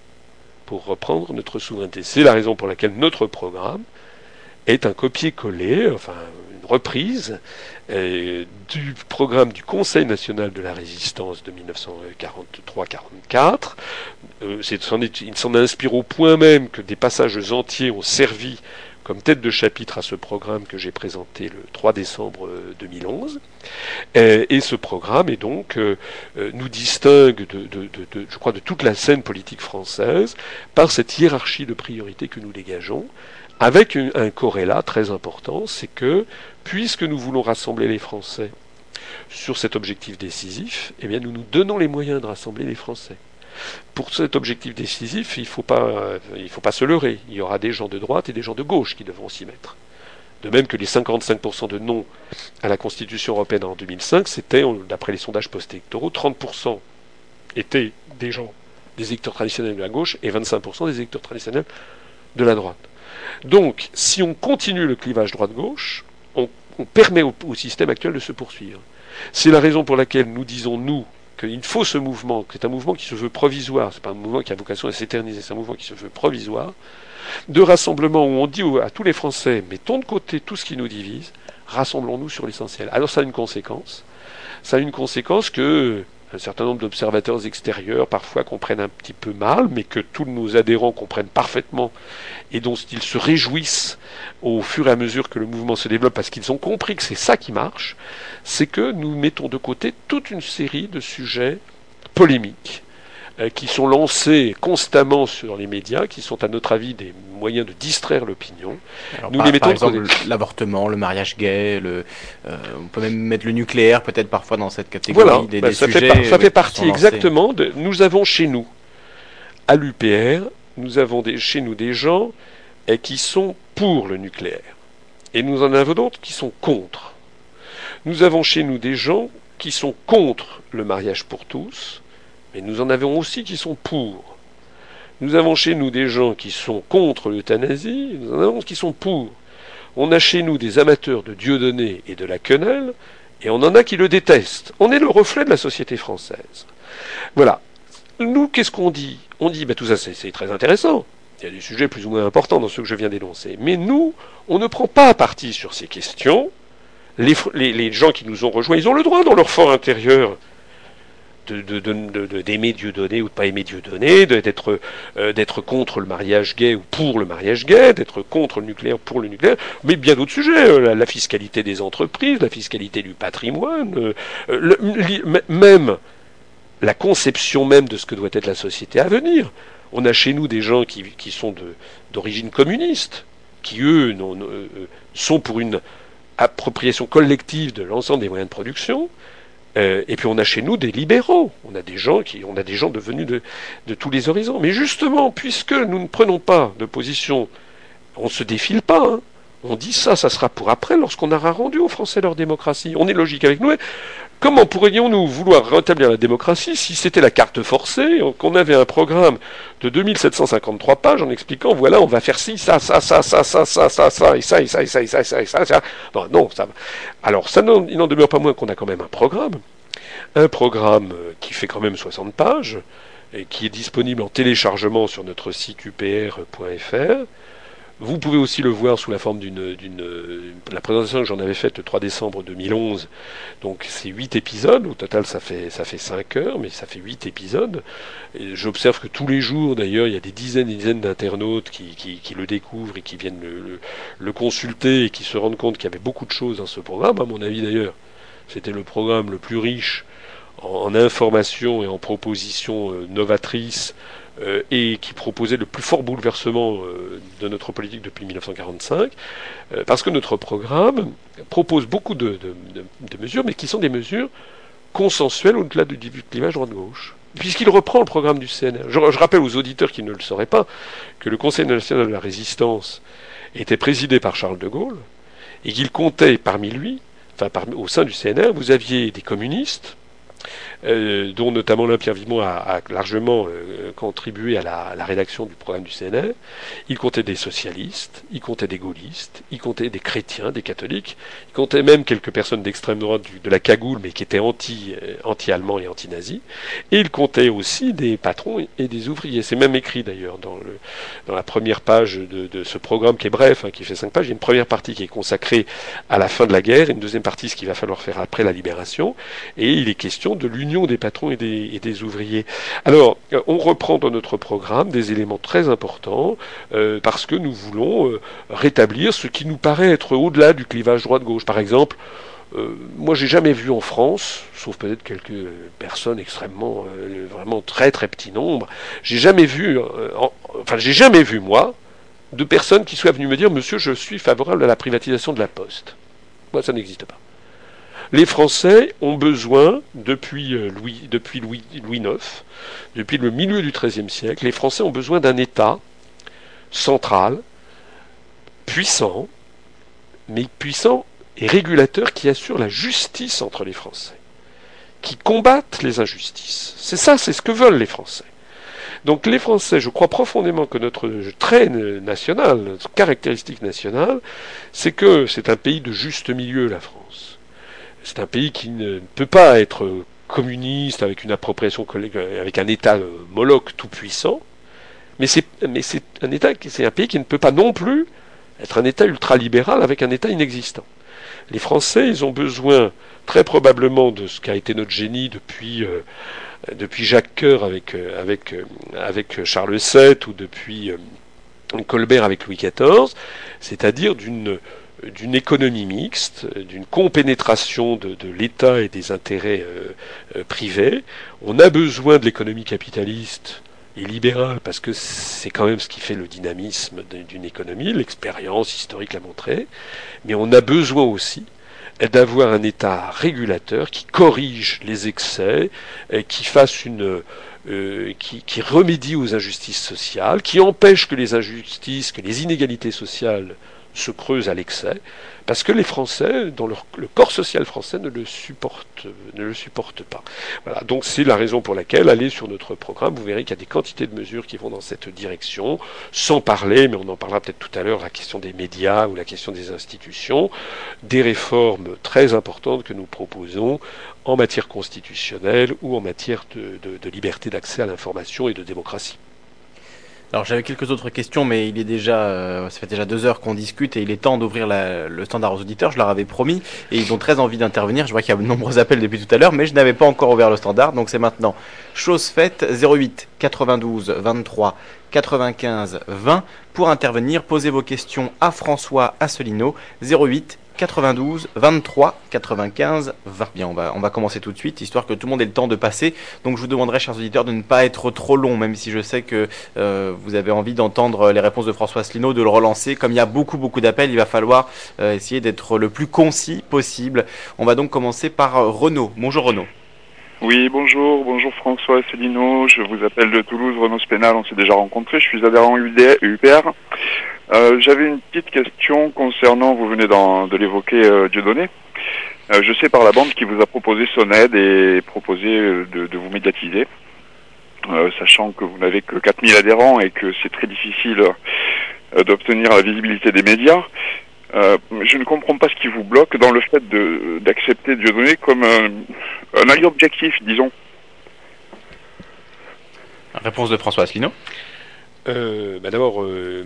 pour reprendre notre souveraineté. C'est la raison pour laquelle notre programme est un copier-coller, enfin une reprise euh, du programme du Conseil national de la résistance de 1943-44. Euh, il s'en inspire au point même que des passages entiers ont servi comme tête de chapitre à ce programme que j'ai présenté le 3 décembre 2011. Euh, et, ce programme euh, euh, nous distingue de, je crois, de toute la scène politique française par cette hiérarchie de priorités que nous dégageons, avec un corrélat très important, c'est que puisque nous voulons rassembler les Français sur cet objectif décisif, eh nous nous donnons les moyens de rassembler les Français. Pour cet objectif décisif, il ne faut, pas, faut pas se leurrer. Il y aura des gens de droite et des gens de gauche qui devront s'y mettre. De même que les 55% de non à la Constitution européenne en 2005, c'était, d'après les sondages post-électoraux, 30% étaient des gens, des électeurs traditionnels de la gauche et 25% des électeurs traditionnels de la droite. Donc, si on continue le clivage droite-gauche, on, permet au, système actuel de se poursuivre. C'est la raison pour laquelle nous disons, nous, qu'il faut ce mouvement, c'est un mouvement qui se veut provisoire, c'est pas un mouvement qui a vocation à s'éterniser, c'est un mouvement qui se veut provisoire, de rassemblement où on dit à tous les Français, mettons de côté tout ce qui nous divise, rassemblons-nous sur l'essentiel. Alors ça a une conséquence. Ça a une conséquence que un certain nombre d'observateurs extérieurs parfois comprennent un petit peu mal, mais que tous nos adhérents comprennent parfaitement et dont ils se réjouissent au fur et à mesure que le mouvement se développe parce qu'ils ont compris que c'est ça qui marche, c'est que nous mettons de côté toute une série de sujets polémiques qui sont lancés constamment sur les médias, qui sont à notre avis des moyens de distraire l'opinion. Nous par, les mettons par exemple l'avortement, le mariage gay, le, euh, on peut même mettre le nucléaire peut-être parfois dans cette catégorie voilà, des, bah, ça sujets. Fait ça fait partie exactement de. Nous avons chez nous, à l'UPR, nous avons des, chez nous des gens et qui sont pour le nucléaire. Et nous en avons d'autres qui sont contre. Nous avons chez nous des gens qui sont contre le mariage pour tous, mais nous en avons aussi qui sont pour. Nous avons chez nous des gens qui sont contre l'euthanasie, nous en avons qui sont pour. On a chez nous des amateurs de Dieudonné et de la quenelle, et on en a qui le détestent. On est le reflet de la société française. Voilà. Nous, qu'est-ce qu'on dit? On dit, bah, tout ça, c'est très intéressant. Il y a des sujets plus ou moins importants dans ceux que je viens d'énoncer. Mais nous, on ne prend pas parti sur ces questions. Les, les, gens qui nous ont rejoints, ils ont le droit dans leur fort intérieur d'aimer Dieu donné ou de pas aimer Dieu donné, d'être euh, d'être contre le mariage gay ou pour le mariage gay, d'être contre le nucléaire pour le nucléaire, mais bien d'autres sujets, euh, la, fiscalité des entreprises, la fiscalité du patrimoine, euh, même la conception même de ce que doit être la société à venir. On a chez nous des gens qui, sont d'origine communiste, qui eux sont pour une appropriation collective de l'ensemble des moyens de production. Euh, et puis on a chez nous des libéraux. On a des gens qui, on a des gens devenus de, de tous les horizons. Mais justement, puisque nous ne prenons pas de position, on ne se défile pas. Hein, on dit ça, ça sera pour après, lorsqu'on aura rendu aux Français leur démocratie. On est logique avec nous. Comment pourrions-nous vouloir rétablir la démocratie si c'était la carte forcée, qu'on avait un programme de 2753 pages en expliquant, voilà, on va faire ci, ça, ça, ça, ça, ça, ça, ça, ça, et ça, et ça, et ça, et ça, et ça, et ça, ça. Bon, non, ça Alors, ça il n'en demeure pas moins qu'on a quand même un programme. Un programme qui fait quand même 60 pages, qui est disponible en téléchargement sur notre site upr.fr. Vous pouvez aussi le voir sous la forme d'une, la présentation que j'en avais faite le 3 décembre 2011. Donc c'est 8 épisodes. Au total, ça fait ça fait 5 heures, mais ça fait 8 épisodes. J'observe que tous les jours, d'ailleurs, il y a des dizaines et dizaines d'internautes qui, qui, le découvrent et qui viennent le, consulter et qui se rendent compte qu'il y avait beaucoup de choses dans ce programme. À mon avis, d'ailleurs, c'était le programme le plus riche en, en informations et en propositions euh, novatrices euh, et qui proposait le plus fort bouleversement euh, de notre politique depuis 1945, euh, parce que notre programme propose beaucoup de, mesures, mais qui sont des mesures consensuelles au-delà du clivage droite-gauche. Puisqu'il reprend le programme du CNR. Je, rappelle aux auditeurs qui ne le sauraient pas que le Conseil national de la résistance était présidé par Charles de Gaulle et qu'il comptait parmi lui, enfin au sein du CNR, vous aviez des communistes, euh, dont notamment Pierre Vimont a, largement euh, contribué à la, rédaction du programme du CNR. Il comptait des socialistes, il comptait des gaullistes, il comptait des chrétiens, des catholiques, il comptait même quelques personnes d'extrême droite de la cagoule, mais qui étaient euh, anti-allemands et anti-nazis. Et il comptait aussi des patrons et des ouvriers. C'est même écrit d'ailleurs dans, la première page de, ce programme qui est bref, hein, qui fait cinq pages. Il y a une première partie qui est consacrée à la fin de la guerre, une deuxième partie ce qu'il va falloir faire après la libération. Et il est question de l'union des patrons et des, ouvriers. Alors, euh, on reprend dans notre programme des éléments très importants euh, parce que nous voulons euh, rétablir ce qui nous paraît être au-delà du clivage droite-gauche. Par exemple, moi, j'ai jamais vu en France, sauf peut-être quelques personnes extrêmement, vraiment très très petit nombre, j'ai jamais vu, enfin, j'ai jamais vu moi, de personnes qui soient venues me dire, Monsieur, je suis favorable à la privatisation de la Poste. Moi, ça n'existe pas. Les Français ont besoin, depuis euh, Louis, IX, depuis le milieu du XIIIe siècle, les Français ont besoin d'un État central, puissant, mais puissant et régulateur qui assure la justice entre les Français, qui combattent les injustices. C'est ça, c'est ce que veulent les Français. Donc les Français, je crois profondément que notre trait national, notre caractéristique nationale, c'est que c'est un pays de juste milieu, la France c'est un pays qui ne peut pas être communiste avec une appropriation avec un État euh, moloch tout puissant, mais c'est un État c'est un pays qui ne peut pas non plus être un État ultralibéral avec un État inexistant. Les Français, ils ont besoin très probablement de ce qu'a été notre génie depuis euh, depuis Jacques Coeur avec euh, avec avec Charles VII ou depuis Colbert avec Louis XIV, c'est-à-dire d'une d'une économie mixte, d'une compénétration de, l'État et des intérêts euh, euh, privés. On a besoin de l'économie capitaliste et libérale parce que c'est quand même ce qui fait le dynamisme d'une économie, l'expérience historique l'a montré, mais on a besoin aussi d'avoir un État régulateur qui corrige les excès, euh, qui, remédie aux injustices sociales, qui empêche que les injustices, que les inégalités sociales se creuse à l'excès, parce que les Français, dans leur, le corps social français, ne le supporte, ne le supporte pas. Voilà, donc c'est la raison pour laquelle, allez sur notre programme, vous verrez qu'il y a des quantités de mesures qui vont dans cette direction, sans parler, mais on en parlera peut-être tout à l'heure, la question des médias ou la question des institutions, des réformes très importantes que nous proposons en matière constitutionnelle ou en matière de liberté d'accès à l'information et de démocratie. Alors j'avais quelques autres questions, mais il est déjà, euh, ça fait déjà deux heures qu'on discute et il est temps d'ouvrir le standard aux auditeurs. Je leur avais promis et ils ont très envie d'intervenir. Je vois qu'il y a de nombreux appels depuis tout à l'heure, mais je n'avais pas encore ouvert le standard, donc c'est maintenant chose faite. 08 92 23 95 20 pour intervenir. Posez vos questions à François Asselineau. 08 92 23 95 20. Bien, on va, on va commencer tout de suite, histoire que tout le monde ait le temps de passer. Donc je vous demanderai, chers auditeurs, de ne pas être trop long, même si je sais que euh, vous avez envie d'entendre les réponses de François Asselineau, de le relancer. Comme il y a beaucoup, beaucoup d'appels, il va falloir euh, essayer d'être le plus concis possible. On va donc commencer par euh, Renaud. Bonjour Renaud. Oui, bonjour, bonjour François Asselineau, je vous appelle de Toulouse, Renaud Spénal, on s'est déjà rencontré, je suis adhérent UPR. Euh, j'avais une petite question concernant, vous venez de l'évoquer, euh, Dieudonné. Euh, je sais par la bande qui vous a proposé son aide et proposé de, vous médiatiser, sachant que vous n'avez que 4000 adhérents et que c'est très difficile d'obtenir la visibilité des médias. je ne comprends pas ce qui vous bloque dans le fait d'accepter Dieudonné comme un, un allié objectif, disons. Réponse de François Asselineau. Euh, bah D'abord, euh,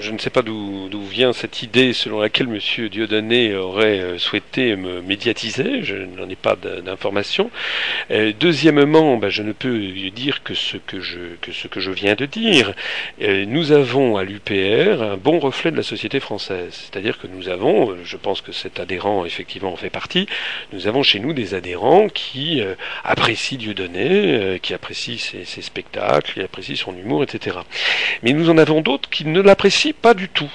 je ne sais pas d'où vient cette idée selon laquelle M. Dieudonné aurait euh, souhaité me médiatiser. Je n'en ai pas d'informations. Euh, deuxièmement, bah, je ne peux dire que ce que je, que ce que je viens de dire. Euh, nous avons à l'UPR un bon reflet de la société française. C'est-à-dire que nous avons, je pense que cet adhérent effectivement en fait partie, nous avons chez nous des adhérents qui apprécient Dieudonné, qui apprécient ses, ses spectacles, qui apprécient son humour, etc. Mais nous en avons d'autres qui ne l'apprécient pas du tout.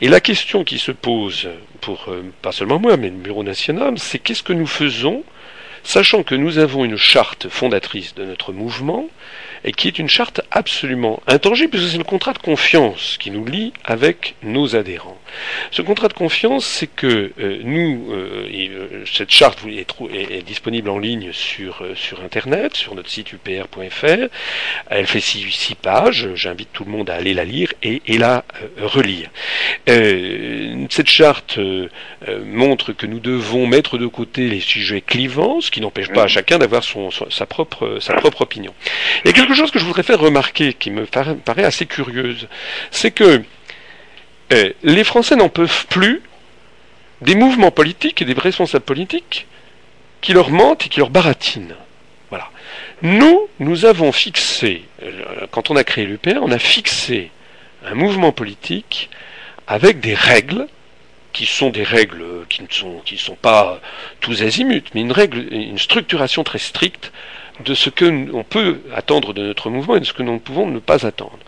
Et la question qui se pose pour euh, pas seulement moi, mais le Bureau national, c'est qu'est-ce que nous faisons, sachant que nous avons une charte fondatrice de notre mouvement, et qui est une charte absolument intangible, puisque c'est le contrat de confiance qui nous lie avec nos adhérents. Ce contrat de confiance, c'est que euh, nous, euh, euh, cette charte est, est, disponible en ligne sur, sur Internet, sur notre site upr.fr. Elle fait six, six pages. J'invite tout le monde à aller la lire et, et la relire. cette charte montre que nous devons mettre de côté les sujets clivants, ce qui n'empêche pas à chacun d'avoir son, sa, propre, sa propre opinion. Chose que je voudrais faire remarquer, qui me paraît assez curieuse, c'est que eh, les Français n'en peuvent plus des mouvements politiques et des responsables politiques qui leur mentent et qui leur baratinent. Voilà. Nous, nous avons fixé, euh, quand on a créé l'UPR, on a fixé un mouvement politique avec des règles qui sont des règles qui ne sont pas tous azimuts, mais une règle, une structuration très stricte de ce que l'on peut attendre de notre mouvement et de ce que nous ne pouvons ne pas attendre.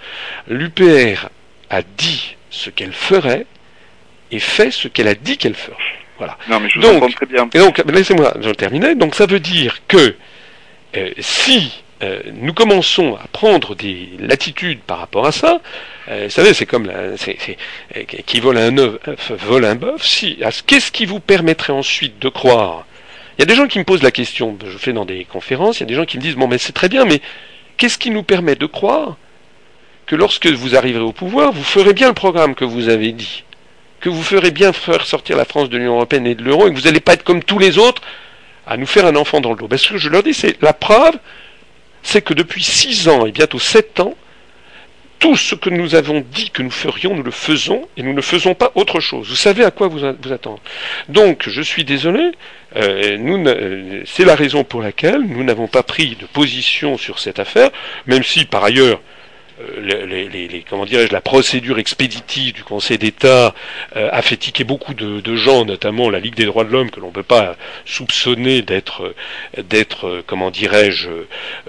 L'UPR a dit ce qu'elle ferait et fait ce qu'elle a dit qu'elle ferait. Voilà. Non, mais je vous donc, très bien. Et donc, laissez-moi terminer. Donc, ça veut dire que euh, si euh, nous commençons à prendre des latitudes par rapport à ça, euh, vous savez, c'est comme la, qui vole un œuf vole un bœuf. Si, qu'est-ce qui vous permettrait ensuite de croire Il y a des gens qui me posent la question. Je fais dans des conférences. Il y a des gens qui me disent bon, mais c'est très bien, mais qu'est-ce qui nous permet de croire que lorsque vous arriverez au pouvoir, vous ferez bien le programme que vous avez dit, que vous ferez bien faire sortir la France de l'Union européenne et de l'euro, et que vous n'allez pas être comme tous les autres à nous faire un enfant dans le dos? Parce ce que je leur dis, c'est la preuve, c'est que depuis six ans et bientôt sept ans, tout ce que nous avons dit que nous ferions, nous le faisons, et nous ne faisons pas autre chose. Vous savez à quoi vous, attendre. Donc, je suis désolé, euh, euh, c'est la raison pour laquelle nous n'avons pas pris de position sur cette affaire, même si, par ailleurs, les, les, les, comment dirais-je, la procédure expéditive du Conseil d'État euh, a fait tiquer beaucoup de, de, gens, notamment la Ligue des droits de l'homme, que l'on ne peut pas soupçonner d'être, d'être, comment dirais-je,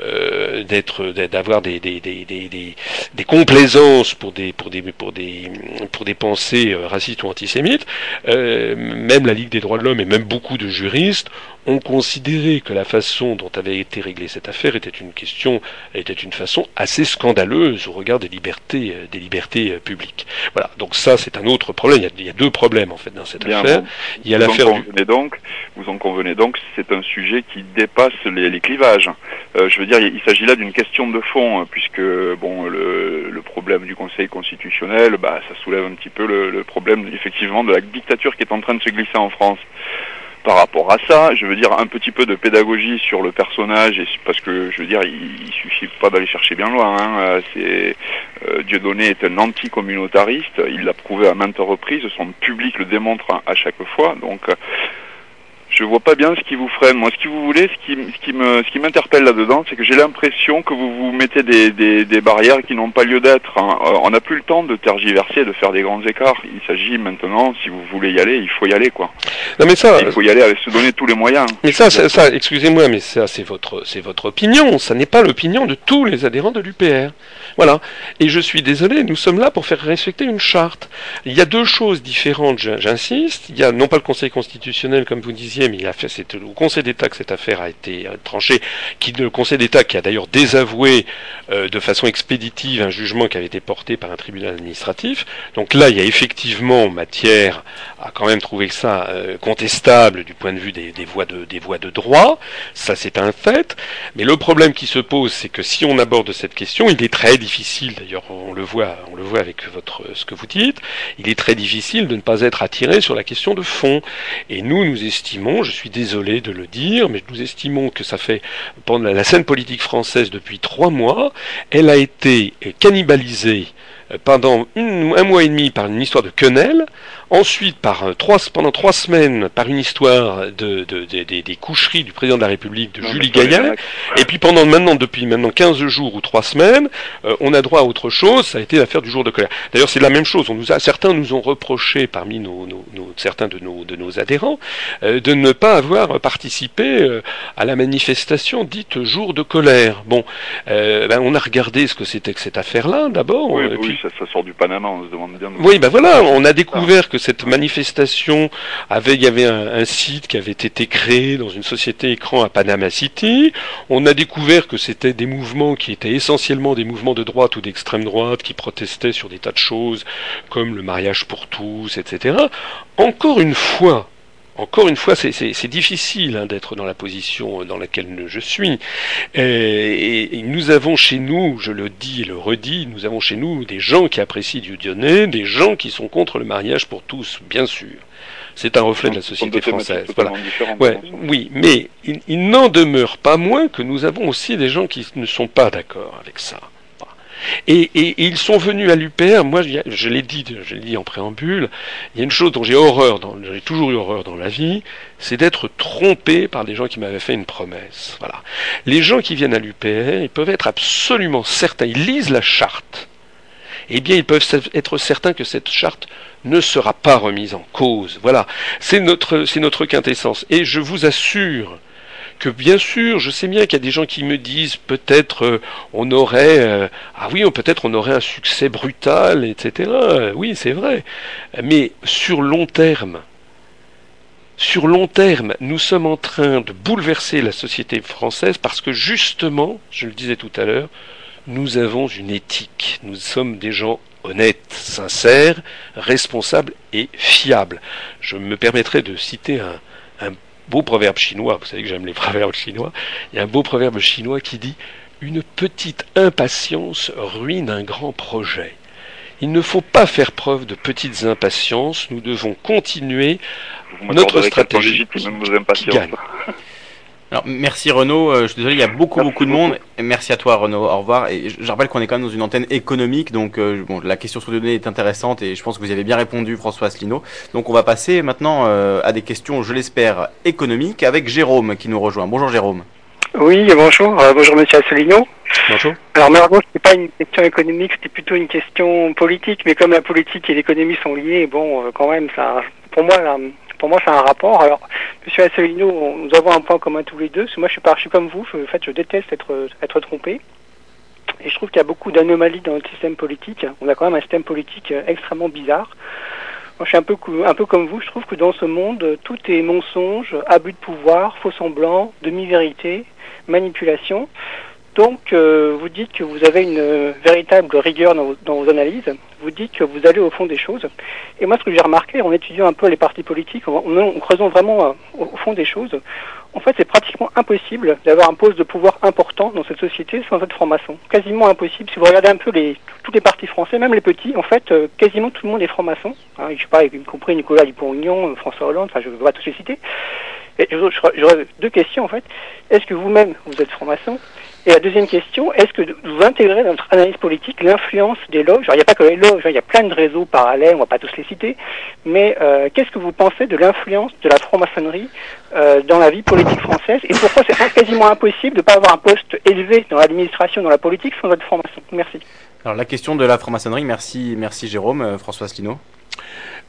euh, d'être, d'avoir des, des, des, des, complaisances pour des, pour des, pour des, pour des pensées racistes ou antisémites. même la Ligue des droits de l'homme et même beaucoup de juristes ont considéré que la façon dont avait été réglée cette affaire était une question, était une façon assez scandaleuse au regard des libertés, euh, des libertés euh, publiques. Voilà. Donc ça, c'est un autre problème. Il y, a, deux problèmes en fait dans cette affaire. il y a l'affaire du... donc, vous en convenez donc, c'est un sujet qui dépasse les, clivages. Euh, je veux dire, il, s'agit là d'une question de fond, hein, puisque bon, le, le, problème du Conseil constitutionnel, bah, ça soulève un petit peu le, le problème effectivement de la dictature qui est en train de se glisser en France par rapport à ça, je veux dire un petit peu de pédagogie sur le personnage, parce que je veux dire, il, suffit pas d'aller chercher bien loin. Hein. Euh, c'est euh, Dieudonné est un anti-communautariste, il l'a prouvé à maintes reprises, son public le démontre à chaque fois. Donc je vois pas bien ce qui vous freine. Moi, ce qui vous voulez, ce qui, ce qui me, ce qui m'interpelle là-dedans, c'est que j'ai l'impression que vous vous mettez des, des, des barrières qui n'ont pas lieu d'être. Hein. Euh, on n'a plus le temps de tergiverser, de faire des grands écarts. Il s'agit maintenant, si vous voulez y aller, il faut y aller, quoi. Non, mais ça, il faut y aller, se donner tous les moyens. Mais ça, ça, ça excusez-moi, mais ça, c'est votre, c'est votre opinion. Ça n'est pas l'opinion de tous les adhérents de l'UPR. Voilà. Et je suis désolé, nous sommes là pour faire respecter une charte. Il y a deux choses différentes, j'insiste. Il y a non pas le Conseil constitutionnel, comme vous disiez, mais il a fait, c'est au Conseil d'État que cette affaire a été euh, tranchée, qui, le Conseil d'État qui a d'ailleurs désavoué euh, de façon expéditive un jugement qui avait été porté par un tribunal administratif. Donc là, il y a effectivement matière à quand même trouver ça euh, contestable du point de vue des, des, voies de, des voies de droit. Ça, c'est un fait. Mais le problème qui se pose, c'est que si on aborde cette question, il est très difficile, d'ailleurs on le voit, on le voit avec votre ce que vous dites, il est très difficile de ne pas être attiré sur la question de fond. Et nous, nous estimons je suis désolé de le dire, mais nous estimons que ça fait pendant la scène politique française depuis trois mois, elle a été cannibalisée pendant un mois et demi par une histoire de quenelle, ensuite par euh, trois, pendant trois semaines par une histoire de, de, des coucheries du président de la République de Julie Gaillard, et puis pendant maintenant depuis maintenant 15 jours ou trois semaines, euh, on a droit à autre chose, ça a été l'affaire du jour de colère. D'ailleurs c'est la même chose, on nous a, certains nous ont reproché parmi nos, nos, certains de nos, de nos adhérents euh, de ne pas avoir participé à la manifestation dite jour de colère. Bon, ben, on a regardé ce que c'était que cette affaire-là d'abord. Oui, oui ça, ça, sort du Panama, on se demande bien. Oui, ben voilà, on a découvert que cette manifestation avait, il y avait un, site qui avait été créé dans une société écran à Panama City. On a découvert que c'était des mouvements qui étaient essentiellement des mouvements de droite ou d'extrême droite qui protestaient sur des tas de choses comme le mariage pour tous, etc. Encore une fois, encore une fois, c'est difficile hein, d'être dans la position dans laquelle je suis. Et, nous avons chez nous, je le dis et le redis, nous avons chez nous des gens qui apprécient Dieudonné, des gens qui sont contre le mariage pour tous, bien sûr. C'est un reflet de la société française. Voilà. Ouais, oui, mais il n'en demeure pas moins que nous avons aussi des gens qui ne sont pas d'accord avec ça. Et, ils sont venus à l'UPR, moi je l'ai dit, je l'ai dit en préambule, il y a une chose dont j'ai horreur, j'ai toujours eu horreur dans la vie, c'est d'être trompé par des gens qui m'avaient fait une promesse. Voilà. Les gens qui viennent à l'UPR, ils peuvent être absolument certains, ils lisent la charte, eh bien ils peuvent être certains que cette charte ne sera pas remise en cause. Voilà, c'est notre, c'est notre quintessence. Et je vous assure que bien sûr, je sais bien qu'il y a des gens qui me disent peut-être euh, on aurait euh, ah oui, peut-être on aurait un succès brutal, etc. Oui, c'est vrai. Mais sur long terme, sur long terme, nous sommes en train de bouleverser la société française parce que justement, je le disais tout à l'heure, nous avons une éthique. Nous sommes des gens honnêtes, sincères, responsables et fiables. Je me permettrai de citer un, un beau proverbe chinois, vous savez que j'aime les proverbes chinois, il y a un beau proverbe chinois qui dit Une petite impatience ruine un grand projet. Il ne faut pas faire preuve de petites impatiences, nous devons continuer notre stratégie qui, qui gagne. Alors, merci Renaud, euh, je suis désolé, il y a beaucoup beaucoup de monde. merci à toi Renaud, au revoir. Et je, rappelle qu'on est quand même dans une antenne économique, donc euh, bon, la question sur les données est intéressante et je pense que vous y avez bien répondu François Asselineau. Donc on va passer maintenant euh, à des questions, je l'espère, économiques avec Jérôme qui nous rejoint. Bonjour Jérôme. Oui, bonjour, bonjour Monsieur Asselineau. Bonjour. Alors malheureusement, ce n'est pas une question économique, c'était plutôt une question politique, mais comme la politique et l'économie sont liées, bon, quand même, ça, pour moi, là, pour moi, c'est un rapport. Alors, Monsieur Asselineau, nous avons un point commun tous les deux. moi, je suis, je comme vous. en fait, je déteste être, être trompé. Et je trouve qu'il y a beaucoup d'anomalies dans notre système politique. On a quand même un système politique euh, extrêmement bizarre. Moi, je suis un peu, un peu comme vous. Je trouve que dans ce monde, tout est mensonge, abus de pouvoir, faux semblant, demi-vérité, manipulation. Donc, euh, vous dites que vous avez une euh, véritable rigueur dans vos, analyses. Vous dites que vous allez au fond des choses. Et moi, ce que j'ai remarqué en étudiant un peu les partis politiques, en, creusant vraiment euh, au, fond des choses, en fait, c'est pratiquement impossible d'avoir un poste de pouvoir important dans cette société sans être franc-maçon. Quasiment impossible. Si vous regardez un peu les, tous les partis français, même les petits, en fait, quasiment tout le monde est franc-maçon. Hein, je sais pas, y compris Nicolas Dupont-Aignan, François Hollande, enfin, je ne vais pas tous les citer. J'aurais deux questions, en fait. Est-ce que vous-même, vous êtes franc-maçon? Et la deuxième question, est-ce que vous intégrez dans notre analyse politique l'influence des loges? Il n'y a pas que les loges, hein, il y a plein de réseaux parallèles, on ne va pas tous les citer, mais euh, qu'est-ce que vous pensez de l'influence de la franc-maçonnerie euh, dans la vie politique française? Et pourquoi c'est quasiment impossible de ne pas avoir un poste élevé dans l'administration, dans la politique sans être franc-maçon? Merci. Alors la question de la franc-maçonnerie, merci, merci Jérôme, euh, François.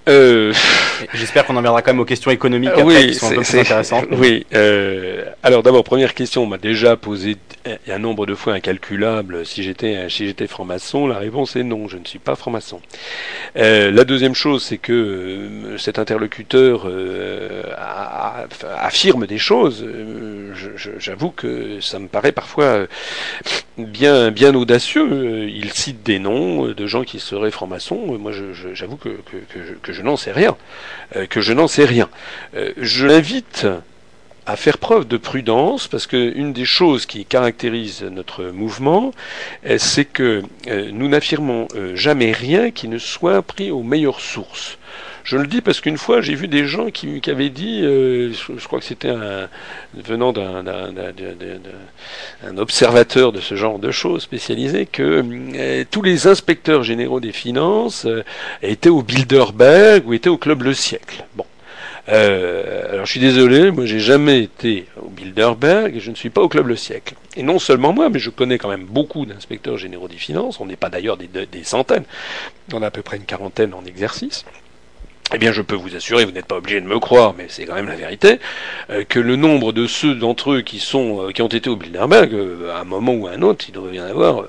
Euh... J'espère qu'on en viendra quand même aux questions économiques après, oui, qui sont un peu plus intéressantes. Oui. Euh, alors d'abord, première question, on m'a déjà posé un nombre de fois incalculable si j'étais si j'étais franc-maçon. La réponse est non, je ne suis pas franc-maçon. Euh, la deuxième chose, c'est que euh, cet interlocuteur euh, affirme des choses. Euh, j'avoue que ça me paraît parfois bien bien audacieux. Il cite des noms de gens qui seraient francs-maçons. Moi, j'avoue que, que, que, que je n'en sais rien, euh, que je n'en sais rien. Euh, je l'invite à faire preuve de prudence parce que une des choses qui caractérise notre mouvement, euh, c'est que nous n'affirmons jamais rien qui ne soit pris aux meilleures sources. Je le dis parce qu'une fois, j'ai vu des gens qui, avaient dit, euh, je, crois que c'était un, venant d'un, observateur de ce genre de choses spécialisé, que euh, tous les inspecteurs généraux des finances euh, étaient au Bilderberg ou étaient au Club Le Siècle. Bon. Alors je suis désolé, moi j'ai jamais été au Bilderberg et je ne suis pas au Club Le Siècle. Et non seulement moi, mais je connais quand même beaucoup d'inspecteurs généraux des finances, on n'est pas d'ailleurs des, centaines, on a à peu près une quarantaine en exercice. Eh bien, je peux vous assurer, vous n'êtes pas obligé de me croire, mais c'est quand même la vérité, euh, que le nombre de ceux d'entre eux qui sont, euh, qui ont été au Bilderberg, à un moment ou à un autre, il devrait y en avoir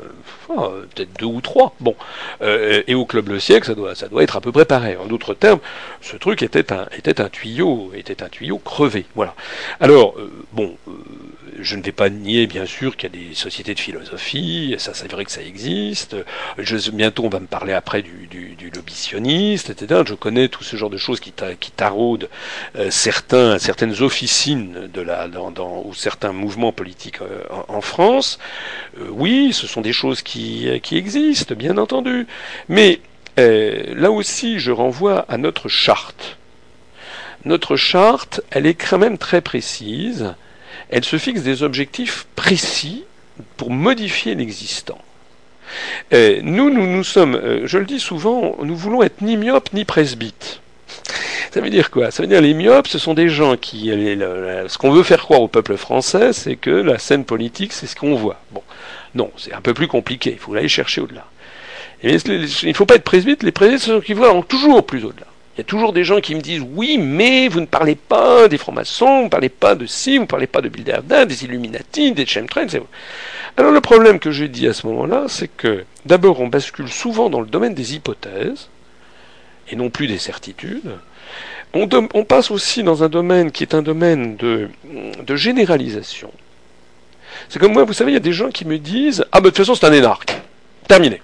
peut-être deux ou trois. Bon, euh, et au club Le Siècle, ça doit, ça doit être à peu près pareil. En d'autres termes, ce truc était un, était un tuyau, était un tuyau crevé. Voilà. Alors, euh, bon, euh, je ne vais pas nier, bien sûr, qu'il y a des sociétés de philosophie. Ça, c'est vrai que ça existe. Bientôt, on va me parler après du, du lobbysionniste, etc. Je connais tout ce genre de choses qui, taraudent certains, certaines officines ou certains mouvements politiques en, en France. oui, ce sont des choses qui euh, qui, existe, bien entendu. Mais euh, là aussi, je renvoie à notre charte. Notre charte, elle est quand même très précise. Elle se fixe des objectifs précis pour modifier l'existant. Euh, nous, nous, nous sommes, je le dis souvent, nous voulons être ni myopes ni presbytes. Ça veut dire quoi? Ça veut dire les myopes, ce sont des gens qui, ce qu'on veut faire croire au peuple français, c'est que la scène politique, c'est ce qu'on voit. Bon, non, c'est un peu plus compliqué, il faut aller chercher au-delà. il ne faut pas être presbyte, les presbytes sont ceux qui voient toujours plus au-delà. Il y a toujours des gens qui me disent oui, mais vous ne parlez pas des francs-maçons, vous ne parlez pas de ci, vous ne parlez pas de Bilderberg, des Illuminati, des chemtrails. Alors le problème que je dis à ce moment-là, c'est que d'abord on bascule souvent dans le domaine des hypothèses et non plus des certitudes. On, passe aussi dans un domaine qui est un domaine de, de généralisation. C'est comme moi, vous savez, il y a des gens qui me disent Ah, mais de toute façon, c'est un énarque. Terminé.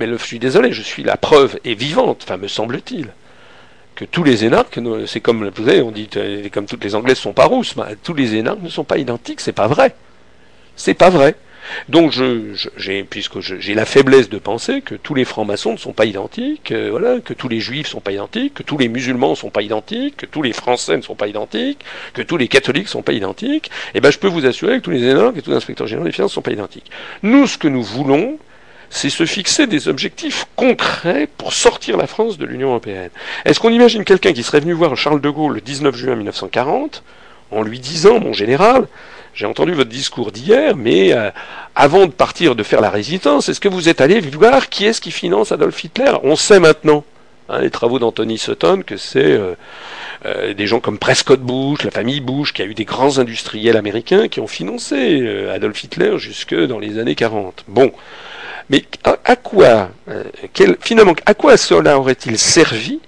Mais je suis désolé, je suis la preuve est vivante, enfin, me semble-t-il, que tous les énarques, c'est comme, on dit, euh, comme toutes les Anglaises sont pas rousses, tous les énarques ne sont pas identiques, c'est pas vrai. C'est pas vrai. Donc, je, puisque j'ai la faiblesse de penser que tous les francs-maçons ne sont pas identiques, euh, voilà, que tous les juifs ne sont pas identiques, que tous les musulmans ne sont pas identiques, que tous les français ne sont pas identiques, que tous les catholiques ne sont pas identiques, et eh ben, je peux vous assurer que tous les énormes et tous les inspecteurs généraux des finances ne sont pas identiques. Nous, ce que nous voulons, c'est se fixer des objectifs concrets pour sortir la France de l'Union européenne. Est-ce qu'on imagine quelqu'un qui serait venu voir Charles de Gaulle le 19 juin 1940 en lui disant, mon général, j'ai entendu votre discours d'hier, mais euh, avant de partir de faire la résistance, est-ce que vous êtes allé voir qui est-ce qui finance Adolf Hitler? On sait maintenant, hein, les travaux d'Anthony Sutton, que c'est euh, euh, des gens comme Prescott Bush, la famille Bush, qui a eu des grands industriels américains qui ont financé Adolf Hitler jusque dans les années 40. Bon. Mais à, quoi, finalement, à quoi cela aurait-il servi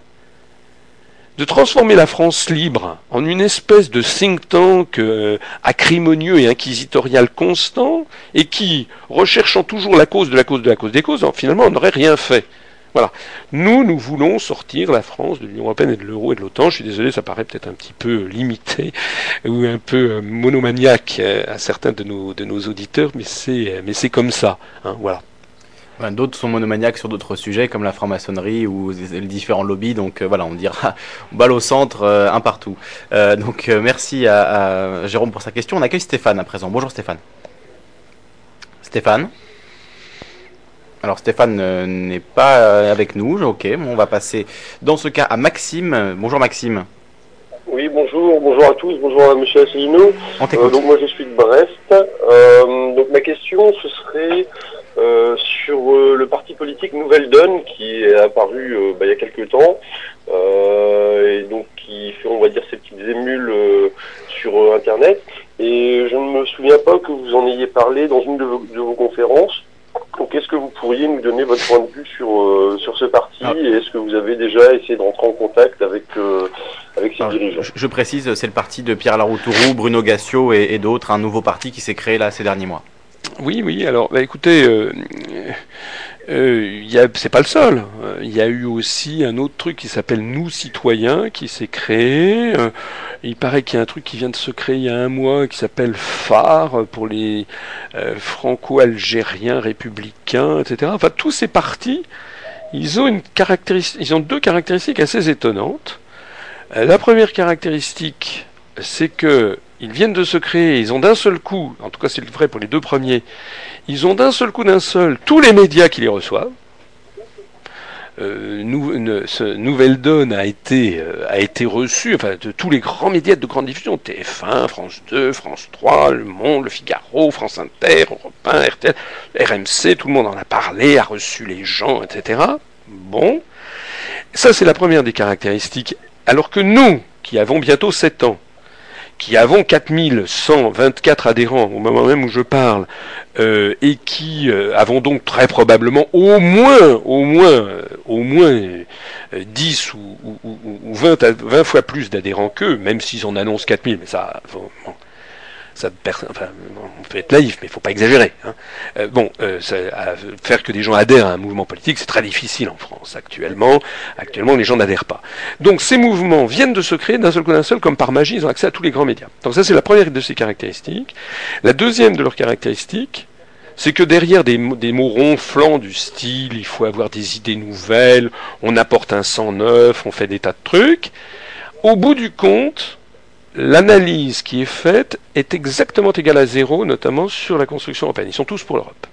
de transformer la France libre en une espèce de think tank euh, acrimonieux et inquisitorial constant, et qui, recherchant toujours la cause de la cause de la cause des causes, finalement n'aurait rien fait? Voilà. Nous, nous voulons sortir la France de l'Union européenne et de l'euro et de l'OTAN. Je suis désolé, ça paraît peut-être un petit peu limité ou un peu euh, monomaniaque euh, à certains de nos, de nos auditeurs, mais c'est, mais c'est comme ça. Hein, voilà. D'autres sont monomaniaques sur d'autres sujets comme la franc-maçonnerie ou les différents lobbies. Donc euh, voilà, on dira on balle au centre, euh, un partout. Euh, donc merci à, Jérôme pour sa question. On accueille Stéphane à présent. Bonjour Stéphane. Stéphane? Alors Stéphane n'est pas avec nous, ok, on va passer dans ce cas à Maxime. Bonjour Maxime. Oui, bonjour, bonjour à tous, bonjour à Monsieur Asselineau. donc moi je suis de Brest. donc ma question ce serait euh, sur euh, le parti politique Nouvelle Donne qui est apparu euh, bah, il y a quelques temps et donc qui fait on va dire ses petites émules sur internet et je ne me souviens pas que vous en ayez parlé dans une de vos, conférences donc est-ce que vous pourriez nous donner votre point de vue sur, sur ce parti ah. et est-ce que vous avez déjà essayé de rentrer en contact avec, avec ses dirigeants? je, précise, c'est le parti de Pierre Laroutourou, Bruno Gassio et d'autres, un nouveau parti qui s'est créé là ces derniers mois. Oui, oui. Alors, bah, écoutez, euh, euh, c'est pas le seul. Il y a eu aussi un autre truc qui s'appelle Nous citoyens qui s'est créé. Euh, il paraît qu'il y a un truc qui vient de se créer il y a un mois qui s'appelle phare pour les franco-algériens républicains, etc. Enfin, tous ces partis ils ont, une ils ont deux caractéristiques assez étonnantes. Euh, la première caractéristique, c'est que ils viennent de se créer, ils ont d'un seul coup, en tout cas c'est vrai pour les deux premiers, ils ont d'un seul coup d'un seul tous les médias qui les reçoivent. Euh, Nouvelle Donne a été, euh, a été reçu, enfin, de tous les grands médias de grande diffusion, TF1, France 2, France 3, Le Monde, Le Figaro, France Inter, Europe 1, RTL, RMC, tout le monde en a parlé, a reçu les gens, etc. Bon. Ça, c'est la première des caractéristiques. Alors que nous, qui avons bientôt 7 ans, qui avons 4124 adhérents au moment même où je parle, euh, et qui euh, avons donc très probablement au moins, au moins, euh, au moins 10 ou, ou, ou 20, 20, fois plus d'adhérents qu'eux, même s'ils en annoncent 4000, mais ça, ça enfin, on peut être naïf, mais il faut pas exagérer. Hein. Euh, bon, euh, faire que des gens adhèrent à un mouvement politique, c'est très difficile en France actuellement. Actuellement, les gens n'adhèrent pas. Donc ces mouvements viennent de se créer d'un seul coup d'un seul, comme par magie, ils ont accès à tous les grands médias. Donc ça, c'est la première de ces caractéristiques. La deuxième de leurs caractéristiques, c'est que derrière des, des, mots ronflants du style, il faut avoir des idées nouvelles, on apporte un sang neuf, on fait des tas de trucs, au bout du compte, l'analyse qui est faite est exactement égale à zéro, notamment sur la construction européenne. Ils sont tous pour l'Europe.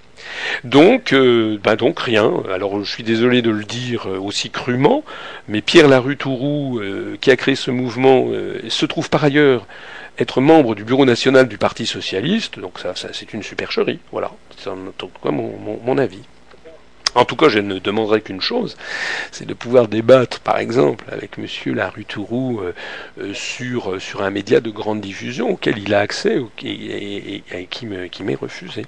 Donc, ben donc rien. Alors, je suis désolé de le dire euh, aussi crûment, mais Pierre Larue-Tourou, euh, qui a créé ce mouvement, se trouve par ailleurs être membre du bureau national du Parti socialiste. Donc, ça, c'est une supercherie. Voilà. C'est en tout cas mon avis. En tout cas, je ne demanderai qu'une chose, c'est de pouvoir débattre, par exemple, avec Monsieur Larutourou euh, euh, sur, euh, sur un média de grande diffusion auquel il a accès et, qui m'est refusé.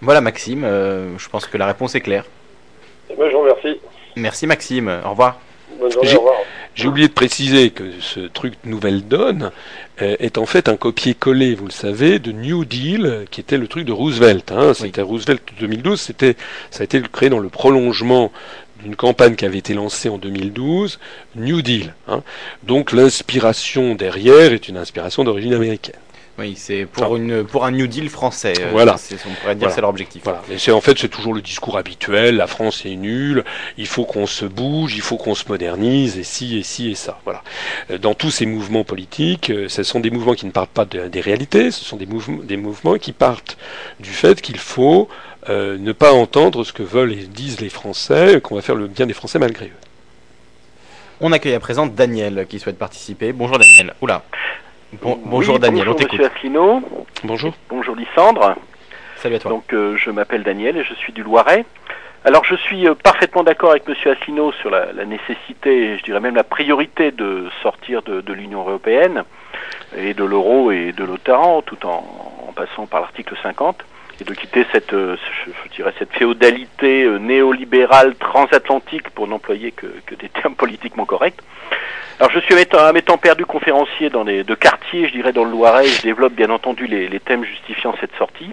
Voilà, Maxime. je pense que la réponse est claire. Eh ben, je vous remercie. Merci, Maxime. Au revoir. Bonne journée. Au revoir. J'ai oublié de préciser que ce truc Nouvelle Donne euh, est en fait un copier-coller, vous le savez, de New Deal, qui était le truc de Roosevelt. Hein. C'était Roosevelt 2012, c'était, ça a été créé dans le prolongement d'une campagne qui avait été lancée en 2012, New Deal. Hein. Donc l'inspiration derrière est une inspiration d'origine américaine. Oui, c'est pour, une, pour un New Deal français. Euh, voilà. on pourrait dire c'est leur objectif. Voilà. Et c'est en fait c'est toujours le discours habituel. La France est nulle. Il faut qu'on se bouge. Il faut qu'on se modernise. Et si et si et ça. Voilà. Euh, dans tous ces mouvements politiques, euh, ce sont des mouvements qui ne partent pas des réalités. Ce sont des mouvements, des mouvements qui partent du fait qu'il faut ne pas entendre ce que veulent et disent les Français, qu'on va faire le bien des Français malgré eux. On accueille à présent Daniel qui souhaite participer. Bonjour Daniel. Oula bonjour Daniel, bonjour Monsieur Asselineau. Bonjour. Bonjour Lysandre. Salut à toi. Donc euh, je m'appelle Daniel et je suis du Loiret. Alors je suis euh, parfaitement d'accord avec Monsieur Asselineau sur la, nécessité, je dirais même la priorité de sortir de, l'Union européenne et de l'euro et de l'OTAN, tout en, passant par l'article 50 et de quitter cette, euh, je, dirais cette féodalité néolibérale transatlantique, pour n'employer que, que, des termes politiquement corrects. Alors je suis un m'étant perdu conférencier dans les deux quartiers, je dirais dans le Loiret, je développe bien entendu les, thèmes justifiant cette sortie.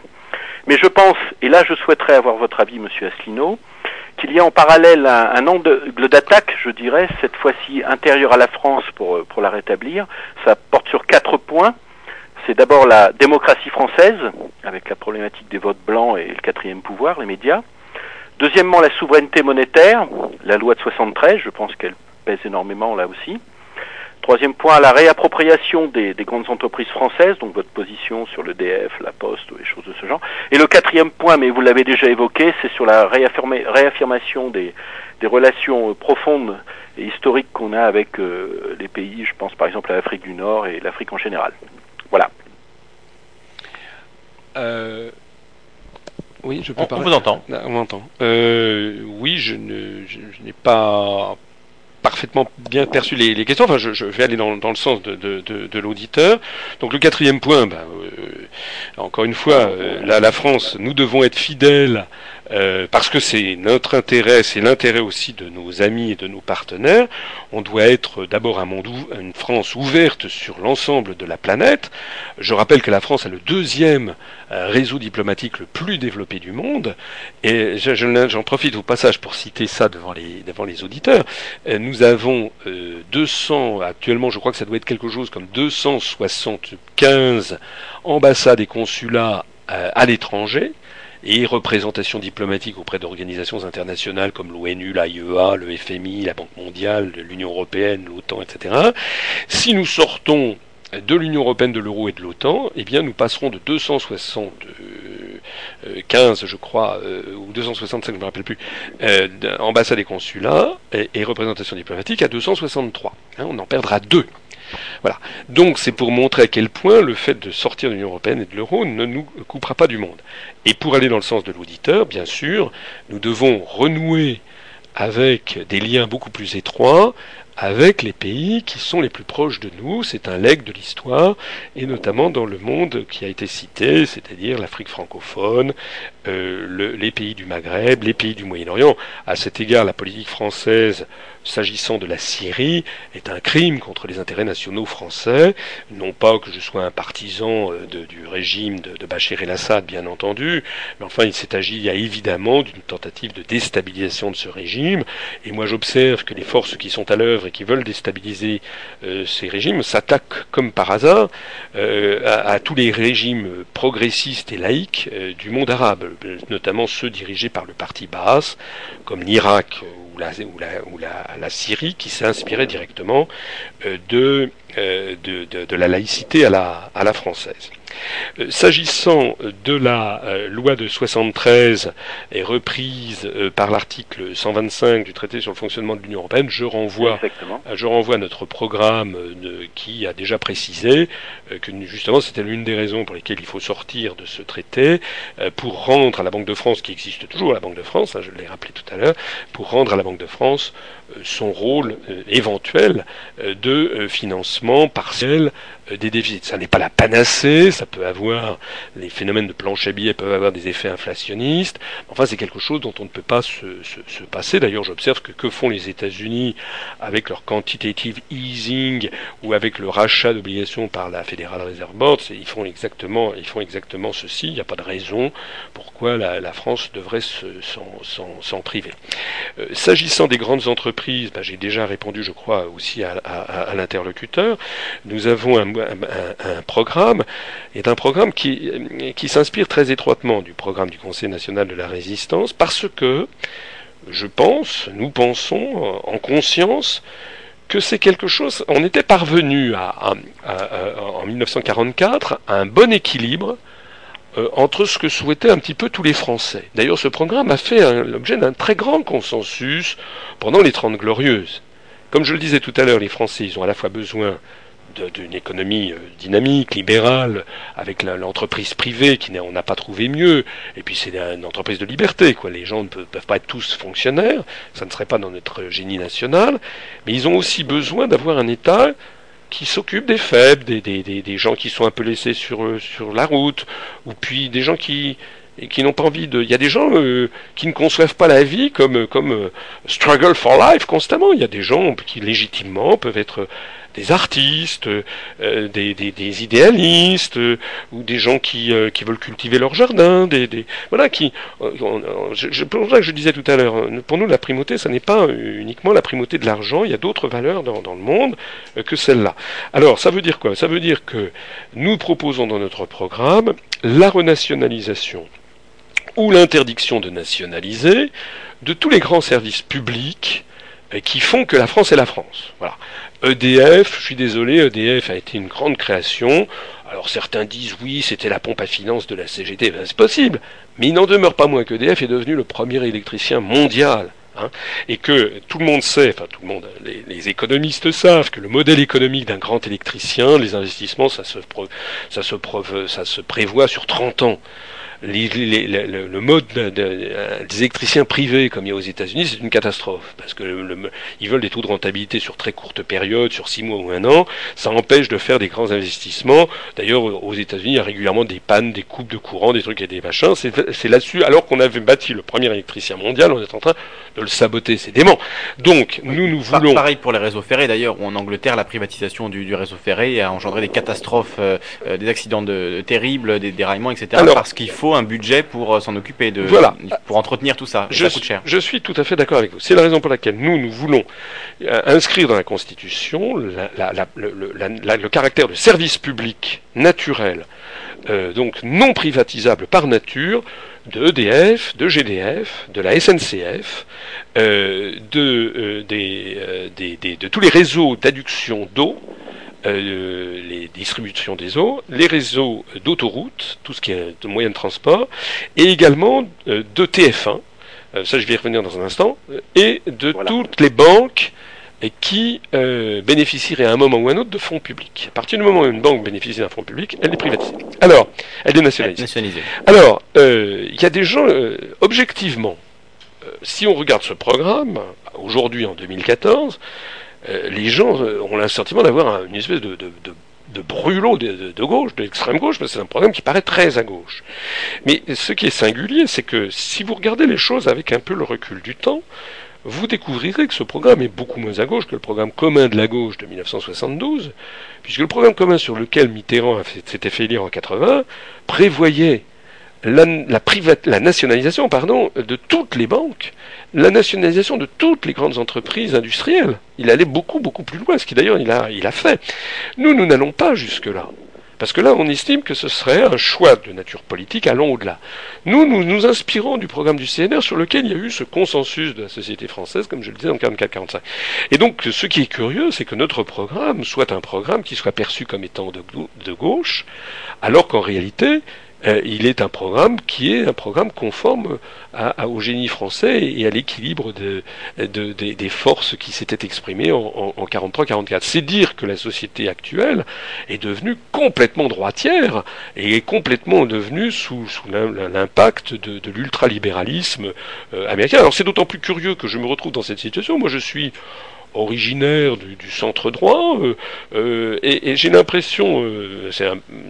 Mais je pense, et là je souhaiterais avoir votre avis, Monsieur Asselineau, qu'il y a en parallèle un, angle d'attaque, je dirais, cette fois-ci intérieur à la France pour, pour la rétablir. Ça porte sur quatre points. C'est d'abord la démocratie française, avec la problématique des votes blancs et le quatrième pouvoir, les médias. Deuxièmement, la souveraineté monétaire, la loi de 73, je pense qu'elle pèse énormément là aussi. Troisième point, la réappropriation des, grandes entreprises françaises, donc votre position sur le DF, la Poste, ou les choses de ce genre. Et le quatrième point, mais vous l'avez déjà évoqué, c'est sur la réaffirmation des, relations profondes et historiques qu'on a avec euh, les pays, je pense par exemple à l'Afrique du Nord et l'Afrique en général. Voilà. Euh, oui, je peux on, on vous entend. Ah, on m'entend. Euh, oui, je n'ai pas parfaitement bien perçu les, questions. Enfin, je, vais aller dans, le sens de, l'auditeur. Donc le quatrième point, ben, euh, encore une fois, euh, la France, nous devons être fidèles euh, parce que c'est notre intérêt, c'est l'intérêt aussi de nos amis et de nos partenaires. On doit être d'abord un monde, une France ouverte sur l'ensemble de la planète. Je rappelle que la France a le deuxième euh, réseau diplomatique le plus développé du monde, et j'en profite au passage pour citer ça devant les, auditeurs. Euh, nous avons 200, actuellement, je crois que ça doit être quelque chose comme 275 ambassades et consulats à l'étranger et représentation diplomatique auprès d'organisations internationales comme l'ONU, l'AIEA, le FMI, la Banque mondiale, l'Union européenne, l'OTAN, etc. Si nous sortons de l'Union européenne, de l'euro et de l'OTAN, eh nous passerons de 275, je crois, euh, ou 265, je ne me rappelle plus, euh, ambassades et consulats et, représentation diplomatique à 263. Hein, on en perdra deux. Voilà. Donc c'est pour montrer à quel point le fait de sortir de l'Union européenne et de l'euro ne nous coupera pas du monde. Et pour aller dans le sens de l'auditeur, bien sûr, nous devons renouer avec des liens beaucoup plus étroits avec les pays qui sont les plus proches de nous. C'est un legs de l'histoire, et notamment dans le monde qui a été cité, c'est-à-dire l'Afrique francophone, euh, les pays du Maghreb, les pays du Moyen-Orient. À cet égard, la politique française s'agissant de la Syrie, est un crime contre les intérêts nationaux français. Non pas que je sois un partisan euh, du régime de, de Bachar el-Assad, bien entendu, mais enfin il s'est agi évidemment d'une tentative de déstabilisation de ce régime. Et moi j'observe que les forces qui sont à l'œuvre et qui veulent déstabiliser euh, ces régimes s'attaquent comme par hasard euh, à, tous les régimes progressistes et laïques du monde arabe, notamment ceux dirigés par le parti Baas, comme l'Irak ou, la, Syrie qui s'est inspirée directement euh, de, euh, de, la laïcité à la, à la française. Euh, s'agissant de la euh, loi de 73 et reprise euh, par l'article 125 du traité sur le fonctionnement de l'Union européenne, je renvoie, je renvoie à notre programme qui a déjà précisé que justement c'était l'une des raisons pour lesquelles il faut sortir de ce traité pour rendre à la Banque de France, qui existe toujours à la Banque de France, hein, je l'ai rappelé tout à l'heure, pour rendre à la Banque de France son rôle éventuel de financement partiel des déficits. Ça n'est pas la panacée, ça peut avoir, les phénomènes de planche à billets peuvent avoir des effets inflationnistes. Enfin, c'est quelque chose dont on ne peut pas se, se, passer. D'ailleurs, j'observe que que font les États-Unis avec leur quantitative easing ou avec le rachat d'obligations par la Federal Reserve Board. Ils font exactement, ils font exactement ceci. Il n'y a pas de raison pourquoi la, France devrait s'en priver. Euh, S'agissant des grandes entreprises, ben, j'ai déjà répondu, je crois, aussi à, à, à l'interlocuteur. Nous avons un, un, programme est un programme qui, s'inspire très étroitement du programme du Conseil national de la résistance parce que je pense, nous pensons en conscience que c'est quelque chose. On était parvenu à, en 1944 à un bon équilibre euh, entre ce que souhaitaient un petit peu tous les Français. D'ailleurs, ce programme a fait l'objet d'un très grand consensus pendant les Trente Glorieuses. Comme je le disais tout à l'heure, les Français, ils ont à la fois besoin d'une économie euh, dynamique, libérale, avec l'entreprise privée, qui on n'a pas trouvé mieux. Et puis c'est une entreprise de liberté, quoi. Les gens ne peuvent, pas être tous fonctionnaires, ça ne serait pas dans notre génie national. Mais ils ont aussi besoin d'avoir un État qui s'occupe des faibles, des, gens qui sont un peu laissés sur, euh, la route, ou puis des gens qui, qui n'ont pas envie de. Il y a des gens euh, qui ne conçoivent pas la vie comme comme struggle for life constamment. Il y a des gens qui légitimement peuvent être des artistes, euh, des, idéalistes, euh, ou des gens qui, euh, qui veulent cultiver leur jardin, des, voilà qui. je, pour ça que je disais tout à l'heure, pour nous la primauté, ça n'est pas uniquement la primauté de l'argent. Il y a d'autres valeurs dans, dans le monde que celle-là. Alors ça veut dire quoi? Ça veut dire que nous proposons dans notre programme la renationalisation ou l'interdiction de nationaliser de tous les grands services publics qui font que la France est la France. Voilà. EDF, je suis désolé, EDF a été une grande création. Alors certains disent oui, c'était la pompe à finances de la CGT, ben, c'est possible, mais il n'en demeure pas moins qu'EDF est devenu le premier électricien mondial. Hein, et que tout le monde sait, enfin tout le monde, les, économistes savent que le modèle économique d'un grand électricien, les investissements, ça se, ça se, ça se prévoit sur 30 ans le, mode des électriciens privés comme il y a aux États-Unis, c'est une catastrophe parce que ils veulent des taux de rentabilité sur très courte période, sur six mois ou un an. Ça empêche de faire des grands investissements. D'ailleurs, aux États-Unis, il y a régulièrement des pannes, des coupes de courant, des trucs et des machins. C'est là-dessus, alors qu'on avait bâti le premier électricien mondial, on est en train de le saboter. C'est dément. Donc, nous, nous voulons. Pareil pour les réseaux ferrés. D'ailleurs, en Angleterre, la privatisation du, réseau ferré a engendré des catastrophes, euh, euh, des accidents de, terribles, des déraillements, etc. parce qu'il faut un budget pour euh, s'en occuper, de, voilà. pour entretenir tout ça. Je, ça coûte cher. je suis tout à fait d'accord avec vous. C'est la raison pour laquelle nous, nous voulons euh, inscrire dans la Constitution le, caractère de service public naturel, euh, donc non privatisable par nature, de EDF, de GDF, de la SNCF, euh, de, des, de tous les réseaux d'adduction d'eau, les distributions des eaux, les réseaux d'autoroutes, tout ce qui est de moyens de transport, et également de TF1, ça je vais y revenir dans un instant, et de toutes les banques qui euh, bénéficierait à un moment ou à un autre de fonds publics. À partir du moment où une banque bénéficie d'un fonds public, elle est privatisée. Alors, elle est nationalisée. Alors, euh, il y a des gens, euh, objectivement, si on regarde ce programme, aujourd'hui en 2014, les gens ont le sentiment d'avoir une espèce de, brûlot de, gauche, de l'extrême gauche, parce c'est un programme qui paraît très à gauche. Mais ce qui est singulier, c'est que si vous regardez les choses avec un peu le recul du temps, vous découvrirez que ce programme est beaucoup moins à gauche que le programme commun de la gauche de 1972, puisque le programme commun sur lequel Mitterrand s'était fait élire en 80 prévoyait la, nationalisation pardon, de toutes les banques, la nationalisation de toutes les grandes entreprises industrielles. Il allait beaucoup, beaucoup plus loin, ce qui d'ailleurs il a, il a fait. Nous, nous n'allons pas jusque-là. Parce que là, on estime que ce serait un choix de nature politique allant au-delà. Nous, nous nous inspirons du programme du CNR sur lequel il y a eu ce consensus de la société française, comme je le disais, en 44-45. Et donc, ce qui est curieux, c'est que notre programme soit un programme qui soit perçu comme étant de gauche, alors qu'en réalité, euh, il est un programme qui est un programme conforme au génie français et à l'équilibre de, des forces qui s'étaient exprimées en, en, 43-44. C'est dire que la société actuelle est devenue complètement droitière et est complètement devenue sous, sous l'impact de, de l'ultralibéralisme euh, américain. Alors c'est d'autant plus curieux que je me retrouve dans cette situation. Moi je suis originaire du, centre droit, euh, euh, et, j'ai l'impression euh,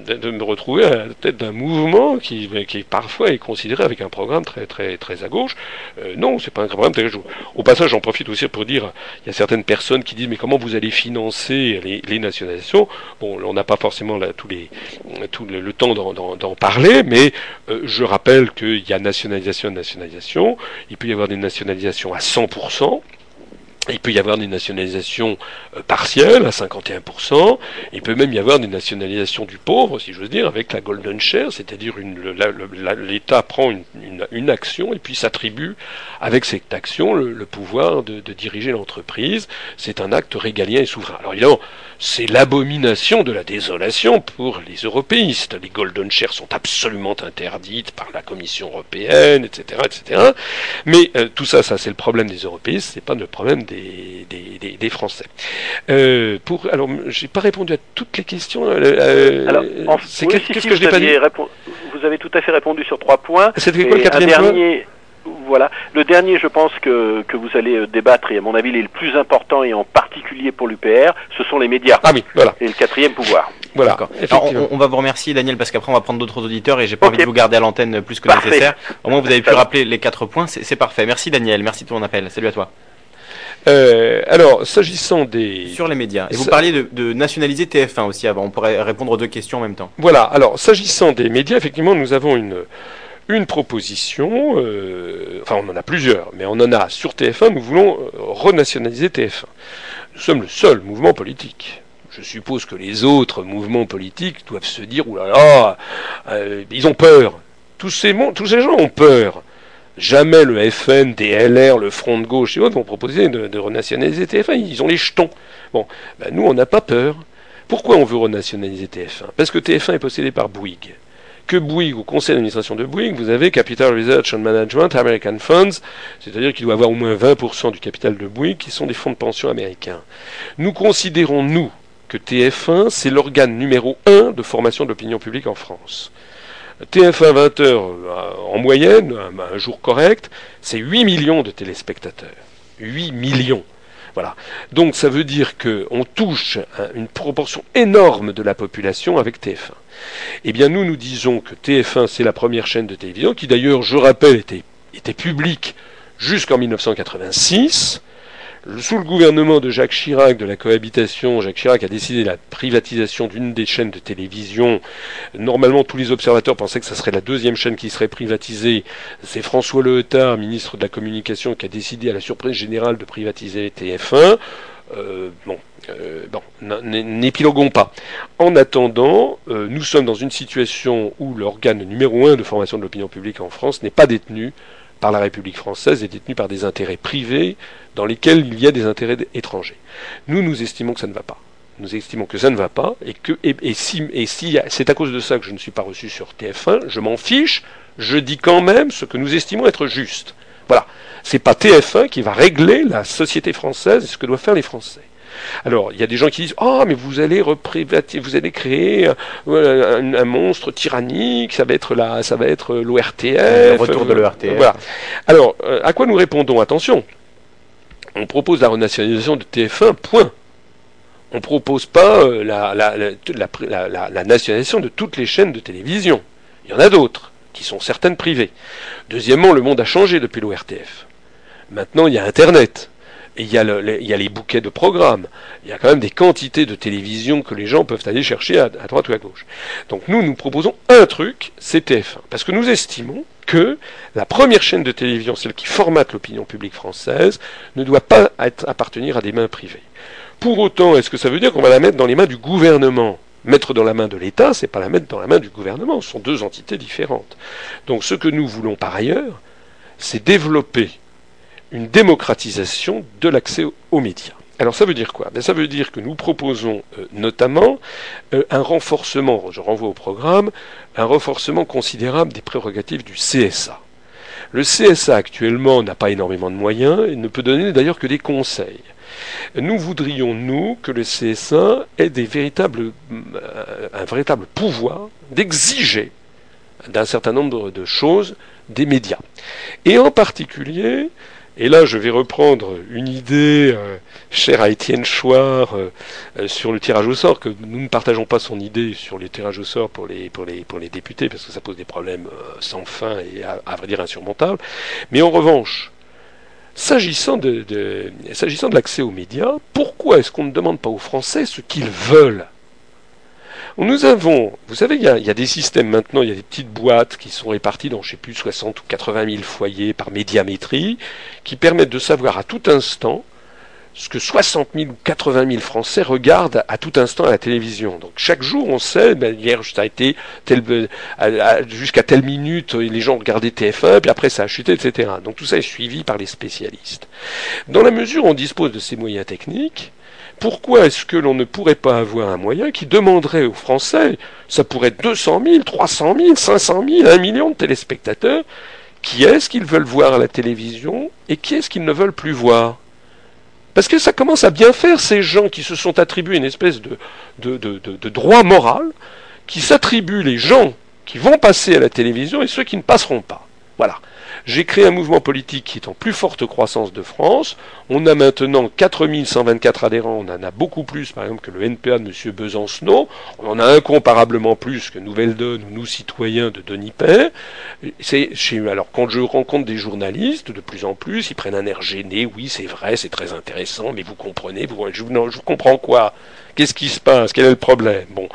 de, me retrouver à la tête d'un mouvement qui, qui parfois est considéré avec un programme très très très à gauche. non, c'est pas un programme très gauche. Au passage, j'en profite aussi pour dire, il y a certaines personnes qui disent mais comment vous allez financer les, nationalisations? Bon, on n'a pas forcément tout le, temps d'en parler, mais je rappelle qu'il y a nationalisation, nationalisation. Il peut y avoir des nationalisations à 100%. Il peut y avoir des nationalisations euh, partielles à 51%. Il peut même y avoir des nationalisations du pauvre, si j'ose dire, avec la golden share, c'est-à-dire l'État prend une, action et puis s'attribue avec cette action le, pouvoir de, de diriger l'entreprise. C'est un acte régalien et souverain. Alors évidemment, c'est l'abomination de la désolation pour les européistes. Les golden shares sont absolument interdites par la Commission européenne, etc., etc. Mais euh, tout ça, ça c'est le problème des européistes, c'est pas le problème des, des, des, Français. Euh, pour, alors, j'ai pas répondu à toutes les questions. Euh, alors, qu'est-ce que je n'ai pas dit Vous avez tout à fait répondu sur trois points. C'était quoi le quatrième point voilà. Le dernier, je pense que, que vous allez euh, débattre, et à mon avis, il est le plus important, et en particulier pour l'UPR, ce sont les médias. Ah oui, voilà. Et le quatrième pouvoir. Voilà. on, va vous remercier, Daniel, parce qu'après, on va prendre d'autres auditeurs, et j'ai pas envie de vous garder à l'antenne plus que nécessaire. Au moins, vous avez pu rappeler les quatre points, c'est parfait. Merci, Daniel. Merci de ton appel. Salut à toi. Euh, alors, s'agissant des... Sur les médias. Et vous parliez de, de, nationaliser TF1 aussi avant. On pourrait répondre aux deux questions en même temps. Voilà. Alors, s'agissant des médias, effectivement, nous avons une, une proposition, euh, enfin on en a plusieurs, mais on en a sur TF1, nous voulons euh, renationaliser TF1. Nous sommes le seul mouvement politique. Je suppose que les autres mouvements politiques doivent se dire, oulala, euh, ils ont peur. Tous ces, tous ces gens ont peur. Jamais le FN, DLR, le Front de gauche et autres vont proposer de, renationaliser TF1. Ils ont les jetons. Bon, ben nous, on n'a pas peur. Pourquoi on veut renationaliser TF1 Parce que TF1 est possédé par Bouygues que Bouygues, au conseil d'administration de Bouygues, vous avez Capital Research and Management, American Funds, c'est-à-dire qu'il doit avoir au moins 20% du capital de Bouygues qui sont des fonds de pension américains. Nous considérons, nous, que TF1, c'est l'organe numéro 1 de formation de l'opinion publique en France. TF1 20 heures euh, en moyenne, un, jour correct, c'est 8 millions de téléspectateurs. 8 millions. Voilà. Donc ça veut dire qu'on touche une proportion énorme de la population avec TF1. Eh bien, nous, nous disons que TF1, c'est la première chaîne de télévision, qui d'ailleurs, je rappelle, était, était publique jusqu'en 1986. Sous le gouvernement de Jacques Chirac, de la cohabitation, Jacques Chirac a décidé la privatisation d'une des chaînes de télévision. Normalement, tous les observateurs pensaient que ça serait la deuxième chaîne qui serait privatisée. C'est François Lehetard, ministre de la Communication, qui a décidé à la surprise générale de privatiser TF1. bon, bon n'épiloguons pas. En attendant, nous sommes dans une situation où l'organe numéro un de formation de l'opinion publique en France n'est pas détenu par la République française est détenu par des intérêts privés dans lesquels il y a des intérêts étrangers. Nous, nous estimons que ça ne va pas nous estimons que ça ne va pas et que et, si et si c'est à cause de ça que je ne suis pas reçu sur TF1, je m'en fiche, je dis quand même ce que nous estimons être juste. Voilà, c'est pas TF1 qui va régler la société française et ce que doivent faire les Français. Alors, il y a des gens qui disent "Oh, mais vous allez vous allez créer euh, un, monstre tyrannique, ça va être la ça va être l'ORTF, le retour de l'ORTF." Voilà. Alors, euh, à quoi nous répondons? Attention. On propose la renationalisation de TF1, point on ne propose pas euh, la, la, nationalisation de toutes les chaînes de télévision. Il y en a d'autres, qui sont certaines privées. Deuxièmement, le monde a changé depuis l'ORTF. Maintenant, il y a Internet. Il y, a les bouquets de programmes. Il y a quand même des quantités de télévision que les gens peuvent aller chercher à, droite ou à gauche. Donc nous, nous proposons un truc, c'est TF1. Parce que nous estimons que la première chaîne de télévision, celle qui formate l'opinion publique française, ne doit pas appartenir à des mains privées. Pour autant, est-ce que ça veut dire qu'on va la mettre dans les mains du gouvernement? Mettre dans la main de l'État, c'est pas la mettre dans la main du gouvernement. Ce sont deux entités différentes. Donc, ce que nous voulons par ailleurs, c'est développer une démocratisation de l'accès aux médias. Alors ça veut dire quoi? Ben, Ça veut dire que nous proposons euh, notamment euh, un renforcement, je renvoie au programme, un renforcement considérable des prérogatives du CSA. Le CSA actuellement n'a pas énormément de moyens et ne peut donner d'ailleurs que des conseils. Nous voudrions, nous, que le CSA ait des véritables, euh, un véritable pouvoir d'exiger d'un certain nombre de choses des médias. Et en particulier, et là je vais reprendre une idée euh, chère à Étienne Chouard euh, sur le tirage au sort, que nous ne partageons pas son idée sur le tirage au sort pour les, les, les députés, parce que ça pose des problèmes sans fin et à vrai dire insurmontables. Mais en revanche, S'agissant de, s'agissant de l'accès aux médias, pourquoi est-ce qu'on ne demande pas aux Français ce qu'ils veulent? Nous avons, vous savez, il y, a, des systèmes maintenant, il y a des petites boîtes qui sont réparties dans, je sais plus, 60 ou 80 000 foyers par médiamétrie, qui permettent de savoir à tout instant ce que 60 000 ou 80 000 Français regardent à tout instant à la télévision. Donc chaque jour, on sait, ben, hier ça a été jusqu'à telle minute, les gens regardaient TF1, puis après ça a chuté, etc. Donc tout ça est suivi par les spécialistes. Dans la mesure où on dispose de ces moyens techniques, pourquoi est-ce que l'on ne pourrait pas avoir un moyen qui demanderait aux Français, ça pourrait être 200 000, 300 000, 500 000, 1 million de téléspectateurs, qui est-ce qu'ils veulent voir à la télévision et qui est-ce qu'ils ne veulent plus voir? Parce que ça commence à bien faire ces gens qui se sont attribués une espèce de, droit moral, qui s'attribuent les gens qui vont passer à la télévision et ceux qui ne passeront pas. Voilà. J'ai créé un mouvement politique qui est en plus forte croissance de France. On a maintenant 4124 adhérents. On en a beaucoup plus, par exemple, que le NPA de M. Besancenot. On en a incomparablement plus que Nouvelle Donne ou nous, citoyens de Denis Père. Alors, quand je rencontre des journalistes, de plus en plus, ils prennent un air gêné. Oui, c'est vrai, c'est très intéressant, mais vous comprenez, vous, je, je comprends quoi? Qu'est-ce qui se passe? Quel est le problème? Bon.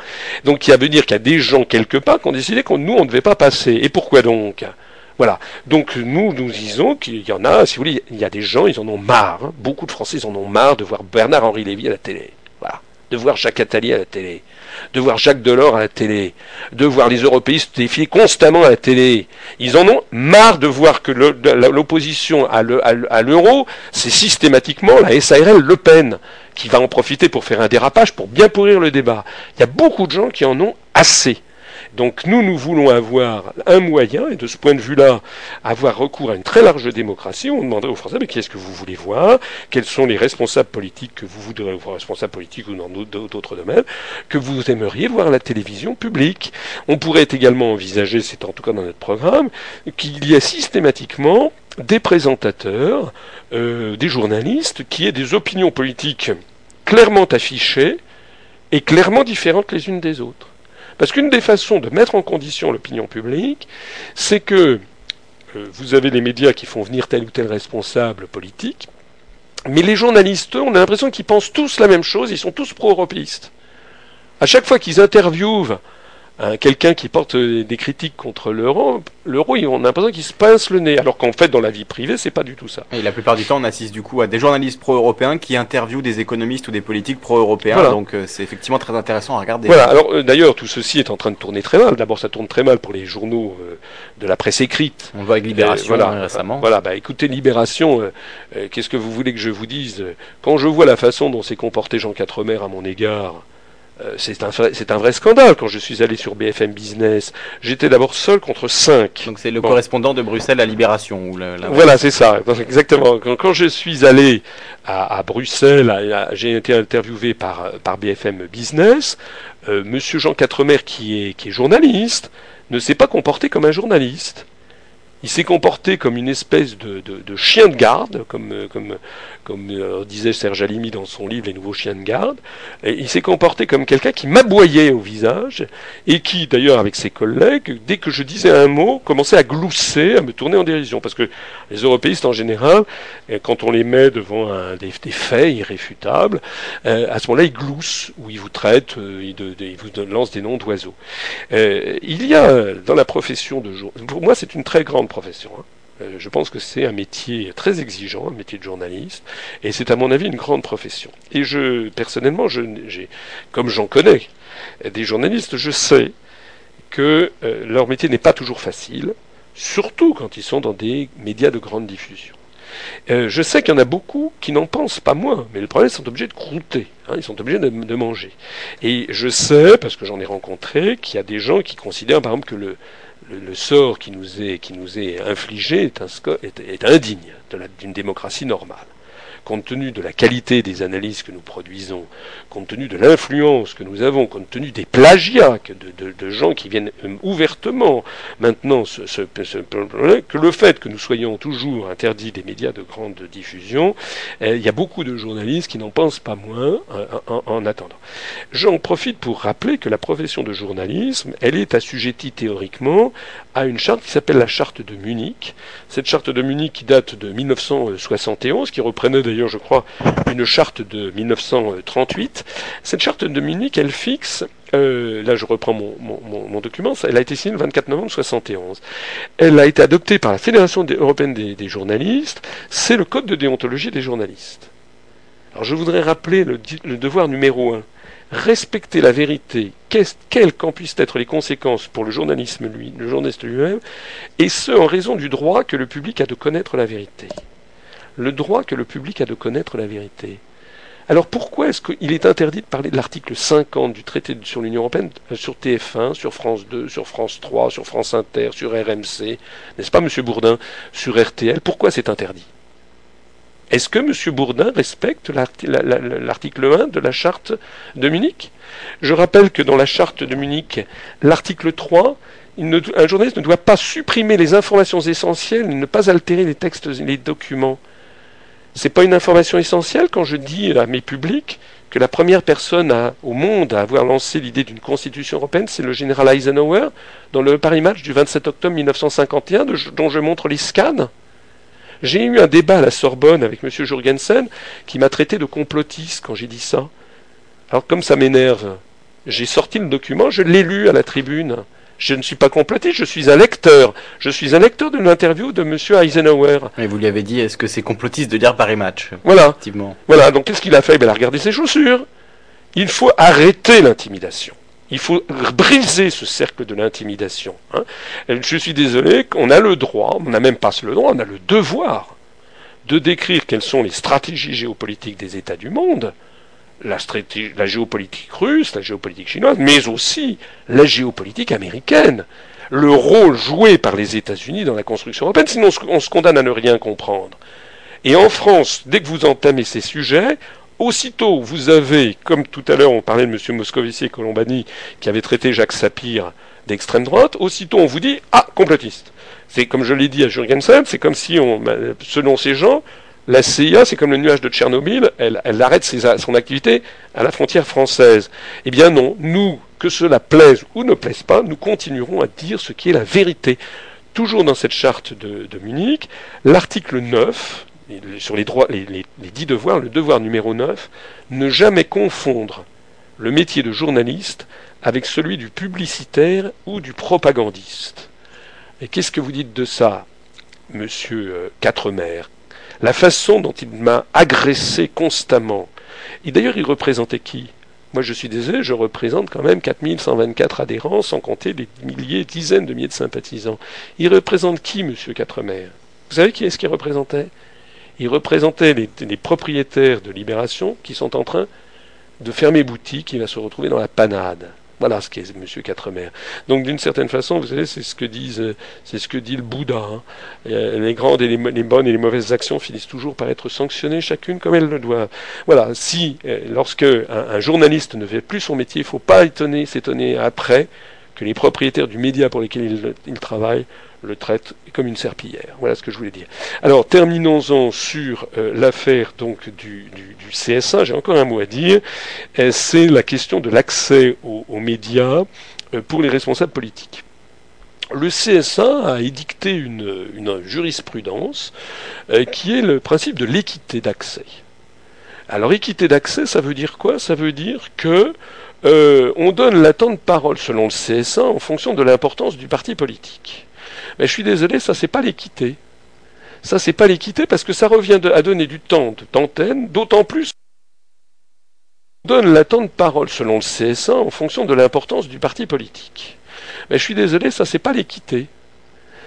Donc, il y a veut dire qu'il y a des gens quelque part qui ont décidé que nous, on ne devait pas passer. Et pourquoi donc? Voilà. Donc nous, nous disons qu'il y en a, si vous voulez, il y a des gens, ils en ont marre. Hein. Beaucoup de Français, en ont marre de voir Bernard-Henri Lévy à la télé. Voilà. De voir Jacques Attali à la télé. De voir Jacques Delors à la télé. De voir les européistes défier constamment à la télé. Ils en ont marre de voir que l'opposition à l'euro, c'est systématiquement la SARL Le Pen qui va en profiter pour faire un dérapage, pour bien pourrir le débat. Il y a beaucoup de gens qui en ont assez. Donc nous, nous voulons avoir un moyen, et de ce point de vue-là, avoir recours à une très large démocratie. On demanderait aux Français, mais qui est-ce que vous voulez voir? Quels sont les responsables politiques que vous voudrez voir, responsables politiques ou dans d'autres domaines, que vous aimeriez voir la télévision publique On pourrait également envisager, c'est en tout cas dans notre programme, qu'il y ait systématiquement des présentateurs, euh, des journalistes, qui aient des opinions politiques clairement affichées et clairement différentes les unes des autres. Parce qu'une des façons de mettre en condition l'opinion publique, c'est que euh, vous avez les médias qui font venir tel ou tel responsable politique, mais les journalistes, on a l'impression qu'ils pensent tous la même chose, ils sont tous pro-européistes. À chaque fois qu'ils interviewent quelqu'un qui porte des critiques contre l'euro, l'euro, on a l'impression qu'il se pince le nez, alors qu'en fait, dans la vie privée, c'est pas du tout ça. Et la plupart du temps, on assiste du coup à des journalistes pro-européens qui interviewent des économistes ou des politiques pro-européens. Donc, euh, c'est effectivement très intéressant à regarder. Voilà. Alors, euh, d'ailleurs, tout ceci est en train de tourner très mal. D'abord, ça tourne très mal pour les journaux euh, de la presse écrite. On voit avec Libération hein, récemment. Voilà. Bah, écoutez, Libération. Qu'est-ce que vous voulez que je vous dise? Quand je vois la façon dont s'est comporté Jean Quatremer à mon égard euh, c'est un, un, vrai scandale. Quand je suis allé sur BFM Business, j'étais d'abord seul contre cinq. Donc c'est le correspondant de Bruxelles à Libération. Ou voilà, c'est ça. Exactement. Quand, je suis allé à, Bruxelles, j'ai été interviewé par, par BFM Business. Euh, Monsieur Jean Quatremer, qui est, qui est journaliste, ne s'est pas comporté comme un journaliste. Il s'est comporté comme une espèce de, de, chien de garde, comme, comme, comme euh, disait Serge Alimi dans son livre Les nouveaux chiens de garde. Il s'est comporté comme quelqu'un qui m'aboyait au visage et qui, d'ailleurs, avec ses collègues, dès que je disais un mot, commençait à glousser, à me tourner en dérision. Parce que les européistes, en général, euh, quand on les met devant des, faits irréfutables, euh, à ce moment-là, ils gloussent ou ils vous traitent, ils, vous lancent des noms d'oiseaux. il y a dans la profession de journaliste, pour moi, c'est une très grande profession. Hein. Euh, je pense que c'est un métier très exigeant, un métier de journaliste, et c'est à mon avis une grande profession. Et je, personnellement, je, comme j'en connais des journalistes, je sais que euh, leur métier n'est pas toujours facile, surtout quand ils sont dans des médias de grande diffusion. Euh, je sais qu'il y en a beaucoup qui n'en pensent pas moins, mais le problème, ils sont obligés de croûter, hein, ils sont obligés de, de, manger. Et je sais, parce que j'en ai rencontré, qu'il y a des gens qui considèrent, par exemple, que le, le, sort qui nous est, qui nous est infligé est, indigne d'une démocratie normale compte tenu de la qualité des analyses que nous produisons, compte tenu de l'influence que nous avons, compte tenu des plagiats de, gens qui viennent euh, ouvertement maintenant se, que le fait que nous soyons toujours interdits des médias de grande diffusion, euh, il y a beaucoup de journalistes qui n'en pensent pas moins euh, en attendant. J'en profite pour rappeler que la profession de journalisme, elle est assujettie théoriquement à une charte qui s'appelle la charte de Munich. Cette charte de Munich qui date de 1971, qui reprenait d'ailleurs, je crois, une charte de 1938. Cette charte de Munich, elle fixe, euh, là je reprends mon, document, elle a été signée le 24 novembre 1971. Elle a été adoptée par la Fédération européenne des, journalistes, c'est le code de déontologie des journalistes. Alors je voudrais rappeler le, le devoir numéro un respecter la vérité, quelles qu'en puissent être les conséquences pour le journalisme lui, le journaliste lui-même, et ce en raison du droit que le public a de connaître la vérité. Le droit que le public a de connaître la vérité. Alors pourquoi est-ce qu'il est interdit de parler de l'article 50 du traité sur l'Union européenne euh, sur TF1, sur France 2, sur France 3, sur France Inter, sur RMC, n'est-ce pas Monsieur Bourdin, sur RTL Pourquoi c'est interdit? Est-ce que Monsieur Bourdin respecte l'article 1 de la charte de Munich? Je rappelle que dans la charte de Munich, l'article 3 un journaliste ne doit pas supprimer les informations essentielles, ne pas altérer les textes et les documents. C'est pas une information essentielle quand je dis à mes publics que la première personne au monde à avoir lancé l'idée d'une constitution européenne, c'est le général Eisenhower, dans le Paris Match du 27 octobre 1951, dont je montre les scans. J'ai eu un débat à la Sorbonne avec M. Jurgensen qui m'a traité de complotiste quand j'ai dit ça. Alors comme ça m'énerve, j'ai sorti le document, je l'ai lu à la tribune. Je ne suis pas complotiste, je suis un lecteur. Je suis un lecteur de l'interview de M. Eisenhower. Et vous lui avez dit, est-ce que c'est complotiste de lire Paris Match? Voilà. Effectivement. Voilà, donc qu'est-ce qu'il a fait? Ben, Il a regardé ses chaussures. Il faut arrêter l'intimidation. Il faut briser ce cercle de l'intimidation. Hein. Je suis désolé, qu'on a le droit, on n'a même pas le droit, on a le devoir de décrire quelles sont les stratégies géopolitiques des États du monde la, la géopolitique russe, la géopolitique chinoise, mais aussi la géopolitique américaine, le rôle joué par les États-Unis dans la construction européenne, sinon on se condamne à ne rien comprendre. Et en France, dès que vous entamez ces sujets, aussitôt vous avez, comme tout à l'heure on parlait de M. Moscovici et Colombani, qui avait traité Jacques Sapir d'extrême droite, aussitôt on vous dit ah complotiste. C'est comme je l'ai dit à Jurgensen, c'est comme si on, selon ces gens, la CIA, c'est comme le nuage de Tchernobyl, elle, arrête son activité à la frontière française. Eh bien non, nous, que cela plaise ou ne plaise pas, nous continuerons à dire ce qui est la vérité. Toujours dans cette charte de, Munich, l'article 9, sur les, droits, les, dix devoirs, le devoir numéro 9, ne jamais confondre le métier de journaliste avec celui du publicitaire ou du propagandiste. Et qu'est-ce que vous dites de ça, monsieur euh, Quatremer? La façon dont il m'a agressé constamment. Et d'ailleurs, il représentait qui? Moi, je suis désolé, je représente quand même 4124 adhérents, sans compter les milliers, dizaines de milliers de sympathisants. Il représente qui, monsieur Quatremer? Vous savez qui est-ce qu'il représentait? Il représentait les, propriétaires de Libération qui sont en train de fermer boutique, il va se retrouver dans la panade. Voilà ce qu'est M. Quatremer. Donc d'une certaine façon, vous savez, c'est ce que disent, ce que dit le Bouddha. Hein. Euh, les grandes et les, bonnes et les mauvaises actions finissent toujours par être sanctionnées chacune comme elles le doivent. Voilà. Si euh, lorsque un, journaliste ne fait plus son métier, il ne faut pas étonner, s'étonner après que les propriétaires du média pour lesquels il, il travaille le traite comme une serpillière. Voilà ce que je voulais dire. Alors terminons-en sur euh, l'affaire donc du, CSA. J'ai encore un mot à dire. Euh, c'est la question de l'accès aux, médias euh, pour les responsables politiques. Le CSA a édicté une jurisprudence qui est le principe de l'équité d'accès. Alors équité d'accès, ça veut dire quoi? Ça veut dire que on donne la temps de parole selon le CSA en fonction de l'importance du parti politique. Mais je suis désolé, ça c'est pas l'équité. Ça c'est pas l'équité parce que ça revient à donner du temps d'antenne, d'autant plus on donne la temps de parole selon le CSA en fonction de l'importance du parti politique. Mais je suis désolé, ça c'est pas l'équité.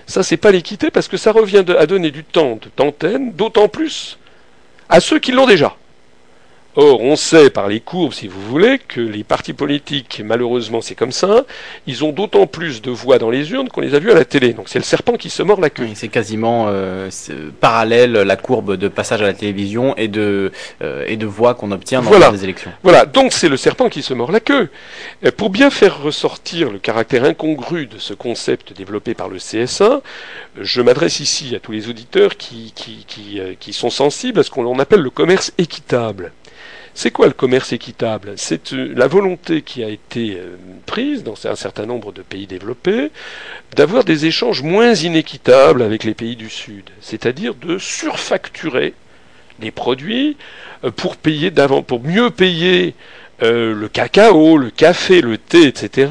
Ça c'est pas l'équité parce que ça revient à donner du temps d'antenne, d'autant plus à ceux qui l'ont déjà. Or, on sait par les courbes, si vous voulez, que les partis politiques, malheureusement c'est comme ça, ils ont d'autant plus de voix dans les urnes qu'on les a vus à la télé. Donc c'est le serpent qui se mord la queue. c'est quasiment euh, parallèle la courbe de passage à la télévision et de, euh, et de voix qu'on obtient dans les élections. Voilà, donc c'est le serpent qui se mord la queue. Euh, pour bien faire ressortir le caractère incongru de ce concept développé par le CSA, je m'adresse ici à tous les auditeurs qui, qui, qui, qui sont sensibles à ce qu'on appelle le commerce équitable. C'est quoi le commerce équitable? C'est euh, la volonté qui a été euh, prise dans un certain nombre de pays développés d'avoir des échanges moins inéquitables avec les pays du Sud, c'est-à-dire de surfacturer les produits euh, pour payer d'avant, pour mieux payer euh, le cacao, le café, le thé, etc.,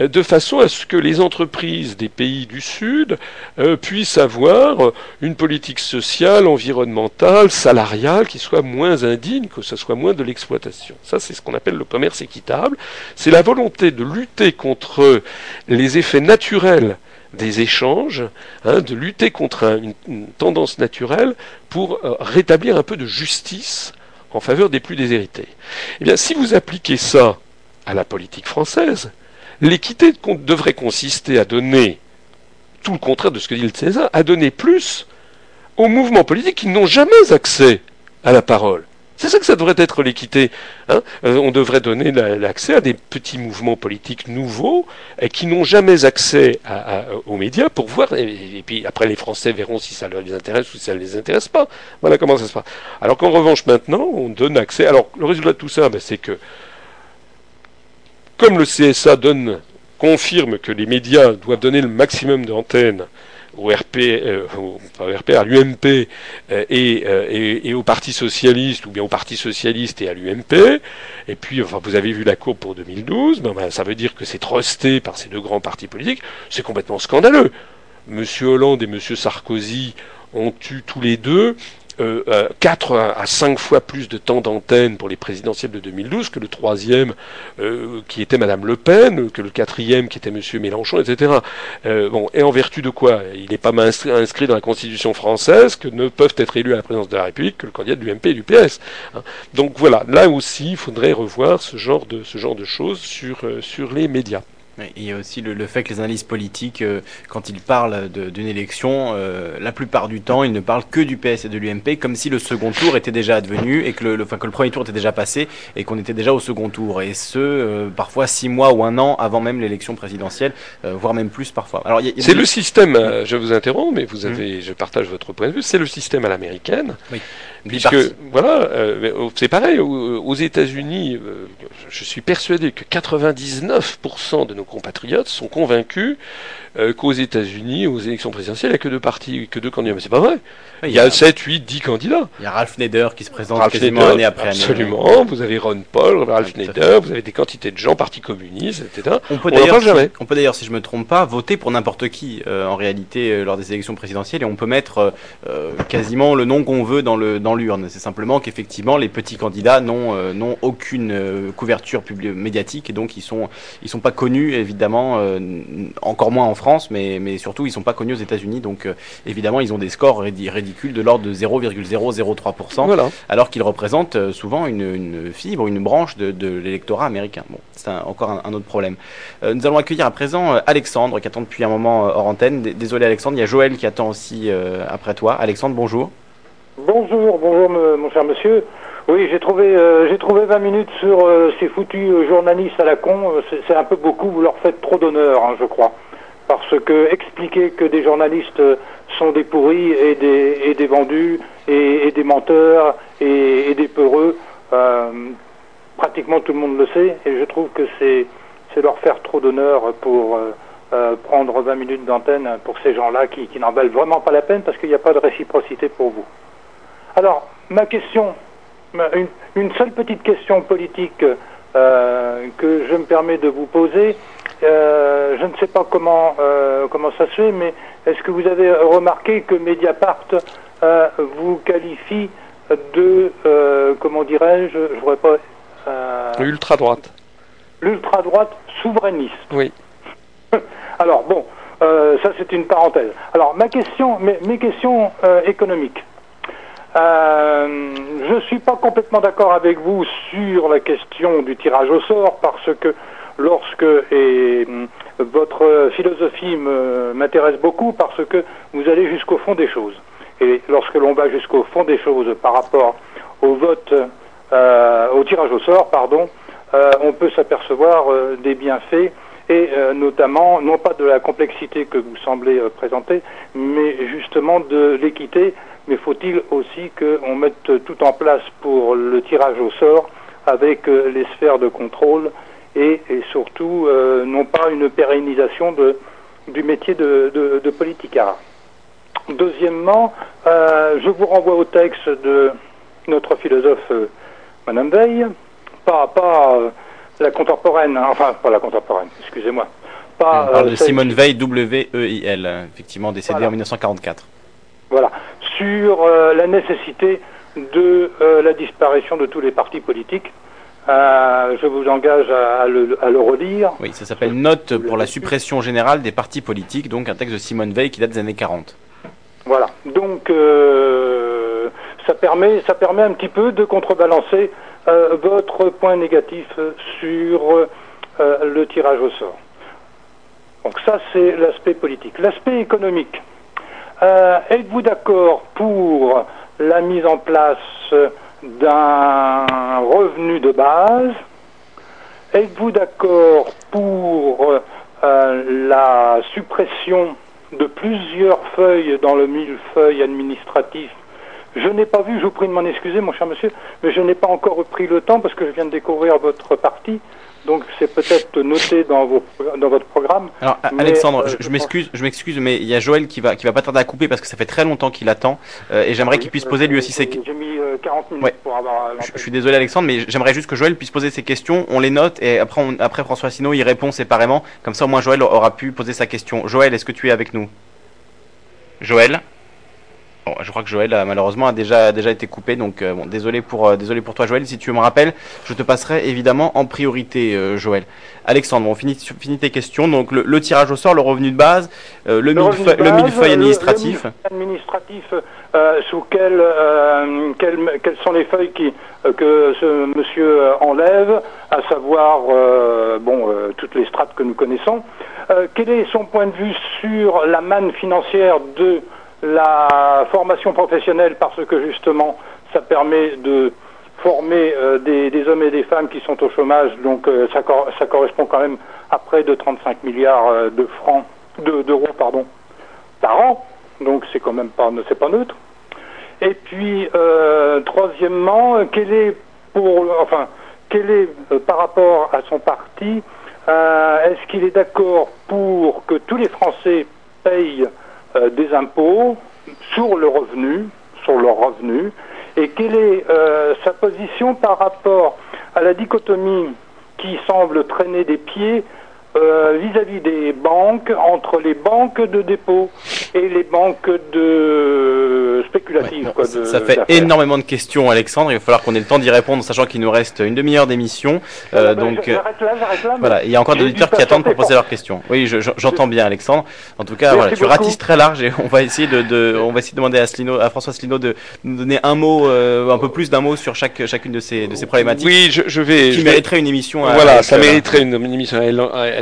euh, de façon à ce que les entreprises des pays du Sud euh, puissent avoir une politique sociale, environnementale, salariale qui soit moins indigne, que ce soit moins de l'exploitation. Ça, c'est ce qu'on appelle le commerce équitable. C'est la volonté de lutter contre les effets naturels des échanges, hein, de lutter contre une, tendance naturelle pour rétablir un peu de justice en faveur des plus déshérités. Eh bien, si vous appliquez ça à la politique française, l'équité devrait consister à donner, tout le contraire de ce que dit le César, à donner plus aux mouvements politiques qui n'ont jamais accès à la parole. C'est ça que ça devrait être l'équité. Hein. Euh, on devrait donner l'accès à des petits mouvements politiques nouveaux qui n'ont jamais accès aux médias pour voir. Et, puis après, les Français verront si ça les intéresse ou si ça ne les intéresse pas. Voilà comment ça se passe. Alors qu'en revanche, maintenant, on donne accès. Alors le résultat de tout ça, ben, c'est que comme le CSA donne confirme que les médias doivent donner le maximum d'antennes au RP, euh, RP à l'UMP euh, euh, et, et, au Parti socialiste ou bien au Parti socialiste et à l'UMP. Et puis, enfin, vous avez vu la courbe pour 2012. Ben, ben, ça veut dire que c'est trusté par ces deux grands partis politiques. C'est complètement scandaleux. Monsieur Hollande et Monsieur Sarkozy ont eu tous les deux euh, 4 euh, à 5 fois plus de temps d'antenne pour les présidentielles de 2012 que le troisième euh, qui était Madame Le Pen, que le quatrième qui était Monsieur Mélenchon, etc. Euh, bon, et en vertu de quoi? Il n'est pas inscrit, dans la Constitution française que ne peuvent être élus à la présidence de la République que le candidat de l'UMP et du PS. Hein. Donc voilà, là aussi, il faudrait revoir ce genre de, choses sur, sur les médias il y a aussi le, fait que les analystes politiques, euh, quand ils parlent d'une élection, euh, la plupart du temps, ils ne parlent que du PS et de l'UMP, comme si le second tour était déjà advenu et que le, enfin, que le premier tour était déjà passé et qu'on était déjà au second tour. Et ce, euh, parfois six mois ou un an avant même l'élection présidentielle, voire même plus parfois. Alors, c'est le système. je vous interromps, mais vous avez, mmh. je partage votre point de vue. C'est le système à l'américaine. Oui. Puisque, voilà, euh, c'est pareil, aux, États-Unis, je suis persuadé que 99% de nos compatriotes sont convaincus euh, qu'aux États-Unis, aux élections présidentielles, il n'y a que deux partis, que deux candidats. Mais c'est pas vrai. Il y, a, 7, 8, 10 candidats. Il y a Ralph Nader qui se présente quasiment année après année. Absolument. Vous avez Ron Paul, Ralph Nader, vous avez des quantités de gens, partis communistes, etc. On peut d'ailleurs, jamais. on peut d'ailleurs, si je me trompe pas, voter pour n'importe qui euh, en réalité euh, lors des élections présidentielles et on peut mettre quasiment le nom qu'on veut dans le dans l'urne. C'est simplement qu'effectivement les petits candidats n'ont n'ont aucune couverture médiatique et donc ils sont ils sont pas connus évidemment encore moins en France, mais, mais surtout ils sont pas connus aux États-Unis, donc euh, évidemment ils ont des scores ridicules de l'ordre de 0,003%, alors qu'ils représentent euh, souvent une, fibre, une branche de, l'électorat américain. Bon, c'est encore un, autre problème. Euh, nous allons accueillir à présent Alexandre qui attend depuis un moment hors antenne. Désolé Alexandre, il y a Joël qui attend aussi après toi. Alexandre, bonjour. Bonjour, bonjour mon cher monsieur. Oui, j'ai trouvé, j'ai trouvé 20 minutes sur ces foutus journalistes à la con. C'est un peu beaucoup, vous leur faites trop d'honneur, hein, je crois parce que expliquer que des journalistes sont des pourris et des, et des vendus et, des menteurs et, des peureux, euh, pratiquement tout le monde le sait et je trouve que c'est leur faire trop d'honneur pour euh, euh, prendre 20 minutes d'antenne pour ces gens-là qui, n'en valent vraiment pas la peine parce qu'il n'y a pas de réciprocité pour vous. Alors, ma question, une, une seule petite question politique que je me permets de vous poser, euh, je ne sais pas comment, euh, comment ça se fait, mais est-ce que vous avez remarqué que Mediapart euh, vous qualifie de, comment dirais-je, je voudrais pas... L'ultra-droite. L'ultra-droite souverainiste? Oui. Alors, bon, ça c'est une parenthèse. Alors, ma question, mes, mes questions économiques. Je ne suis pas complètement d'accord avec vous sur la question du tirage au sort parce que lorsque et hum, votre philosophie m'intéresse beaucoup parce que vous allez jusqu'au fond des choses. Et lorsque l'on va jusqu'au fond des choses par rapport au vote, euh, au tirage au sort, pardon, euh, on peut s'apercevoir euh, des bienfaits et notamment non pas de la complexité que vous semblez présenter, mais justement de l'équité. Mais faut-il aussi qu'on mette tout en place pour le tirage au sort avec les sphères de contrôle et, surtout euh, non pas une pérennisation de, du métier de, de, de politicard. Deuxièmement, euh, je vous renvoie au texte de notre philosophe euh, Madame Veil, pas, pas la contemporaine, hein, enfin pas la contemporaine, excusez-moi. Pas, On parle de Simone Veil, W-E-I-L, effectivement décédée en 1944. Voilà, sur la nécessité de la disparition de tous les partis politiques euh, je vous engage à, le, relire. Oui, ça s'appelle Note pour la suppression générale des partis politiques, donc un texte de Simone Veil qui date des années 40. Voilà, donc euh, ça, permet, ça permet un petit peu de contrebalancer euh, votre point négatif sur le tirage au sort. Donc ça, c'est l'aspect politique. L'aspect économique. Êtes-vous d'accord pour la mise en place d'un revenu de base? Êtes-vous d'accord pour euh, la suppression de plusieurs feuilles dans le millefeuille administratif? Je n'ai pas vu, je vous prie de m'en excuser, mon cher monsieur, mais je n'ai pas encore repris le temps parce que je viens de découvrir votre parti. Donc c'est peut-être noté dans, vos, dans votre programme. Alors Alexandre, euh, je, m'excuse, je m'excuse, mais il y a Joël qui va qui va pas tarder à couper parce que ça fait très longtemps qu'il attend euh, et j'aimerais qu'il puisse poser lui aussi ses. questions. J'ai mis 40 euh, minutes pour avoir. Je, suis désolé Alexandre, mais j'aimerais juste que Joël puisse poser ses questions. On les note et après après François Sino il répond séparément. Comme ça au moins Joël aura pu poser sa question. Joël, est-ce que tu es avec nous? Joël? Je crois que Joël a, malheureusement a déjà, déjà été coupé, donc euh, bon, désolé pour, euh, désolé pour toi Joël. Si tu me rappelles, je te passerai évidemment en priorité, euh, Joël. Alexandre, on finit, finit tes questions. Donc le, tirage au sort, le revenu de base, le, millefeuille, le millefeuille administratif. Le, administratif, sous quelles quelles sont les feuilles qui, que ce monsieur enlève, à savoir bon toutes les strates que nous connaissons. quel est son point de vue sur la manne financière de la formation professionnelle parce que justement ça permet de former euh, des, hommes et des femmes qui sont au chômage, donc euh, ça, correspond quand même à près de 35 milliards euh, de francs, d'euros pardon, par an, donc c'est quand même pas, pas neutre. Et puis troisièmement, quel est pour, enfin, quel est par rapport à son parti Est-ce qu'il est d'accord pour que tous les Français payent des impôts sur le revenu, sur leur revenu, et quelle est sa position par rapport à la dichotomie qui semble traîner des pieds euh, vis-à-vis des banques, entre les banques de dépôt et les banques de spéculatives. ça, fait énormément de questions, Alexandre. Il va falloir qu'on ait le temps d'y répondre, sachant qu'il nous reste une demi-heure d'émission. Euh, donc, là, là, voilà, il y a encore des auditeurs qui attendent pour poser leurs questions. Oui, j'entends bien, Alexandre. En tout cas, voilà, tu ratisses très large et on va essayer de, on va essayer de demander à, à François Slino de nous donner un mot, euh, un peu plus d'un mot sur chaque, chacune de ces, de ces problématiques. Oui, je, vais. Qui mériterait une émission. Voilà, ça mériterait une, une émission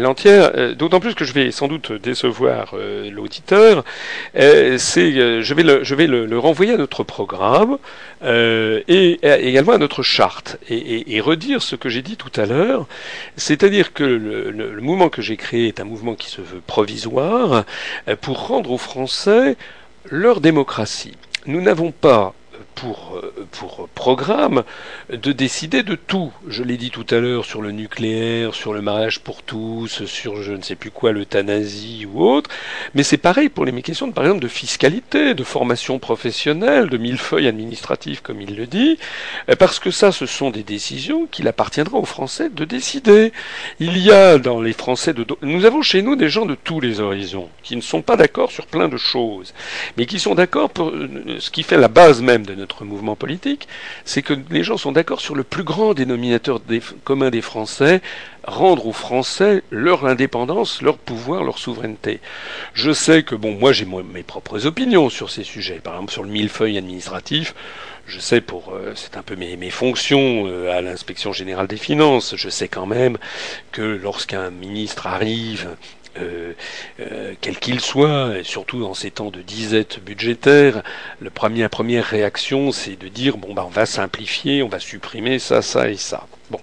entière, euh, d'autant plus que je vais sans doute décevoir euh, l'auditeur, euh, c'est je vais, le, je vais le, renvoyer à notre programme et également à notre charte et, redire ce que j'ai dit tout à l'heure, c'est-à-dire que le, le, mouvement que j'ai créé est un mouvement qui se veut provisoire pour rendre aux Français leur démocratie. Nous n'avons pas pour, euh, pour programme de décider de tout. Je l'ai dit tout à l'heure sur le nucléaire, sur le mariage pour tous, sur je ne sais plus quoi, l'euthanasie ou autre. Mais c'est pareil pour les questions, de, par exemple, de fiscalité, de formation professionnelle, de millefeuilles administratifs, comme il le dit, euh, parce que ça, ce sont des décisions qu'il appartiendra aux Français de décider. Il y a dans les Français de... Nous avons chez nous des gens de tous les horizons, qui ne sont pas d'accord sur plein de choses, mais qui sont d'accord pour euh, ce qui fait la base même de notre mouvement politique, c'est que les gens sont d'accord sur le plus grand dénominateur commun des Français, rendre aux Français leur indépendance, leur pouvoir, leur souveraineté. Je sais que, bon, moi j'ai mes propres opinions sur ces sujets, par exemple sur le millefeuille administratif, je sais pour euh, c'est un peu mes, fonctions euh, à l'inspection générale des finances, je sais quand même que lorsqu'un ministre arrive euh, euh, quel qu'il soit, et surtout en ces temps de disette budgétaire, la première réaction, c'est de dire bon bah on va simplifier, on va supprimer ça, ça et ça. Bon,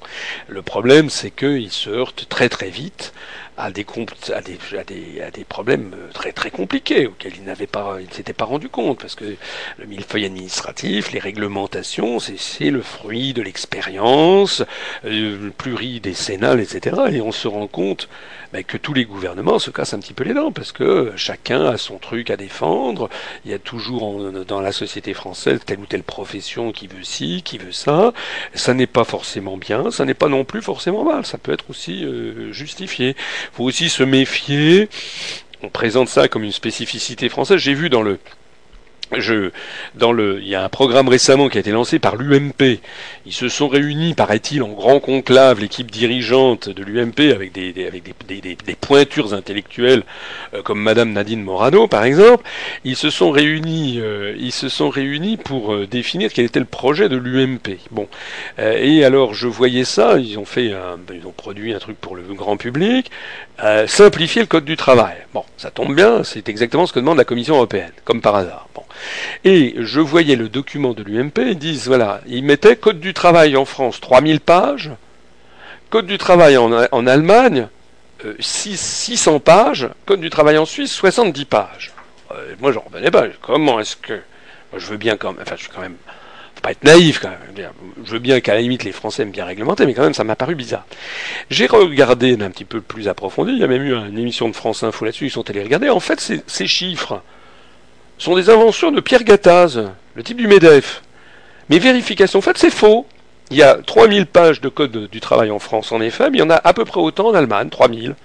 le problème, c'est qu'il se heurte très très vite à des, à des, à des, à des problèmes euh, très très compliqués auxquels il n'avait pas, il s'était pas rendu compte parce que le millefeuille administratif, les réglementations, c'est le fruit de l'expérience euh, pluridécennale, etc. Et on se rend compte ben, que tous les gouvernements se cassent un petit peu les dents parce que chacun a son truc à défendre. Il y a toujours dans la société française telle ou telle profession qui veut ci, qui veut ça. Ça n'est pas forcément bien, ça n'est pas non plus forcément mal. Ça peut être aussi euh, justifié faut aussi se méfier. On présente ça comme une spécificité française. J'ai vu dans le je, dans le, il y a un programme récemment qui a été lancé par l'UMP. Ils se sont réunis, paraît-il, en grand conclave, l'équipe dirigeante de l'UMP, avec des, avec des, pointures intellectuelles euh, comme Madame Nadine Morano, par exemple. Ils se sont réunis, euh, ils se sont réunis pour euh, définir quel était le projet de l'UMP. Bon, et alors je voyais ça. Ils ont fait, un, ils ont produit un truc pour le grand public, simplifier le code du travail. Bon, ça tombe bien, c'est exactement ce que demande la Commission européenne, comme par hasard. Bon. Et je voyais le document de l'UMP, ils disent, voilà, ils mettaient Code du travail en France, 3000 pages, Code du travail en, Allemagne, 600 euh, pages, Code du travail en Suisse, 70 pages. Euh, moi, j'en revenais pas. Comment est-ce que... Moi, je veux bien quand même... Enfin, je suis quand même... Faut pas être naïf. Je veux bien qu'à la limite les Français aiment bien réglementer, mais quand même ça m'a paru bizarre. J'ai regardé d'un petit peu plus approfondi, il y a même eu une émission de France Info là-dessus, ils sont allés regarder. En fait, ces chiffres, sont des inventions de Pierre Gattaz, le type du MEDEF. Mais vérification faite, c'est faux. Il y a 3000 pages de code du travail en France, en effet, mais il y en a à peu près autant en Allemagne, 3000.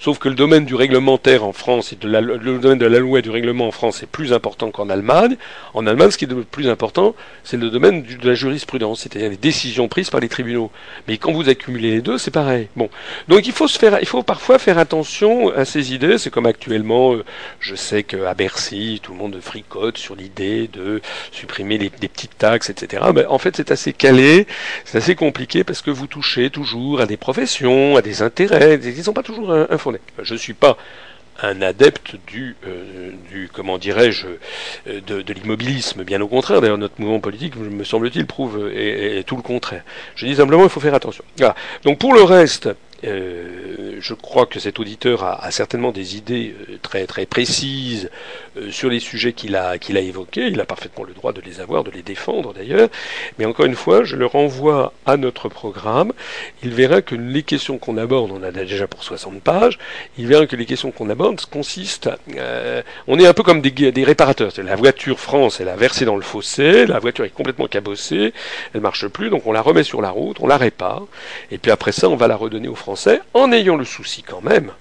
Sauf que le domaine du réglementaire en France et le domaine de la loi et du règlement en France est plus important qu'en Allemagne. En Allemagne, ce qui est le plus important, c'est le domaine de la jurisprudence, c'est-à-dire les décisions prises par les tribunaux. Mais quand vous accumulez les deux, c'est pareil. Bon, donc il faut se faire, il faut parfois faire attention à ces idées. C'est comme actuellement, euh, je sais qu'à Bercy, tout le monde fricote sur l'idée de supprimer les, des petites taxes, etc. Mais en fait, c'est assez calé, c'est assez compliqué parce que vous touchez toujours à des professions, à des intérêts, ils ne sont pas toujours Je ne suis pas un adepte du, euh, comment dirais-je, euh, de, l'immobilisme. Bien au contraire, d'ailleurs, notre mouvement politique, me semble-t-il, prouve et, tout le contraire. Je dis simplement, il faut faire attention. Donc pour le reste, euh, je crois que cet auditeur a, certainement des idées très très précises sur les sujets qu'il a, qu'il a évoqués. Il a parfaitement le droit de les avoir, de les défendre d'ailleurs. Mais encore une fois, je le renvoie à notre programme. Il verra que les questions qu'on aborde, on a déjà pour 60 pages, il verra que les questions qu'on aborde consistent, on est un peu comme des, des réparateurs. La voiture France, elle a versé dans le fossé, la voiture est complètement cabossée, elle marche plus, donc on la remet sur la route, on la répare, et puis après ça, on va la redonner aux Français en ayant le souci quand même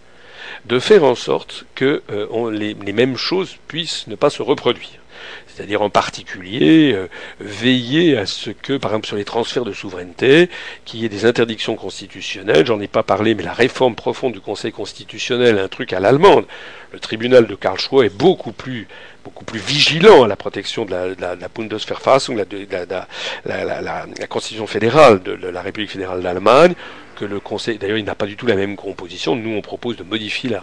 de faire en sorte que euh, les, mêmes choses puissent ne pas se reproduire. C'est-à-dire en particulier euh, veiller à ce que, par exemple sur les transferts de souveraineté, qu'il y ait des interdictions constitutionnelles. J'en ai pas parlé, mais la réforme profonde du Conseil constitutionnel, un truc à l'allemande. Le tribunal de Karlsruhe est beaucoup plus beaucoup plus vigilant à la protection de la, de la, de la Bundesverfassung, de, la, Constitution fédérale de, la République fédérale d'Allemagne, que le Conseil. D'ailleurs, il n'a pas du tout la même composition. Nous, on propose de modifier la,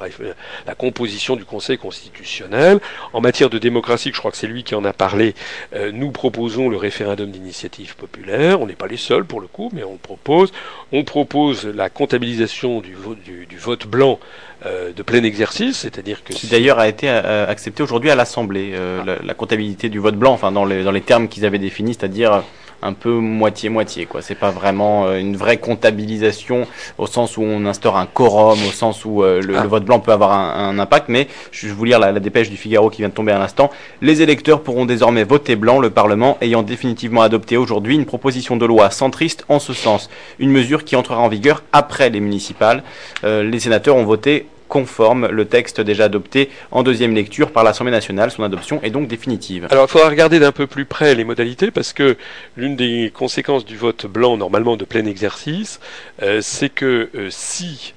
la composition du Conseil constitutionnel. En matière de démocratie, je crois que c'est lui qui en a parlé. Euh, nous proposons le référendum d'initiative populaire. On n'est pas les seuls pour le coup, mais on propose. On propose la comptabilisation du, du, du vote blanc euh, de plein exercice, c'est-à-dire que... Qui d'ailleurs a été euh, accepté aujourd'hui à l'Assemblée, euh, la, comptabilité du vote blanc, enfin dans les, dans les termes qu'ils avaient définis, c'est-à-dire un peu moitié-moitié. quoi. C'est pas vraiment une vraie comptabilisation au sens où on instaure un quorum, au sens où le, ah. vote blanc peut avoir un, impact, mais je vais vous lire la, la, dépêche du Figaro qui vient de tomber à l'instant. Les électeurs pourront désormais voter blanc, le Parlement ayant définitivement adopté aujourd'hui une proposition de loi centriste en ce sens. Une mesure qui entrera en vigueur après les municipales. les sénateurs ont voté conforme le texte déjà adopté en deuxième lecture par l'Assemblée nationale. Son adoption est donc définitive. Alors il faudra regarder d'un peu plus près les modalités parce que l'une des conséquences du vote blanc, normalement de plein exercice, euh, c'est que euh, si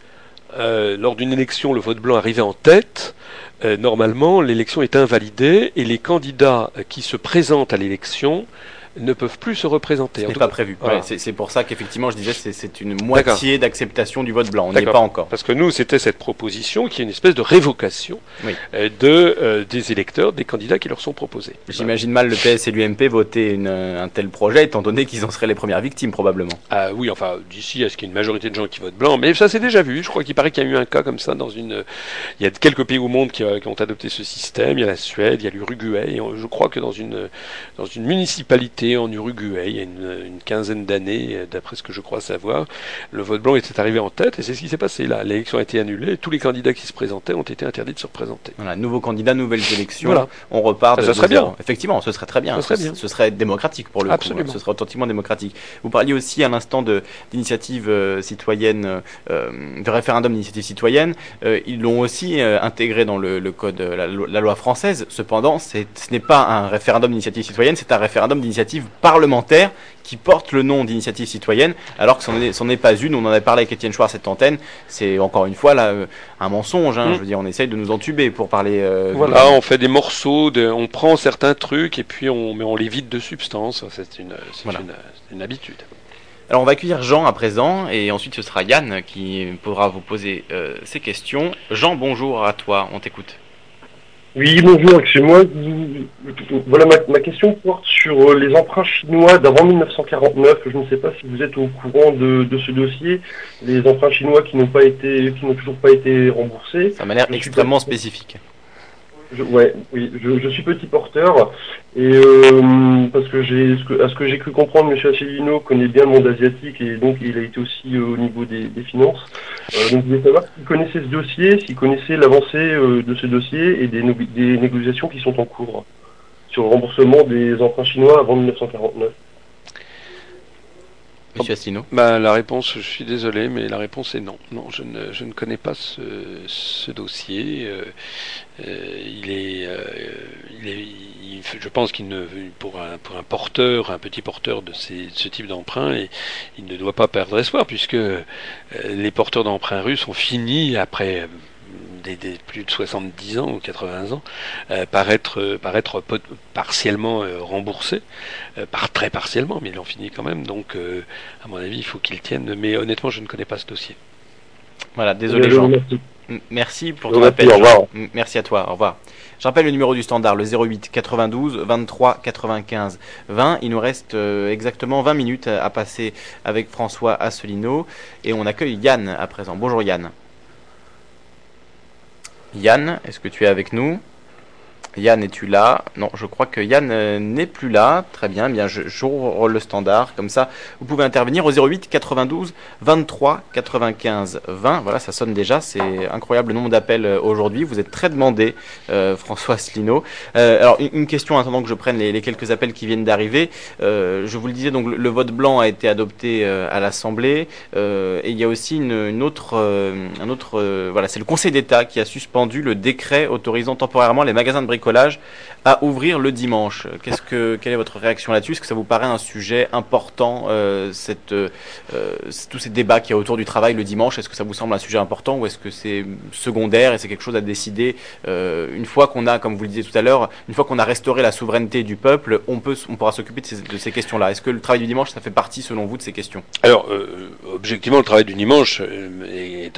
euh, lors d'une élection le vote blanc arrivait en tête, normalement l'élection est invalidée et les candidats qui se présentent à l'élection ne peuvent plus se représenter. Ce n'est pas prévu. c'est pour ça qu'effectivement, je disais, c'est une moitié d'acceptation du vote blanc. On n'y est pas encore. Parce que nous, c'était cette proposition qui est une espèce de révocation euh, de, euh, des électeurs, des candidats qui leur sont proposés. J'imagine mal le PS et l'UMP voter un tel projet, étant donné qu'ils en seraient les premières victimes, probablement. Ah oui, enfin, d'ici à ce qu'il y ait une majorité de gens qui votent blanc? Mais ça, c'est déjà vu. Je crois qu'il paraît qu'il y a eu un cas comme ça dans une. Il y a quelques pays au monde qui, qui ont adopté ce système. Il y a la Suède, il y a l'Uruguay. Je crois que dans une, dans une municipalité en Uruguay il y a une, quinzaine d'années, euh, d'après ce que je crois savoir. Le vote blanc était arrivé en tête et c'est ce qui s'est passé là. L'élection a été annulée et tous les candidats qui se présentaient ont été interdits de se représenter. Voilà, nouveau candidat, nouvelles élections. Voilà. On repart. Ça, serait bien. Effectivement, ce serait très bien. Ce serait, bien. Ce serait démocratique pour le Absolument. coup. Ce serait authentiquement démocratique. Vous parliez aussi à l'instant d'initiative euh, citoyenne, euh, de référendum d'initiative citoyenne. ils l'ont aussi intégré dans le, code, la, la, loi française. Cependant, ce n'est pas un référendum d'initiative citoyenne, c'est un référendum d'initiative parlementaire qui porte le nom d'initiative citoyenne, alors que ce n'est pas une. On en a parlé avec Étienne Chouard cette antenne. C'est encore une fois là euh, un mensonge. Hein. Mm. Je veux dire, on essaye de nous entuber pour parler. Euh, voilà, on fait des morceaux, de, on prend certains trucs et puis on, mais on les vide de substance. C'est une, une, habitude. Alors on va accueillir Jean à présent et ensuite ce sera Yann qui pourra vous poser euh, ces questions. Jean, bonjour à toi, on t'écoute. Oui, bonjour, excusez-moi. Voilà, ma, question porte sur euh, les emprunts chinois d'avant 1949. Je ne sais pas si vous êtes au courant de, ce dossier. Les emprunts chinois qui n'ont pas été, qui n'ont toujours pas été remboursés. Ça m'a l'air extrêmement spécifique. Je, ouais, oui, je, suis petit porteur et euh, parce que j'ai, à ce que j'ai cru comprendre, M. Asselineau connaît bien le monde asiatique et donc il a été aussi euh, au niveau des, finances. Euh, donc je voulais savoir s'il connaissait ce dossier, s'il connaissait l'avancée de ce dossier et des, des négociations qui sont en cours sur le remboursement des emprunts chinois avant 1949. Monsieur Asselineau bah, La réponse, je suis désolé, mais la réponse est non. Non, je ne, je ne connais pas ce, ce dossier. Euh, il est, euh, il est je pense qu'il ne, pour un, pour un porteur, un petit porteur de, ces, ce type d'emprunt, il ne doit pas perdre espoir puisque euh, les porteurs d'emprunts russes ont fini après des, des, plus de 70 ans ou 80 ans par être, par être partiellement remboursés, par très partiellement, mais ils l'ont fini quand même. Donc, à mon avis, il faut qu'ils tiennent. Mais honnêtement, je ne connais pas ce dossier. Voilà, désolé Jean. Merci pour ton appel. Merci à toi. Au revoir. Je rappelle le numéro du standard, le 08 92 23 95 20. Il nous reste euh, exactement 20 minutes à passer avec François Asselineau et on accueille Yann à présent. Bonjour Yann. Yann, est-ce que tu es avec nous? Yann, es-tu là? Non, je crois que Yann euh, n'est plus là. Très bien, bien, j'ouvre le standard. Comme ça, vous pouvez intervenir au 08 92 23 95 20. Voilà, ça sonne déjà. C'est incroyable le nombre d'appels euh, aujourd'hui. Vous êtes très demandé, euh, François Asselineau. alors, une, question, en attendant que je prenne les, quelques appels qui viennent d'arriver. je vous le disais, donc le, vote blanc a été adopté à l'Assemblée. et il y a aussi une, autre, un autre, voilà, c'est le Conseil d'État qui a suspendu le décret autorisant temporairement les magasins de bricolage collage à ouvrir le dimanche. Qu'est-ce que, quelle est votre réaction là-dessus? Est-ce que ça vous paraît un sujet important, euh, cette, euh, tous ces débats qu'il y a autour du travail le dimanche? Est-ce que ça vous semble un sujet important ou est-ce que c'est secondaire et c'est quelque chose à décider euh, une fois qu'on a, comme vous le disiez tout à l'heure, une fois qu'on a restauré la souveraineté du peuple, on, peut, on pourra s'occuper de ces, questions-là Est-ce que le travail du dimanche, ça fait partie, selon vous, de ces questions? Alors, objectivement, le travail du dimanche est,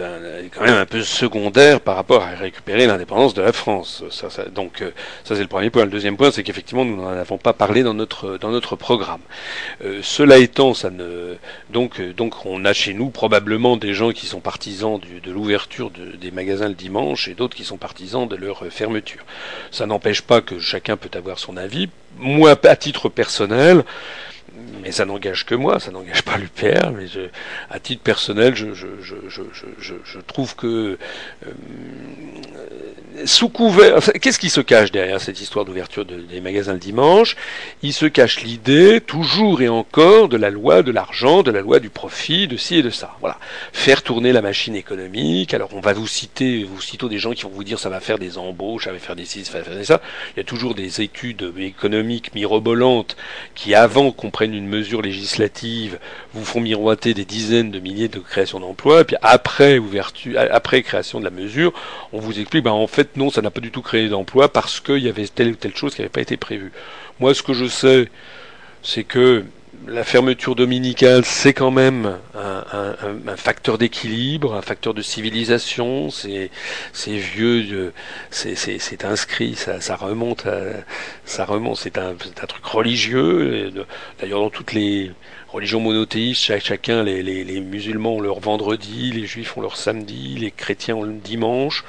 quand même un peu secondaire par rapport à récupérer l'indépendance de la France. Donc, ça c'est le premier point. Le deuxième point, c'est qu'effectivement, nous n'en avons pas parlé dans notre, programme. Euh, cela étant, euh, donc on a chez nous probablement des gens qui sont partisans de l'ouverture des magasins le dimanche et d'autres qui sont partisans de leur fermeture. Ça n'empêche pas que chacun peut avoir son avis. Moi, à titre personnel, mais ça n'engage que moi, ça n'engage pas l'UPR, mais je, à titre personnel, je, trouve que euh, sous couvert, qu'est-ce qui se cache derrière cette histoire d'ouverture des magasins le dimanche? Il se cache l'idée, toujours et encore, de la loi de l'argent, de la loi du profit, de ci et de ça. Voilà, faire tourner la machine économique. Alors on va vous citer, vous citer des gens qui vont vous dire ça va faire des embauches, ça va faire des ci, ça va faire des ça. Il y a toujours des études économiques mirobolantes qui, avant qu'on prenne une mesure législative, vous font miroiter des dizaines de milliers de créations d'emplois. Et puis après ouverture, après création de la mesure, on vous explique, ben en fait non, ça n'a pas du tout créé d'emploi parce qu'il y avait telle ou telle chose qui n'avait pas été prévue. Moi, ce que je sais, c'est que la fermeture dominicale, c'est quand même un, facteur d'équilibre, un facteur de civilisation. C'est vieux, c'est inscrit, ça, remonte, ça remonte. C'est un, truc religieux. D'ailleurs, dans toutes les religions monothéistes, chacun, les, les musulmans ont leur vendredi, les juifs ont leur samedi, les chrétiens ont le dimanche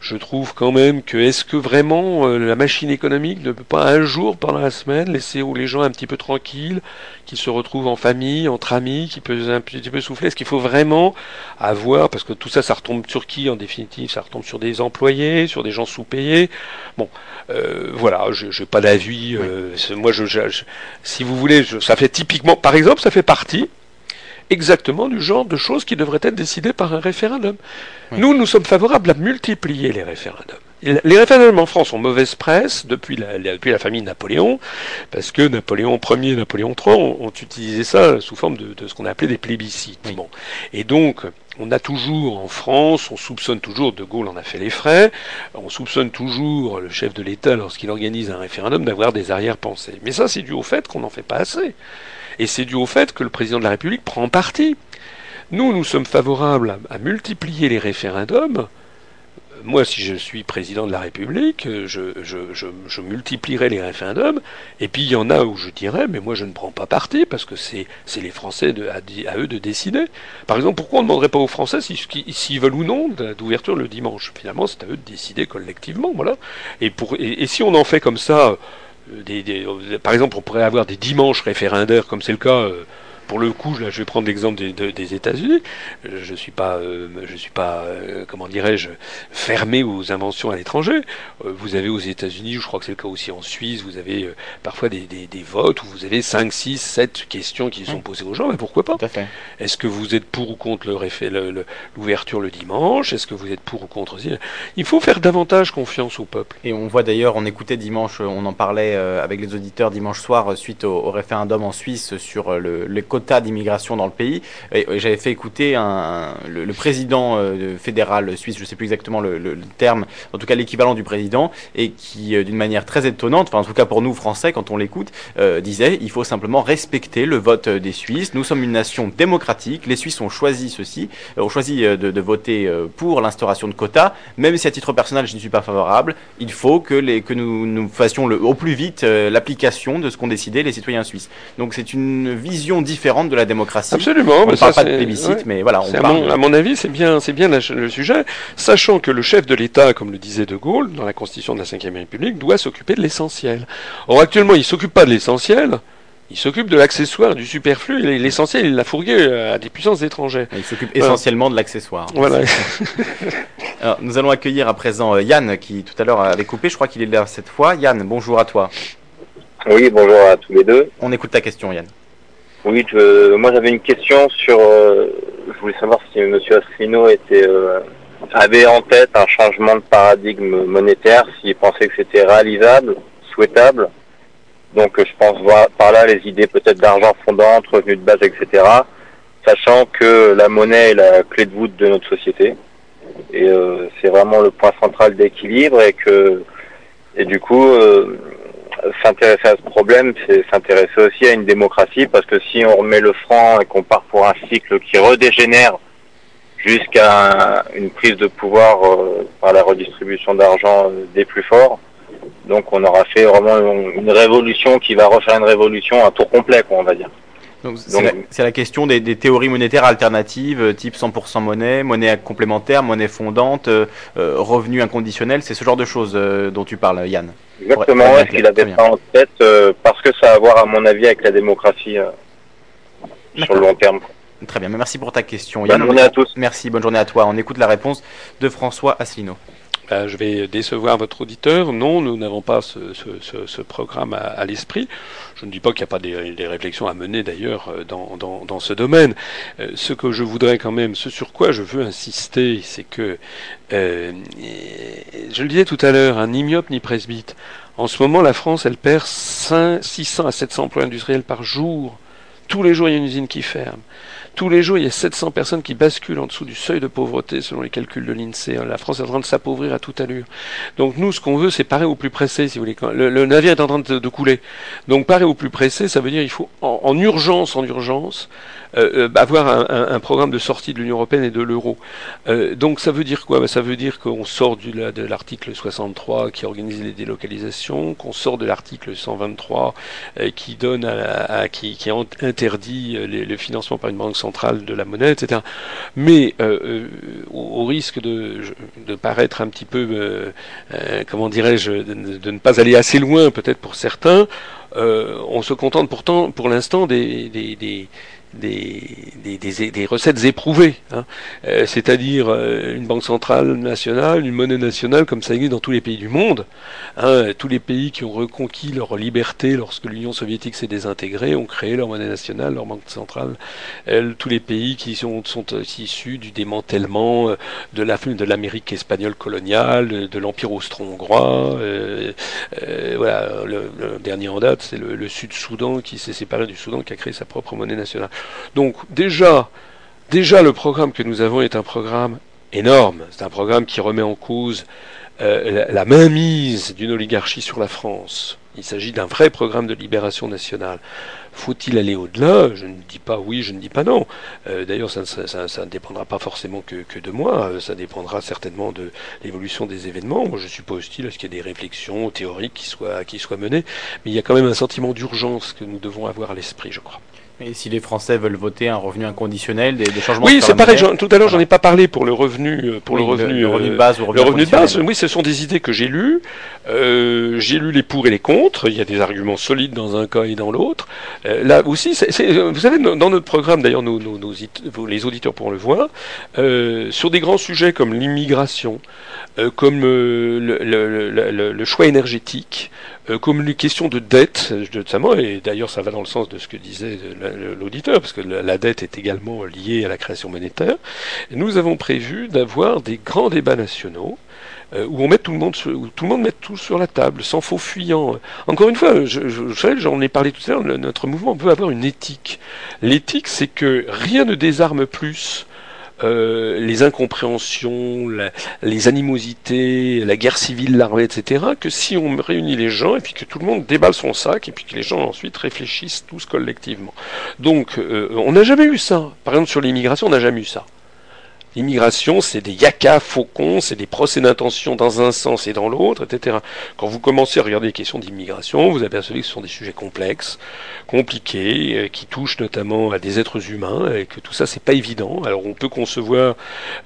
je trouve quand même que est-ce que vraiment euh, la machine économique ne peut pas un jour pendant la semaine laisser les gens un petit peu tranquilles, qu'ils se retrouvent en famille, entre amis, qui peuvent un petit peu souffler? Est-ce qu'il faut vraiment avoir, parce que tout ça, ça retombe sur qui en définitive? Ça retombe sur des employés, sur des gens sous-payés? Bon, euh, voilà, je n'ai pas d'avis. Euh, moi, je, si vous voulez, ça fait typiquement, par exemple, ça fait partie exactement du genre de choses qui devraient être décidées par un référendum. Nous, nous sommes favorables à multiplier les référendums. Les référendums en France ont mauvaise presse depuis la, depuis la famille Napoléon, parce que Napoléon Ier et Napoléon III ont, utilisé ça sous forme de, ce qu'on appelait des plébiscites. Bon. Et donc, on a toujours en France, on soupçonne toujours, De Gaulle en a fait les frais, on soupçonne toujours le chef de l'État lorsqu'il organise un référendum d'avoir des arrière-pensées. Mais ça, c'est dû au fait qu'on n'en fait pas assez. Et c'est dû au fait que le président de la République prend parti. Nous, nous sommes favorables à, multiplier les référendums. Moi, si je suis président de la République, je, multiplierai les référendums. Et puis, il y en a où je dirais, mais moi, je ne prends pas parti, parce que c'est les Français à, eux de décider. Par exemple, pourquoi on ne demanderait pas aux Français s'ils veulent ou non d'ouverture le dimanche? Finalement, c'est à eux de décider collectivement. Voilà. Et, et si on en fait comme ça par exemple, on pourrait avoir des dimanches référendaires, comme c'est le cas euh, pour le coup, là, je vais prendre l'exemple des, des États-Unis. Je suis pas, euh, je suis pas, euh, comment dirais-je, fermé aux inventions à l'étranger. Euh, vous avez aux États-Unis, je crois que c'est le cas aussi en Suisse, vous avez parfois des, des, des, votes où vous avez 5, 6, 7 questions qui sont posées aux gens. Mais pourquoi pas? Est-ce que vous êtes pour ou contre l'ouverture le, l'ouverture le, dimanche? Est-ce que vous êtes pour ou contre Il faut faire davantage confiance au peuple. Et on voit d'ailleurs, on écoutait dimanche, on en parlait avec les auditeurs dimanche soir suite au, référendum en Suisse sur le, les d'immigration dans le pays. Et, j'avais fait écouter un, le, président euh, fédéral suisse, je ne sais plus exactement le, terme, en tout cas l'équivalent du président, et qui, euh, d'une manière très étonnante, enfin en tout cas pour nous Français, quand on l'écoute, euh, disait il faut simplement respecter le vote des Suisses. Nous sommes une nation démocratique. Les Suisses ont choisi ceci, ont choisi de, voter pour l'instauration de quotas, même si à titre personnel je n'y suis pas favorable. Il faut que, les, que nous, nous fassions au plus vite l'application de ce qu'ont décidé les citoyens suisses. Donc c'est une vision différente différente de la démocratie. Absolument. On ne parle pas de plébiscite, mais voilà. On à, mon, à, mon, avis, c'est bien, c'est bien le sujet, sachant que le chef de l'État, comme le disait De Gaulle dans la Constitution de la Ve République, doit s'occuper de l'essentiel. Or actuellement, il s'occupe pas de l'essentiel. Il s'occupe de l'accessoire, du superflu. L'essentiel, il l'a fourgué à des puissances étrangères. Il s'occupe essentiellement de l'accessoire. Voilà. Alors, nous allons accueillir à présent euh, Yann, qui tout à l'heure avait coupé. Je crois qu'il est là cette fois. Yann, bonjour à toi. Oui, bonjour à tous les deux. On écoute ta question, Yann. Oui, moi j'avais une question sur. Euh, je voulais savoir si M. Asselineau était, euh, avait en tête un changement de paradigme monétaire, s'il pensait que c'était réalisable, souhaitable donc je pense voir par là les idées peut-être d'argent fondant, revenus de base, etc. Sachant que la monnaie est la clé de voûte de notre société. Et euh, c'est vraiment le point central d'équilibre et que et du coup euh, s'intéresser à ce problème, c'est s'intéresser aussi à une démocratie parce que si on remet le franc et qu'on part pour un cycle qui redégénère jusqu'à une prise de pouvoir euh, par la redistribution d'argent des plus forts, donc on aura fait vraiment une, révolution qui va refaire une révolution à tour complet, quoi, on va dire. C'est la, question des, théories monétaires alternatives, euh, type 100% monnaie, monnaie complémentaire, monnaie fondante, euh, euh, revenu inconditionnel, c'est ce genre de choses dont tu parles, Yann. Exactement, ouais, qu'il avait pas en tête, parce que ça a à voir, à mon avis, avec la démocratie sur le long terme. Très bien, merci pour ta question. Bonne journée à tous. Merci, bonne journée à toi. On écoute la réponse de François Asselineau. Ben, je vais décevoir votre auditeur. Non, nous n'avons pas ce, programme à, l'esprit. Je ne dis pas qu'il n'y a pas des, réflexions à mener d'ailleurs euh, dans, ce domaine. Euh, ce que je voudrais quand même, ce sur quoi je veux insister, c'est que, euh, je le disais tout à l'heure, un ni myope ni presbyte. En ce moment, la France, elle perd 600 à 700 emplois industriels par jour. Tous les jours, il y a une usine qui ferme. Tous les jours, il y a 700 personnes qui basculent en dessous du seuil de pauvreté selon les calculs de l'INSEE. La France est en train de s'appauvrir à toute allure. Donc nous, ce qu'on veut, c'est parer au plus pressé, si vous voulez. Le, navire est en train de, couler. Donc parer au plus pressé, ça veut dire qu'il faut en, urgence, en urgence, euh, euh, avoir un, programme de sortie de l'Union européenne et de l'euro. Euh, donc ça veut dire quoi? Ben, Ça veut dire qu'on sort du, de l'article 63 qui organise les délocalisations, qu'on sort de l'article 123 qui donne à, qui, qui, interdit le financement par une banque centrale de la monnaie, etc. Mais au, risque de, de, paraître un petit peu, comment dirais-je, de, ne pas aller assez loin peut-être pour certains, on se contente pourtant pour l'instant des, des des, des, recettes éprouvées, hein. euh, c'est-à-dire euh, une banque centrale nationale, une monnaie nationale comme ça existe dans tous les pays du monde. Hein. tous les pays qui ont reconquis leur liberté lorsque l'Union soviétique s'est désintégrée ont créé leur monnaie nationale, leur banque centrale. tous les pays qui sont, issus du démantèlement euh, de l'Amérique espagnole coloniale, de l'Empire austro-hongrois. voilà, le, dernier en date, c'est le, le Sud-Soudan qui s'est séparé du Soudan, qui a créé sa propre monnaie nationale. Donc déjà, déjà le programme que nous avons est un programme énorme. C'est un programme qui remet en cause euh, la, mainmise d'une oligarchie sur la France. Il s'agit d'un vrai programme de libération nationale. Faut-il aller au-delà? Je ne dis pas oui, je ne dis pas non. Euh, d'ailleurs, ça, ne dépendra pas forcément que, de moi, ça dépendra certainement de l'évolution des événements. Moi, je suis pas hostile à ce qu'il y ait des réflexions théoriques qui qui soient menées, mais il y a quand même un sentiment d'urgence que nous devons avoir à l'esprit, je crois. Et si les Français veulent voter un revenu inconditionnel, des, changements Oui, c'est pareil. Tout à l'heure, j'en ai pas parlé pour le revenu, euh, pour le revenu, le, revenu de base. Ou le revenu de base. Oui, ce sont des idées que j'ai lues. Euh, j'ai lu les pour et les contre. Il y a des arguments solides dans un cas et dans l'autre. Euh, là aussi, vous savez, dans notre programme, d'ailleurs, les auditeurs pourront le voir, euh, sur des grands sujets comme l'immigration, euh, comme le, choix énergétique, euh, comme les questions de dette, et d'ailleurs ça va dans le sens de ce que disait l'auditeur, parce que la dette est également liée à la création monétaire, nous avons prévu d'avoir des grands débats nationaux, euh, où on met tout le monde, où tout le monde met tout sur la table, sans faux fuyant. Encore une fois, je, je, j'en ai parlé tout à l'heure, notre mouvement peut avoir une éthique. L'éthique, c'est que rien ne désarme plus euh, les incompréhensions, les animosités, la guerre civile larvée, etc., que si on réunit les gens et puis que tout le monde déballe son sac et puis que les gens ensuite réfléchissent tous collectivement. Donc, euh, on n'a jamais eu ça. Par exemple, sur l'immigration, on n'a jamais eu ça. L'immigration, c'est des yakas faucons, c'est des procès d'intention dans un sens et dans l'autre, etc. Quand vous commencez à regarder les questions d'immigration, vous apercevez que ce sont des sujets complexes, compliqués, euh, qui touchent notamment à des êtres humains, et que tout ça, c'est pas évident. Alors, on peut concevoir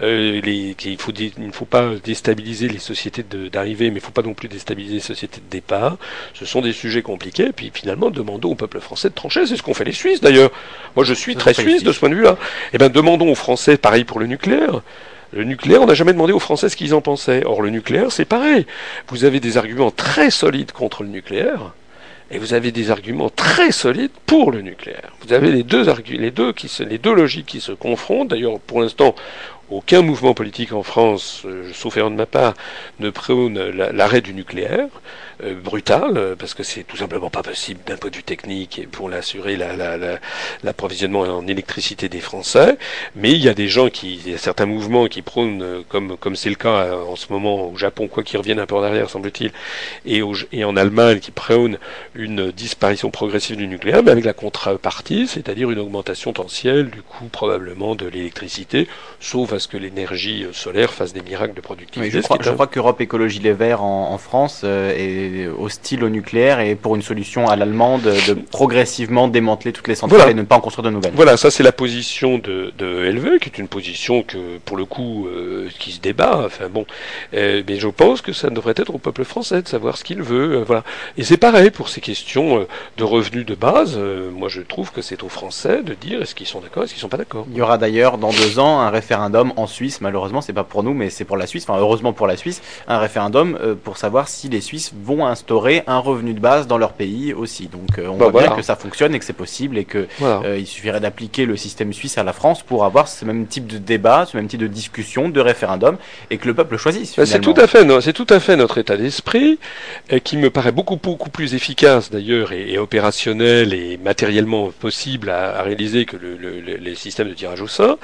euh, qu'il faut il ne faut pas déstabiliser les sociétés d'arrivée, mais il ne faut pas non plus déstabiliser les sociétés de départ. Ce sont des sujets compliqués, et puis finalement, demandons au peuple français de trancher. C'est ce qu'ont fait les Suisses, d'ailleurs. Moi, je suis très suisse de ce point de vue-là. Eh bien, demandons aux Français, pareil pour le nucléaire, le nucléaire, on n'a jamais demandé aux Français ce qu'ils en pensaient. Or, le nucléaire, c'est pareil. Vous avez des arguments très solides contre le nucléaire, et vous avez des arguments très solides pour le nucléaire. Vous avez les deux, qui les deux logiques qui se confrontent. D'ailleurs, pour l'instant, aucun mouvement politique en France, euh, sauf erreur de ma part, ne prône l'arrêt du nucléaire. Euh, brutal, euh, parce que c'est tout simplement pas possible d'un point de vue technique et pour l'assurer l'approvisionnement la, en électricité des Français. Mais il y a des gens qui, il y a certains mouvements qui prônent, euh, comme comme c'est le cas en ce moment au Japon, quoi qu'ils reviennent un peu en arrière, semble-t-il, et, et en Allemagne qui prônent une disparition progressive du nucléaire, mais avec la contrepartie, c'est-à-dire une augmentation tensielle du coût probablement de l'électricité, sauf à ce que l'énergie solaire fasse des miracles de productivité. je, crois, je crois qu'Europe Écologie Les Verts en, en France est hostile au nucléaire et pour une solution à l'allemande de progressivement démanteler toutes les centrales et ne pas en construire de nouvelles. Voilà, ça c'est la position de, de qui est une position que, pour le coup, euh, qui se débat. Enfin bon, euh, mais je pense que ça devrait être au peuple français de savoir ce qu'il veut. Euh, voilà. Et c'est pareil pour ces questions de revenus de base. moi, je trouve que c'est aux Français de dire est-ce qu'ils sont d'accord, est-ce qu'ils sont pas d'accord. Il y aura d'ailleurs dans deux ans un référendum en Suisse. Malheureusement, c'est pas pour nous, mais c'est pour la Suisse. Enfin, heureusement pour la Suisse, un référendum pour savoir si les Suisses vont instaurer un revenu de base dans leur pays aussi. Donc euh, on bah voit bien que ça fonctionne et que c'est possible et que euh, il suffirait d'appliquer le système suisse à la France pour avoir ce même type de débat, ce même type de discussion, de référendum et que le peuple choisisse. Bah, c'est tout à fait, c'est tout à fait notre état d'esprit euh, qui me paraît beaucoup beaucoup plus efficace d'ailleurs et, opérationnel et matériellement possible à, réaliser que le, les systèmes de tirage au sort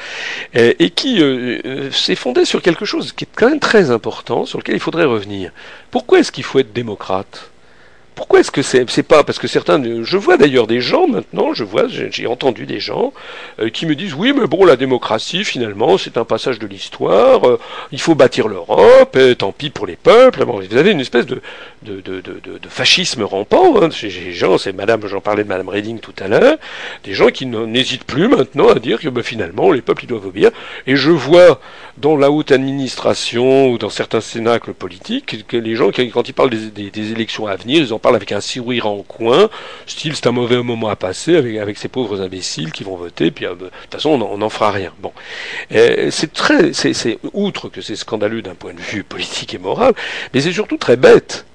et, qui s'est fondé sur quelque chose qui est quand même très important sur lequel il faudrait revenir. Pourquoi est-ce qu'il faut être démocrate? Pourquoi est-ce que c'est pas parce que certains je vois d'ailleurs des gens maintenant je vois j'ai entendu des gens euh, qui me disent oui mais bon la démocratie finalement c'est un passage de l'histoire euh, il faut bâtir l'Europe tant pis pour les peuples vous avez une espèce de de, de, fascisme rampant hein, gens c'est madame j'en parlais de madame Reding tout à l'heure des gens qui n'hésitent plus maintenant à dire que ben, finalement les peuples ils doivent obéir et je vois dans la haute administration ou dans certains cénacles politiques que les gens quand ils parlent des, élections à venir ils en parle avec un sourire en coin, style c'est un mauvais moment à passer avec, ces pauvres imbéciles qui vont voter, puis euh, de toute façon on n'en fera rien. Bon, euh, c'est très, c'est outre que c'est scandaleux d'un point de vue politique et moral, mais c'est surtout très bête.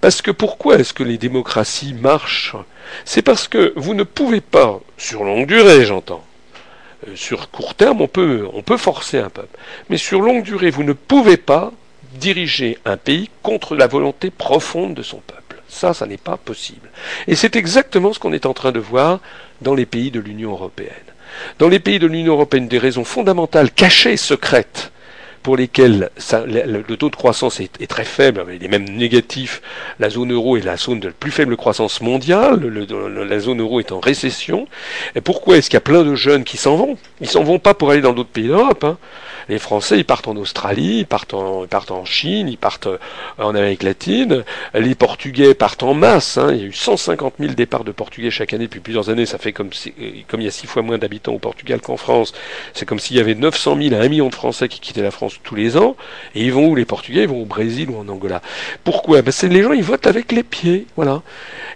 Parce que pourquoi est-ce que les démocraties marchent? C'est parce que vous ne pouvez pas, sur longue durée j'entends, sur court terme on peut, on peut forcer un peuple, mais sur longue durée vous ne pouvez pas diriger un pays contre la volonté profonde de son peuple. Ça, ça n'est pas possible. Et c'est exactement ce qu'on est en train de voir dans les pays de l'Union européenne. Dans les pays de l'Union européenne, des raisons fondamentales, cachées, secrètes, pour lesquelles le, taux de croissance est, très faible, il est même négatif. La zone euro est la zone de plus faible croissance mondiale, la zone euro est en récession. Et pourquoi est-ce qu'il y a plein de jeunes qui s'en vont? Ils s'en vont pas pour aller dans d'autres pays d'Europe. Hein. Les Français, ils partent en Australie, ils partent en, ils partent en Chine, ils partent euh, en Amérique latine. Les Portugais partent en masse. Hein. Il y a eu 150 000 départs de Portugais chaque année depuis plusieurs années. Ça fait comme, si, euh, comme il y a six fois moins d'habitants au Portugal qu'en France. C'est comme s'il y avait 900 000 à 1 million de Français qui quittaient la France tous les ans. Et ils vont où les Portugais Ils vont au Brésil ou en Angola. Pourquoi? Ben, c'est Les gens, ils votent avec les pieds. Voilà.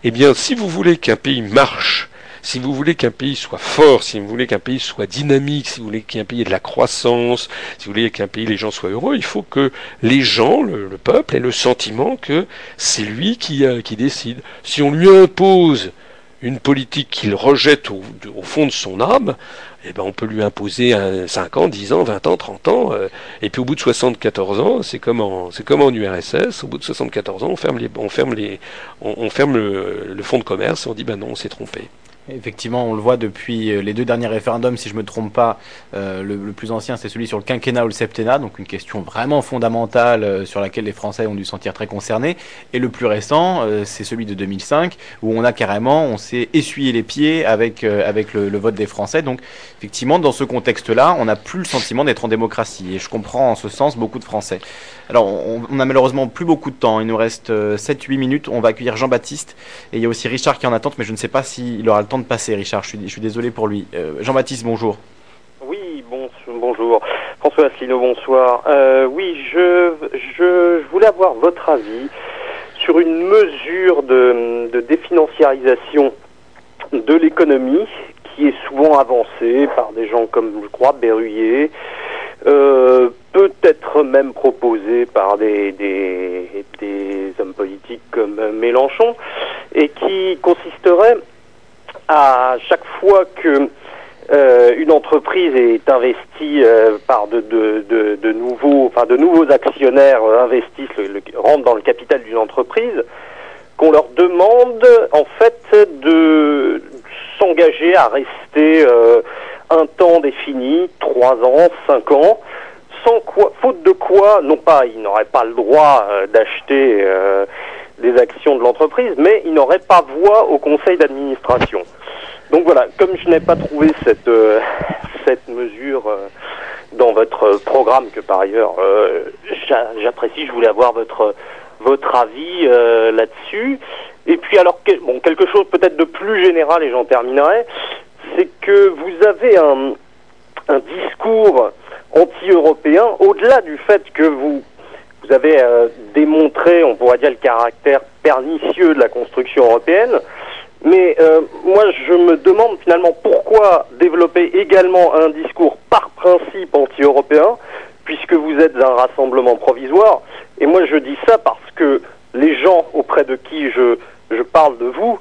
Eh bien, si vous voulez qu'un pays marche, si vous voulez qu'un pays soit fort, si vous voulez qu'un pays soit dynamique, si vous voulez qu'un pays ait de la croissance, si vous voulez qu'un pays, les gens soient heureux, il faut que les gens, le, peuple, aient le sentiment que c'est lui qui, euh, qui décide. Si on lui impose une politique qu'il rejette au, fond de son âme, eh ben on peut lui imposer un 5 ans, 10 ans, 20 ans, 30 ans, euh, et puis au bout de 74 ans, c'est comme en, c'est comme en URSS, au bout de 74 ans, on ferme les, on ferme les, on, ferme le, le fonds de commerce, et on dit ben non, on s'est trompé. Effectivement, on le voit depuis euh, les deux derniers référendums, si je ne me trompe pas, euh, le, plus ancien c'est celui sur le quinquennat ou le septennat, donc une question vraiment fondamentale euh, sur laquelle les Français ont dû se sentir très concernés. Et le plus récent, c'est celui de 2005, où on a carrément, on s'est essuyé les pieds avec, avec le, vote des Français. Donc effectivement, dans ce contexte-là, on n'a plus le sentiment d'être en démocratie. Et je comprends en ce sens beaucoup de Français. Alors, on, n'a malheureusement plus beaucoup de temps. Il nous reste 7-8 minutes. On va accueillir Jean-Baptiste. Et il y a aussi Richard qui est en attente, mais je ne sais pas s'il aura le temps de passer, Richard. Je suis, désolé pour lui. Euh, Jean-Baptiste, bonjour. Oui, bon, bonjour. François Asselineau, bonsoir. Euh, oui, je, je, voulais avoir votre avis sur une mesure de, définanciarisation de l'économie qui est souvent avancée par des gens comme, je crois, Berruyer, euh, peut-être même proposée par des, des, des, hommes politiques comme Mélenchon, et qui consisterait à chaque fois que euh, une entreprise est investie euh, par de, de, de, nouveaux, enfin de nouveaux actionnaires euh, investissent, le, rentrent dans le capital d'une entreprise, qu'on leur demande en fait de s'engager à rester un temps défini, trois ans, cinq ans, sans quoi, faute de quoi, non pas ils n'auraient pas le droit d'acheter des actions de l'entreprise, mais ils n'auraient pas voix au conseil d'administration. Donc voilà, comme je n'ai pas trouvé cette, euh, cette mesure euh, dans votre programme, que par ailleurs euh, j'apprécie, je voulais avoir votre, votre avis là-dessus. Et puis alors, bon, quelque chose peut-être de plus général, et j'en terminerai, c'est que vous avez un, discours anti-européen, au-delà du fait que vous, avez démontré, on pourrait dire, le caractère pernicieux de la construction européenne, mais euh, moi, je me demande finalement pourquoi développer également un discours par principe anti-européen, puisque vous êtes un rassemblement provisoire. Et moi, je dis ça parce que les gens auprès de qui je, je parle de vous,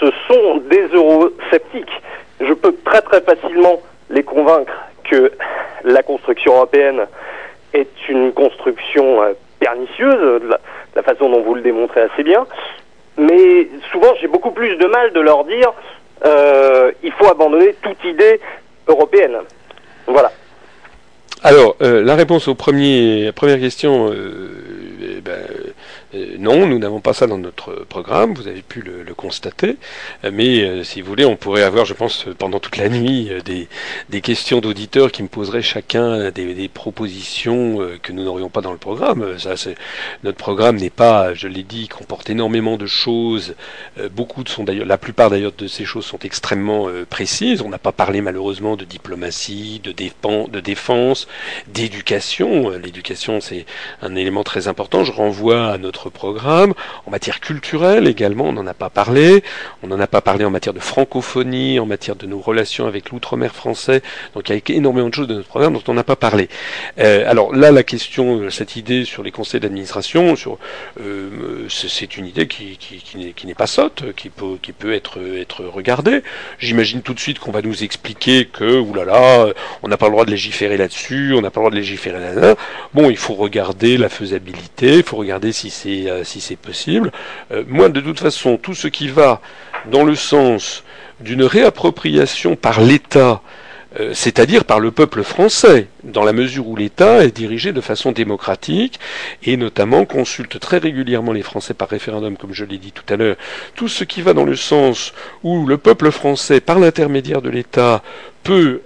ce sont des eurosceptiques. Je peux très très facilement les convaincre que la construction européenne est une construction euh, pernicieuse, de la façon dont vous le démontrez assez bien, mais souvent j'ai beaucoup plus de mal de leur dire euh, il faut abandonner toute idée européenne. Voilà. Alors, euh, la réponse aux premiers, première question, euh, eh ben, euh, non, nous n'avons pas ça dans notre programme, vous avez pu le, constater, euh, mais euh, si vous voulez, on pourrait avoir, je pense, pendant toute la nuit, des, questions d'auditeurs qui me poseraient chacun des, propositions que nous n'aurions pas dans le programme. Notre programme n'est pas, je l'ai dit, comporte énormément de choses. beaucoup sont d'ailleurs, la plupart d'ailleurs de ces choses sont extrêmement précises. On n'a pas parlé malheureusement de diplomatie, de, défense, de défense, d'éducation. L'éducation, c'est un élément très important. Je renvoie à notre programme. En matière culturelle également, on n'en a pas parlé. On n'en a pas parlé en matière de francophonie, en matière de nos relations avec l'outre-mer français. Donc il y a énormément de choses de notre programme dont on n'a pas parlé. Euh, alors là, la question, euh, cette idée sur les conseils d'administration, euh, c'est une idée qui, n'est pas sotte, qui peut, être, être regardée. J'imagine tout de suite qu'on va nous expliquer que, oulala, on n'a pas le droit de légiférer là-dessus, on n'a pas le droit de légiférer là-là. Bon, il faut regarder la faisabilité, il faut regarder si c'est euh, si c'est possible. Euh, moi, de toute façon, tout ce qui va dans le sens d'une réappropriation par l'État euh, c'est-à-dire par le peuple français, dans la mesure où l'État est dirigé de façon démocratique et notamment consulte très régulièrement les Français par référendum, comme je l'ai dit tout à l'heure. Tout ce qui va dans le sens où le peuple français, par l'intermédiaire de l'État, peut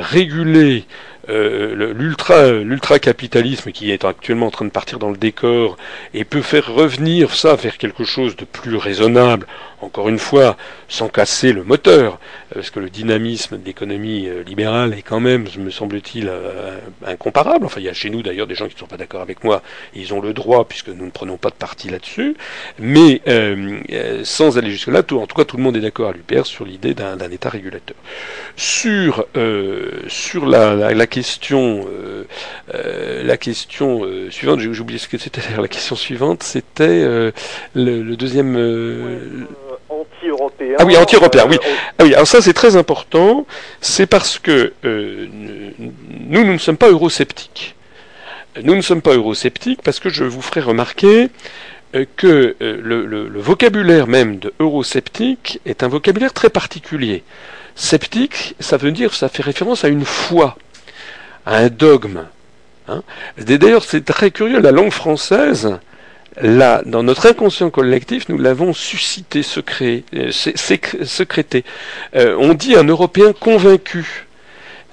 réguler euh, l'ultra l'ultra capitalisme qui est actuellement en train de partir dans le décor et peut faire revenir ça vers quelque chose de plus raisonnable encore une fois sans casser le moteur parce que le dynamisme de l'économie euh, libérale est quand même me semble-t-il euh, incomparable. Enfin il y a chez nous d'ailleurs des gens qui ne sont pas d'accord avec moi ils ont le droit puisque nous ne prenons pas de parti là-dessus. Mais sans aller jusque là tout, en tout cas tout le monde est d'accord à l'UPR sur l'idée d'un état régulateur. Sur sur la, la, la question, euh, euh, la question euh, suivante, j'ai oublié ce que c'était. La question suivante, c'était le, deuxième. anti-européen. Ah oui, anti-européen, oui. Ah oui, alors ça c'est très important. C'est parce que nous, nous ne sommes pas eurosceptiques. Nous ne sommes pas eurosceptiques parce que je vous ferai remarquer que le, vocabulaire même de eurosceptique est un vocabulaire très particulier. Sceptique, ça veut dire, ça fait référence à une foi, à un dogme. Hein. D'ailleurs, c'est très curieux, la langue française, là, dans notre inconscient collectif, nous l'avons suscité, secrété. on dit un Européen convaincu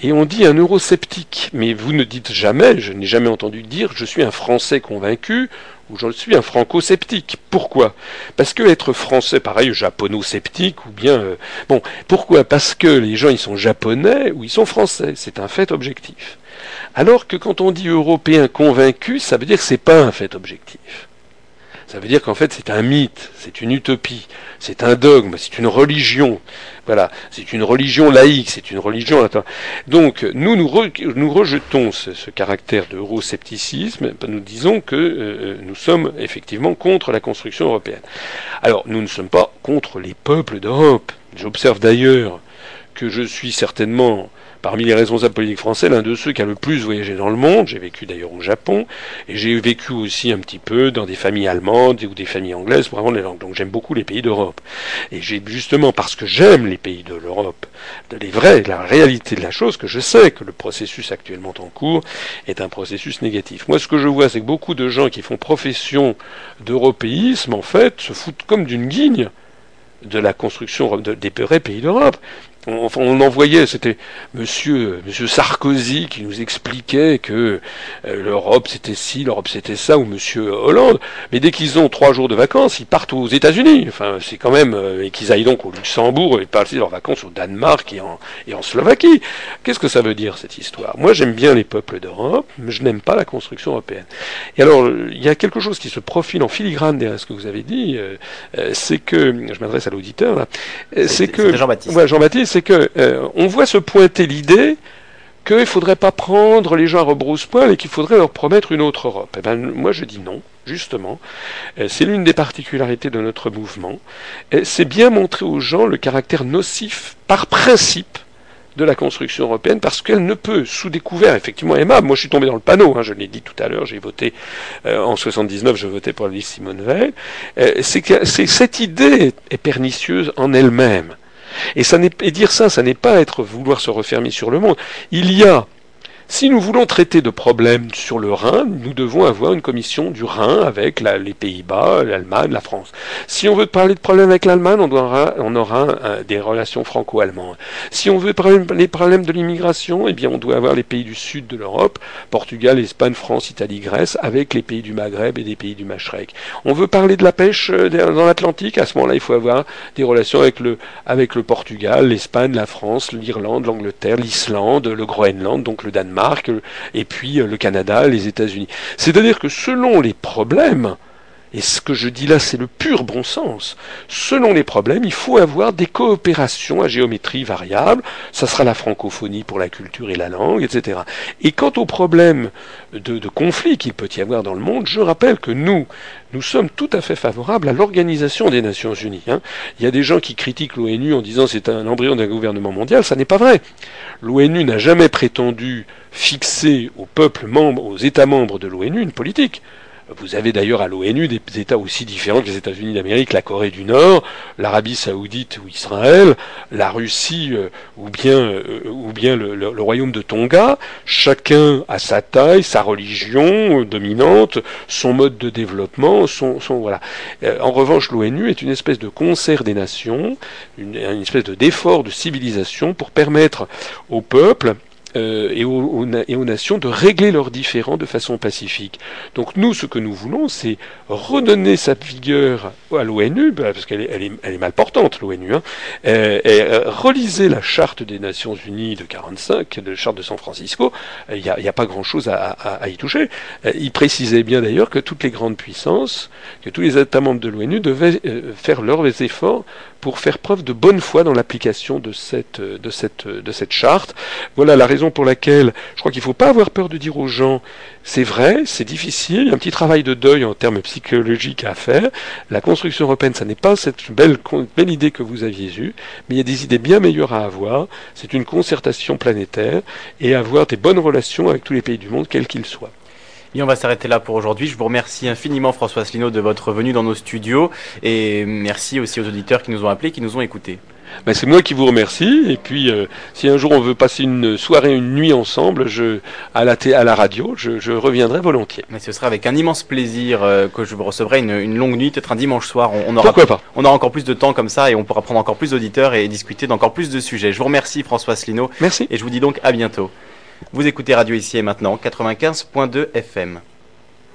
et on dit un eurosceptique. Mais vous ne dites jamais, je n'ai jamais entendu dire, je suis un Français convaincu ou je suis un franco-sceptique. Pourquoi? Parce que être français, pareil, japono-sceptique, ou bien... Euh, bon, pourquoi? Parce que les gens, ils sont japonais ou ils sont français. C'est un fait objectif. Alors que quand on dit européen convaincu, ça veut dire que c'est pas un fait objectif. Ça veut dire qu'en fait c'est un mythe, c'est une utopie, c'est un dogme, c'est une religion. Voilà, c'est une religion laïque, c'est une religion. Donc nous nous, nous rejetons ce, caractère d'euroscepticisme, nous disons que euh, nous sommes effectivement contre la construction européenne. Alors nous ne sommes pas contre les peuples d'Europe. J'observe d'ailleurs que je suis certainement parmi les responsables politiques français, l'un de ceux qui a le plus voyagé dans le monde. J'ai vécu d'ailleurs au Japon, et j'ai vécu aussi un petit peu dans des familles allemandes ou des familles anglaises pour apprendre les langues. Donc j'aime beaucoup les pays d'Europe. Et j'ai justement parce que j'aime les pays de l'Europe, les vrais, la réalité de la chose, que je sais que le processus actuellement en cours est un processus négatif. Moi, ce que je vois, c'est que beaucoup de gens qui font profession d'européisme, en fait, se foutent comme d'une guigne de la construction des vrais pays d'Europe on, on envoyait, c'était monsieur, monsieur Sarkozy qui nous expliquait que euh, l'Europe c'était ci, l'Europe c'était ça, ou monsieur Hollande. Mais dès qu'ils ont trois jours de vacances, ils partent aux États-Unis. Enfin, c'est quand même, euh, et qu'ils aillent donc au Luxembourg et passer leurs vacances au Danemark et en, et en Slovaquie. Qu'est-ce que ça veut dire cette histoire? Moi, j'aime bien les peuples d'Europe, mais je n'aime pas la construction européenne. Et alors, il y a quelque chose qui se profile en filigrane derrière ce que vous avez dit, euh, c'est que, je m'adresse à l'auditeur c'est que Jean-Baptiste. Ouais, Jean-Baptiste, c'est que euh, on voit se pointer l'idée qu'il ne faudrait pas prendre les gens à rebrousse-poil et qu'il faudrait leur promettre une autre Europe. Eh ben, moi, je dis non, justement. Euh, c'est l'une des particularités de notre mouvement. C'est bien montrer aux gens le caractère nocif, par principe, de la construction européenne parce qu'elle ne peut, sous découvert, effectivement aimable, moi je suis tombé dans le panneau, hein, je l'ai dit tout à l'heure, j'ai voté euh, en 79, je votais pour la liste Simone Veil, c'est que cette idée est pernicieuse en elle-même. Et, dire ça, ça n'est pas être vouloir se refermer sur le monde. Il y a si nous voulons traiter de problèmes sur le Rhin, nous devons avoir une commission du Rhin avec les Pays-Bas, l'Allemagne, la France. Si on veut parler de problèmes avec l'Allemagne, on, aura des relations franco-allemandes. Si on veut parler des problèmes de l'immigration, eh bien on doit avoir les pays du sud de l'Europe, Portugal, Espagne, France, Italie, Grèce, avec les pays du Maghreb et des pays du Machrek. On veut parler de la pêche euh, dans l'Atlantique, à ce moment-là, il faut avoir des relations avec le, avec le Portugal, l'Espagne, la France, l'Irlande, l'Angleterre, l'Islande, le Groenland, donc le Danemark et puis euh, le Canada, les États-Unis. C'est-à-dire que selon les problèmes, et ce que je dis là, c'est le pur bon sens. Selon les problèmes, il faut avoir des coopérations à géométrie variable. Ça sera la francophonie pour la culture et la langue, etc. Et quant aux problèmes de, conflit qu'il peut y avoir dans le monde, je rappelle que nous, nous sommes tout à fait favorables à l'organisation des Nations Unies. Hein. Il y a des gens qui critiquent l'ONU en disant c'est un embryon d'un gouvernement mondial. Ça n'est pas vrai. L'ONU n'a jamais prétendu fixer aux peuples membres, aux États membres de l'ONU une politique. Vous avez d'ailleurs à l'ONU des États aussi différents que les États-Unis d'Amérique, la Corée du Nord, l'Arabie Saoudite ou Israël, la Russie euh, ou bien, euh, le, royaume de Tonga. Chacun a sa taille, sa religion dominante, son mode de développement, son, voilà. Euh, en revanche, l'ONU est une espèce de concert des nations, une, espèce de d'effort de civilisation pour permettre aux peuples euh, et, aux, et, nations de régler leurs différends de façon pacifique. Donc nous, ce que nous voulons, c'est redonner sa vigueur à l'ONU, bah, parce qu'elle est, mal portante, l'ONU, hein, euh, et, euh, relisez la charte des Nations Unies de 45, de la charte de San Francisco, il n'y a, pas grand-chose à, y toucher. il précisait bien d'ailleurs que toutes les grandes puissances, que tous les États membres de l'ONU devaient faire leurs efforts pour faire preuve de bonne foi dans l'application de cette, de, cette, de cette charte. Voilà la raison pour laquelle je crois qu'il ne faut pas avoir peur de dire aux gens c'est vrai, c'est difficile, il y a un petit travail de deuil en termes psychologiques à faire. La construction européenne, ça n'est pas cette belle, belle idée que vous aviez eue, mais il y a des idées bien meilleures à avoir. C'est une concertation planétaire et avoir des bonnes relations avec tous les pays du monde, quels qu'ils soient. Et on va s'arrêter là pour aujourd'hui. Je vous remercie infiniment François Asselineau de votre venue dans nos studios et merci aussi aux auditeurs qui nous ont appelés, qui nous ont écoutés. Ben, c'est moi qui vous remercie. Et puis, euh, si un jour on veut passer une soirée, une nuit ensemble, je, à, la à la radio, je, reviendrai volontiers. Mais ce sera avec un immense plaisir euh, que je vous recevrai une, longue nuit, peut-être un dimanche soir. On, aura, Pourquoi pas On aura encore plus de temps comme ça et on pourra prendre encore plus d'auditeurs et discuter d'encore plus de sujets. Je vous remercie François Asselineau. Merci. Et je vous dis donc à bientôt. Vous écoutez Radio ici et maintenant, 95.2 FM.